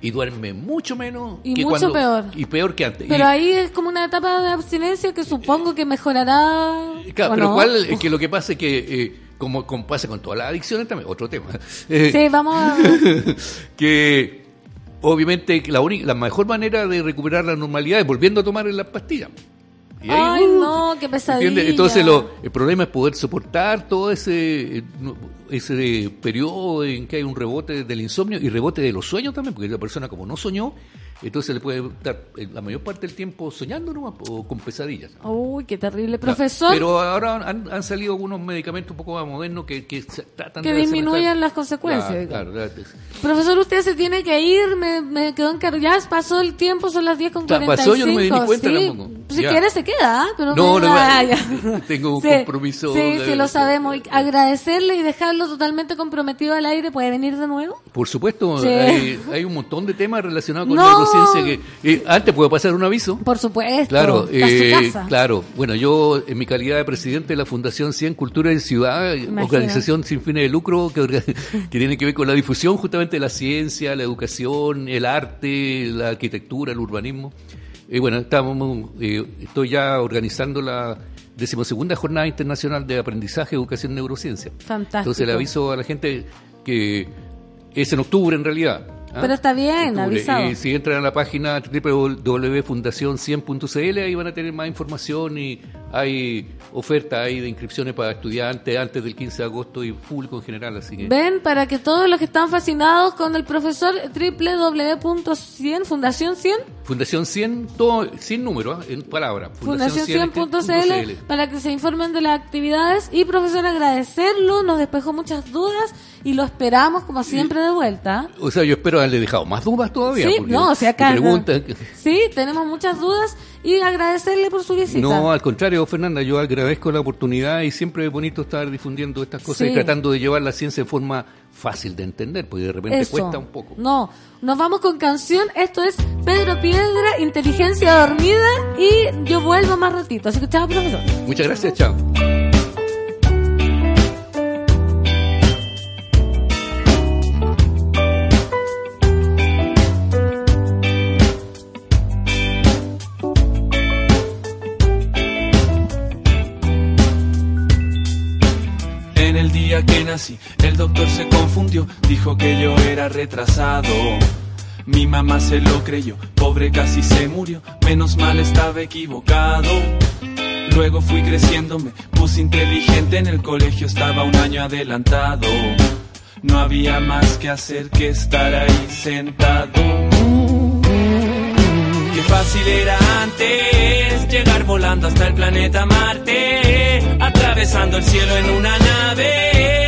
Y duerme mucho menos Y que mucho cuando- peor. Y peor que antes. Pero Y- ahí es como una etapa de abstinencia que supongo que mejorará. Claro, ¿o pero no? cuál, es que lo que pasa es que, eh, como, como pasa con todas las adicciones también, otro tema. Eh, Sí, vamos a. <laughs> que obviamente la, única, la mejor manera de recuperar la normalidad es volviendo a tomar las pastillas. Y ahí, Ay, uh, no, qué pesadilla. ¿entiendes? Entonces lo, el problema es poder soportar todo ese, eh, ese periodo en que hay un rebote del insomnio y rebote de los sueños también, porque la persona como no soñó, entonces le puede estar eh, la mayor parte del tiempo soñando nomás, o con pesadillas. Uy, qué terrible. Profesor, Pero ahora han, han salido algunos medicamentos un poco más modernos que, que tratan que de disminuyan las consecuencias. Claro, claro, claro. Profesor, usted se tiene que ir, me, me quedó encargado, ya pasó el tiempo, son las 10 con Ya, 45. pasó, yo no me di ni cuenta sí. tampoco. Si Ya. quiere se queda, pero No, no, no, <laughs> tengo un Sí, compromiso. Sí, eh, sí, lo sabemos. Y agradecerle y dejarlo totalmente comprometido al aire. ¿Puede venir de nuevo? Por supuesto, Sí. hay, hay un montón de temas relacionados con No. la neurociencia que eh, antes puedo pasar un aviso. Por supuesto. Claro, eh, casa. claro. Bueno, yo en mi calidad de presidente de la Fundación 100 Cultura y Ciudad, eh, organización sin fines de lucro <laughs> que, tiene que ver con la difusión justamente de la ciencia, la educación, el arte, la arquitectura, el urbanismo. Y bueno, estamos, eh, estoy ya organizando la decimosegunda Jornada Internacional de Aprendizaje, Educación, Neurociencia. Fantástico. Entonces le aviso a la gente que es en octubre en realidad. ¿Ah? Pero está bien, Octubre. avisado. Y si entran a la página www.fundacion100.cl ahí van a tener más información y hay ofertas ahí de inscripciones para estudiantes antes del 15 de agosto y público en general, así que Ven, para que todos los que están fascinados con el profesor, www.100, Fundación 100, Fundación 100, todo, sin número, ¿ah? en palabras. fundación100.cl, para que se informen de las actividades. Y profesor, agradecerlo, nos despejó muchas dudas y lo esperamos como siempre de vuelta. O sea, yo espero haberle dejado más dudas todavía. Sí, no, o sea, acá- me preguntan- Sí, tenemos muchas dudas y agradecerle por su visita. No, al contrario, Fernanda, yo agradezco la oportunidad y siempre es bonito estar difundiendo estas cosas Sí. y tratando de llevar la ciencia de forma fácil de entender, porque de repente Eso. cuesta un poco. No, nos vamos con canción. Esto es Pedro Piedra, Inteligencia Dormida. Y yo vuelvo más ratito. Así que chao, profesor. Muchas gracias, chao. El doctor se confundió, dijo que yo era retrasado. Mi mamá se lo creyó, pobre casi se murió, menos mal estaba equivocado. Luego fui creciendo, me puse inteligente, en el colegio estaba un año adelantado. No había más que hacer que estar ahí sentado. Qué fácil era antes llegar volando hasta el planeta Marte, atravesando el cielo en una nave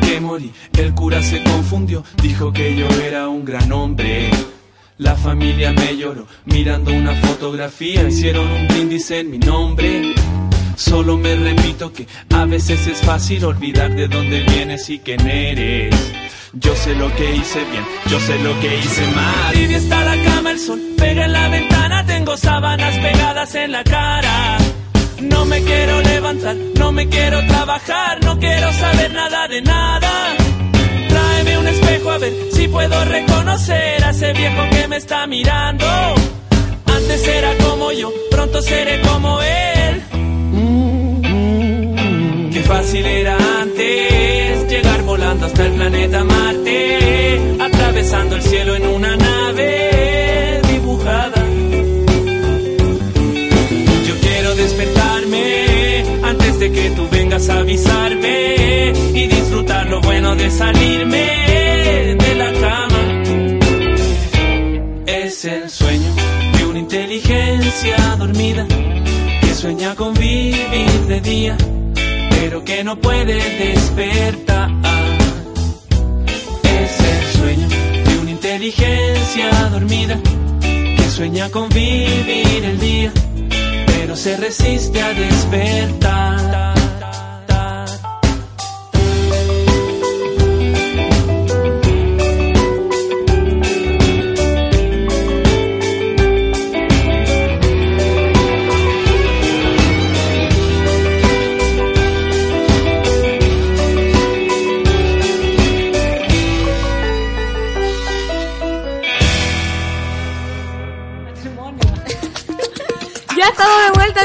Que morí, el cura se confundió, dijo que yo era un gran hombre familia me lloró mirando una fotografía. Hicieron un brindis en mi nombre. Solo me repito que a veces es fácil olvidar de dónde vienes y quién eres. Yo sé lo que hice bien, yo sé lo que hice mal. Tibia está la cama, el sol pega en la ventana, tengo sábanas pegadas en la cara. No me quiero levantar, no me quiero trabajar, no quiero saber nada de nada. Tráeme un espejo a ver si puedo reconocer a ese viejo que me está mirando. Antes era como yo, pronto seré como él. Qué fácil era antes llegar volando hasta el planeta Marte, atravesando el cielo en una nave dibujada. Avisarme y disfrutar lo bueno de salirme de la cama. Es el sueño de una inteligencia dormida que sueña con vivir de día, pero que no puede despertar. Es el sueño de una inteligencia dormida que sueña con vivir el día, pero se resiste a despertar.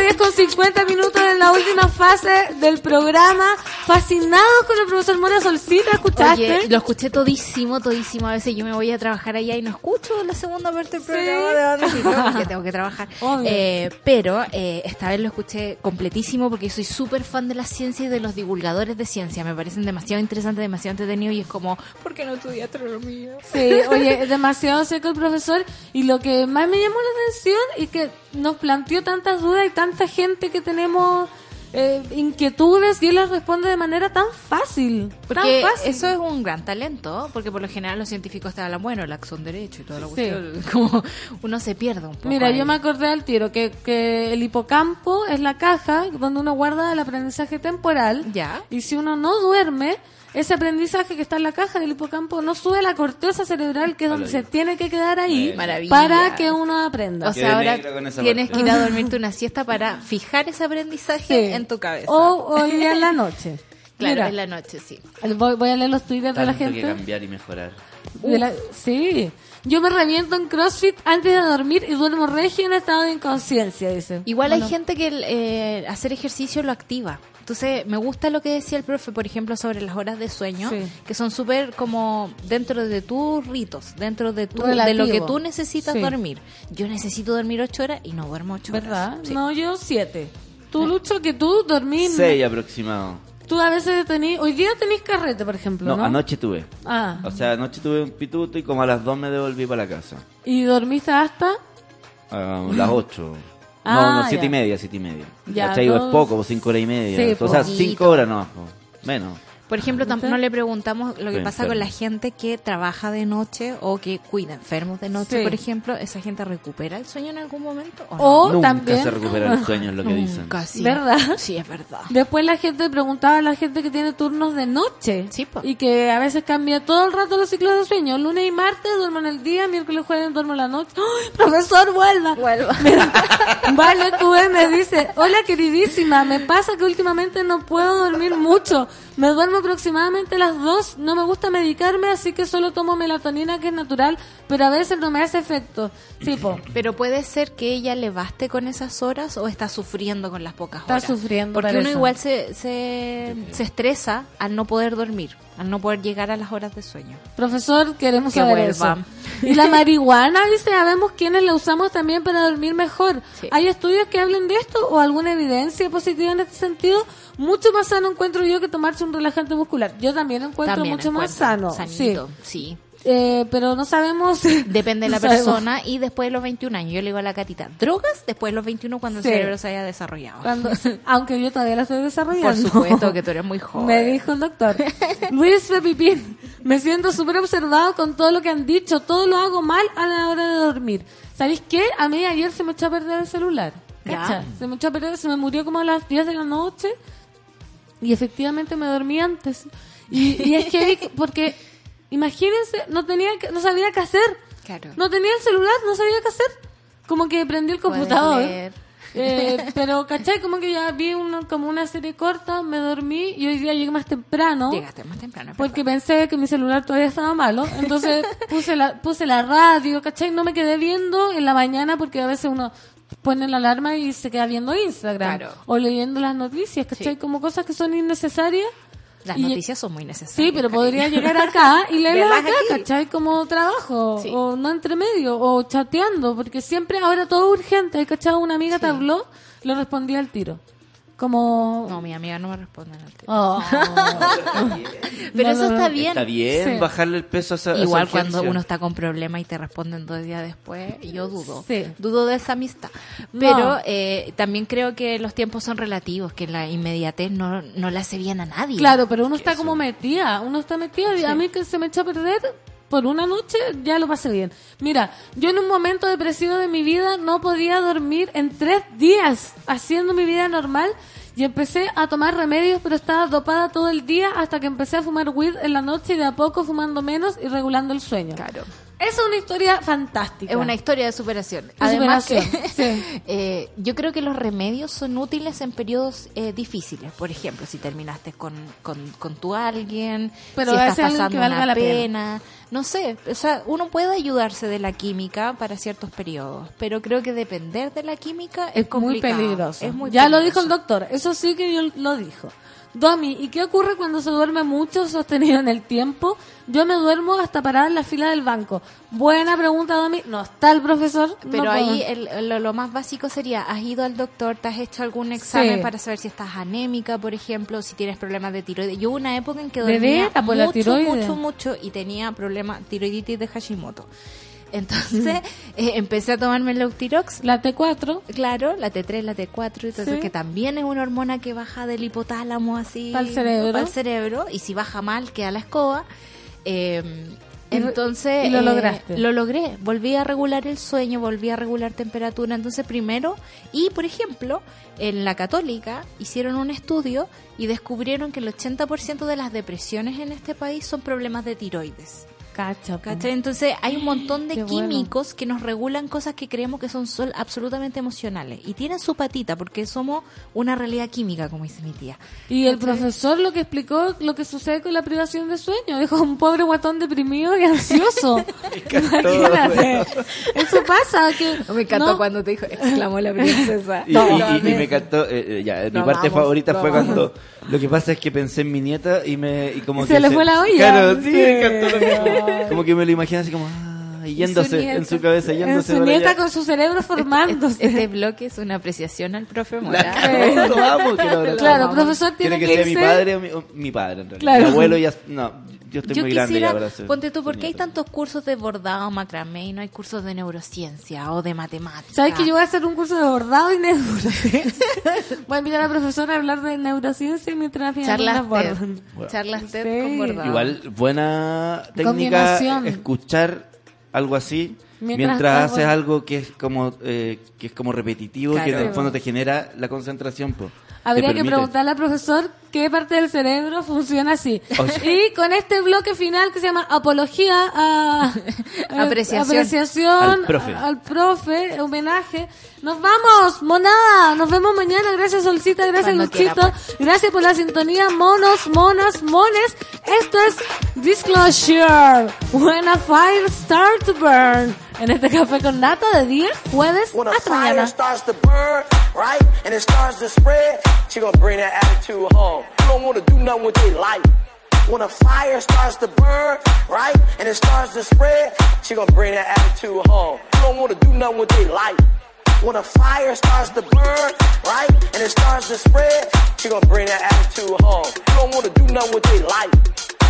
10 con 50 minutos en la última fase del programa. Fascinados con el profesor Mora Solcita, ¿escuchaste? Oye, lo escuché todísimo, todísimo. A veces yo me voy a trabajar allá y no escucho la segunda parte del Sí. programa de <laughs> porque tengo que trabajar. Eh, pero eh, esta vez lo escuché completísimo porque soy súper fan de la ciencia y de los divulgadores de ciencia. Me parecen demasiado interesantes, demasiado entretenidos y es como, ¿por qué no estudié astronomía? Sí, oye, es demasiado seco el profesor y lo que más me llamó la atención es que nos planteó tantas dudas y tanta gente que tenemos eh, inquietudes y él las responde de manera tan fácil. Porque tan fácil. eso es un gran talento, porque por lo general los científicos te hablan, bueno, el axón derecho y todo lo Sí. cuestión. <laughs> Como uno se pierde un poco. Mira, ahí. yo me acordé al tiro que, que el hipocampo es la caja donde uno guarda el aprendizaje temporal. Ya. Y si uno no duerme, ese aprendizaje que está en la caja del hipocampo no sube a la corteza cerebral, que es donde se tiene que quedar ahí Maravilla. para que uno aprenda. O sea, ahora tienes que ir a dormirte <laughs> una siesta para fijar ese aprendizaje Sí. en tu cabeza. O hoy día en la noche. <laughs> claro, Mira, en la noche, sí. voy, voy a leer los twitters de la Tanto que gente. cambiar y mejorar. De la- sí. Yo me reviento en CrossFit antes de dormir y duermo regio en estado de inconsciencia, dice. Igual hay gente que el, eh, hacer ejercicio lo activa. Entonces, me gusta lo que decía el profe, por ejemplo, sobre las horas de sueño, Sí. que son súper como dentro de tus ritos, dentro de, tu, de lo que tú necesitas Sí. dormir. Yo necesito dormir ocho horas y no duermo ocho ¿Verdad? horas. Sí. No, yo siete. Tú, Lucho, que tú dormís. Seis aproximado. Tú a veces tenés. Hoy día tenés carrete, por ejemplo, No, ¿no? anoche tuve. Ah. O sea, anoche tuve un pituto y como a las dos me devolví para la casa. ¿Y dormiste hasta? A las <laughs> ocho. Ah, no, no, siete ya. y media, siete y media. Ya. O dos- Es poco, pues cinco horas y media. Sí, o sea, poquito. cinco horas no, pues, menos. Por ejemplo, ¿Viste? no le preguntamos lo que pasa con la gente que trabaja de noche o que cuida enfermos de noche, Sí. por ejemplo. ¿Esa gente recupera el sueño en algún momento? ¿o no? O Nunca también. se recupera el sueño, es lo que dicen. Sí. ¿Verdad? Sí, es verdad. Después la gente preguntaba a la gente que tiene turnos de noche. Sí, po. Y que a veces cambia todo el rato los ciclos de sueño. Lunes y martes duermo en el día, miércoles y jueves duermo en la noche. ¡Ay, profesor, vuelva! Vuelva. <laughs> Vale, QB me dice, hola queridísima, me pasa que últimamente no puedo dormir mucho. Me duermo aproximadamente a las 2, no me gusta medicarme, así que solo tomo melatonina que es natural, pero a veces no me hace efecto. Tipo, <clears throat> Pero puede ser que ella le baste con esas horas o está sufriendo con las pocas Está horas. sufriendo, Porque uno igual se, se, se estresa al no poder dormir, al no poder llegar a las horas de sueño. profesor, queremos Que saber vuelva. eso. <laughs> Y la marihuana, dice, sabemos quiénes la usamos también para dormir mejor. Sí. ¿Hay estudios que hablen de esto o alguna evidencia positiva en este sentido? Mucho más sano encuentro yo que tomarse un relajante muscular. Yo también lo encuentro También mucho más sano. sanito, sí. Eh, pero no sabemos. <laughs> Depende de la no sabemos. persona y después de los 21 años. Yo le digo a la catita, drogas después de los 21 cuando Sí. el cerebro se haya desarrollado. Cuando- <laughs> aunque yo todavía la estoy desarrollando. Por supuesto que tú eres muy <laughs> joven. Me dijo el doctor. Luis Pepipín, me siento súper observado con todo lo que han dicho. Todo lo hago mal a la hora de dormir. ¿Sabéis qué? A mí ayer se me echó a perder el celular. Ya. Se me echó a perder, se me murió como a las 10 de la noche. Y efectivamente me dormí antes. Y, y es que, porque, imagínense, no tenía, que- no sabía qué hacer. Claro. No tenía el celular, no sabía qué hacer. Como que prendí el computador. Eh, pero, ¿cachai? Como que ya vi una, como una serie corta, me dormí y hoy día llegué más temprano. Llegaste más temprano. Porque pensé que mi celular todavía estaba malo. Entonces puse la, puse la radio, ¿cachai? No me quedé viendo en la mañana porque a veces uno pone la alarma y se queda viendo Instagram. Claro. O leyendo las noticias, ¿cachai? Sí. Como cosas que son innecesarias. Las Y- noticias son muy necesarias. Sí, pero cariño. podría <laughs> llegar acá y leerlas acá, aquí. ¿cachai? Como trabajo, Sí. o no entre medio, o chateando, porque siempre ahora todo urgente, ¿cachai? Una amiga te habló, le respondí al tiro. Como... No, mi amiga no me responde al. Oh. <laughs> Pero No, eso está bien. Está bien Sí. bajarle el peso a esa a esa Igual cuando uno está con problemas y te responden dos días después, yo dudo. Sí. Dudo de esa amistad. No. Pero eh, también creo que los tiempos son relativos, que la inmediatez no, no le hace bien a nadie. Claro, pero uno está como metida, uno está metida y a mí que se me echó a perder por una noche ya lo pasé bien. Mira, yo en un momento depresivo de mi vida no podía dormir en tres días haciendo mi vida normal y empecé a tomar remedios pero estaba dopada todo el día hasta que empecé a fumar weed en la noche y de a poco fumando menos y regulando el sueño. Claro. Esa es una historia fantástica. Es una historia de superación. De Además, superación, que, sí. <laughs> eh, yo creo que los remedios son útiles en periodos eh, difíciles. Por ejemplo, si terminaste con, con, con tu alguien, Pero si estás pasando que valga una la pena. pena. No sé, o sea, uno puede ayudarse de la química para ciertos periodos, pero creo que depender de la química es, es muy peligroso. Es muy ya lo dijo el doctor, eso sí que yo lo dijo. Domi, ¿y qué ocurre cuando se duerme mucho sostenido en el tiempo? Yo me duermo hasta parar en la fila del banco. Buena pregunta, Domi. No está el profesor. Pero no ahí el- lo, lo más básico sería, ¿has ido al doctor? ¿Te has hecho algún examen Sí. para saber si estás anémica, por ejemplo, si tienes problemas de tiroides? Yo hubo una época en que ¿De dormía mucho, mucho, mucho y tenía problemas, tiroiditis de Hashimoto. Entonces <laughs> eh, empecé a tomarme el Eutirox. La T4. Claro, la T3, la T4, entonces Sí. que también es una hormona que baja del hipotálamo así. Pa'l cerebro. pa'l cerebro, y si baja mal queda la escoba. Eh, entonces y lo eh, lograste. lo logré, volví a regular el sueño, volví a regular temperatura, entonces primero, y por ejemplo, en la católica hicieron un estudio y descubrieron que el 80% de las depresiones en este país son problemas de tiroides. Cacha. ¿Cachai? Entonces hay un montón de Qué bueno. químicos que nos regulan cosas que creemos que son sol- absolutamente emocionales. Y tienen su patita porque somos una realidad química, como dice mi tía. Y el profesor lo que explicó lo que sucede con la privación de sueño. Dijo un pobre guatón deprimido y ansioso. <laughs> Imagínate. Eso pasa. Que, Me encantó ¿no? cuando te dijo, exclamó la princesa. Y, y- No, y- no, y me encantó, eh, eh, ya, mi parte favorita fue cuando lo que pasa es que pensé en mi nieta y me y como Se que le fue la olla. Claro, sí, Sí. me encantó lo mismo. <laughs> Como que me lo imaginé así como ah, yéndose nieta. en su cabeza, En yéndose su para nieta con su cerebro formándose. Este bloque es una apreciación al profe Mora. Claro. Claro, profesor ¿Quiere tiene que sea mi irse. padre o mi, o mi padre en realidad? Claro. Mi abuelo ya no, yo estoy Yo muy grande quisiera, ya para ponte tú, ¿por qué hay tantos cursos de bordado, macramé y no hay cursos de neurociencia o de matemáticas? ¿Sabes que yo voy a hacer un curso de bordado y neurociencia? <laughs> voy a invitar a la profesora a hablar de neurociencia mientras las Charlas bordan. Charlas TED Sí. con bordado. Igual buena técnica escuchar algo así Mientras haces algo que es como eh, que es como repetitivo que en Claro. el fondo te genera la concentración po. Habría que preguntarle al profesor qué parte del cerebro funciona así. O sea- y con este bloque final que se llama Apología a <laughs> Apreciación. apreciación Al profe. al profe, homenaje. Nos vamos, monada. Nos vemos mañana. Gracias, Solcita. Gracias, Cuando Luchito. quiera, Gracias por la sintonía. Monos, monas, mones. Esto es Disclosure. When a fire starts to burn. En este café con nata de día, jueves When a hasta fire mañana. starts to burn, right, and it starts to spread, she gonna bring that attitude home. You don't wanna do nothing with their life. When a fire starts to burn, right, and it starts to spread, she gonna bring that attitude home. You don't wanna do nothing with their life. When a fire starts to burn, right, and it starts to spread, she gonna bring that attitude home. You don't wanna do nothing with their life.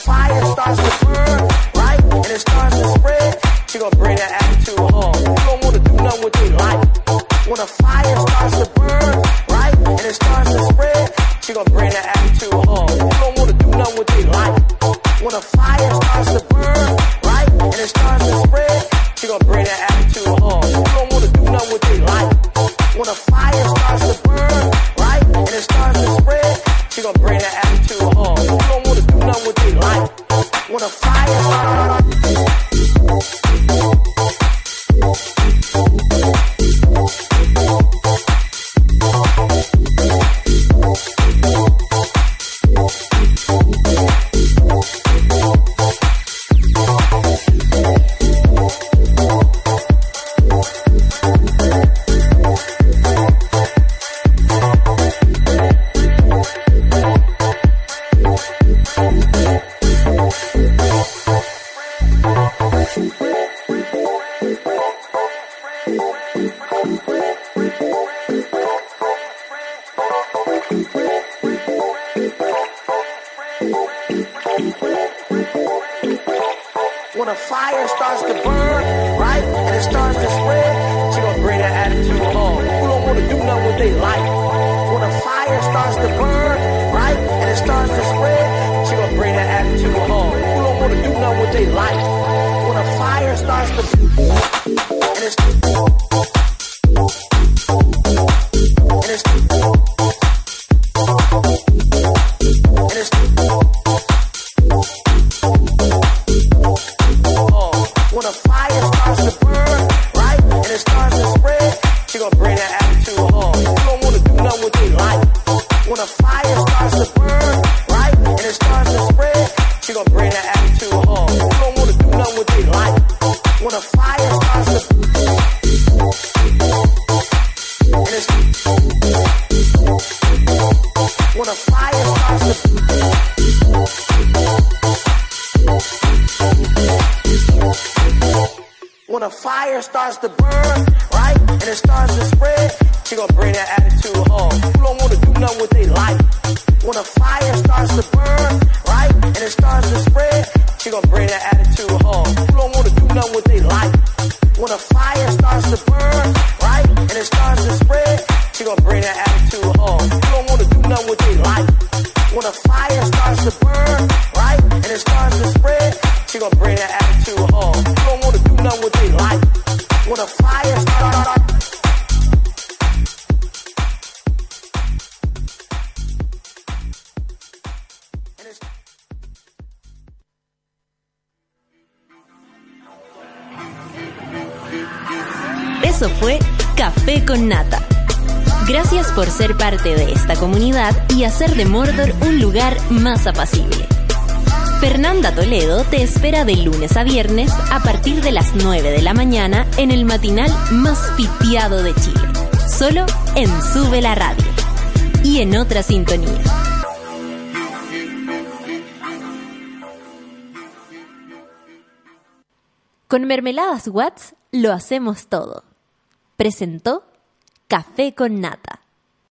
fire starts to burn, right, and it starts to spread, she gonna bring that attitude home. You don't wanna do nothing with their life. When a fire starts to burn, right, and it starts to spread, she gonna bring that attitude home. You don't wanna do nothing with their life. When a fire starts to burn, right, and it starts to spread, she gonna bring that attitude home. You don't wanna do nothing with their life. When a fire starts to burn, right, and it starts to spread, she gonna bring that attitude When a fire de lunes a viernes a partir de las 9 de la mañana en el matinal más pitiado de Chile. Solo en Sube la Radio. Y en otra sintonía. Con Mermeladas Watts lo hacemos todo. Presentó Café con Nata.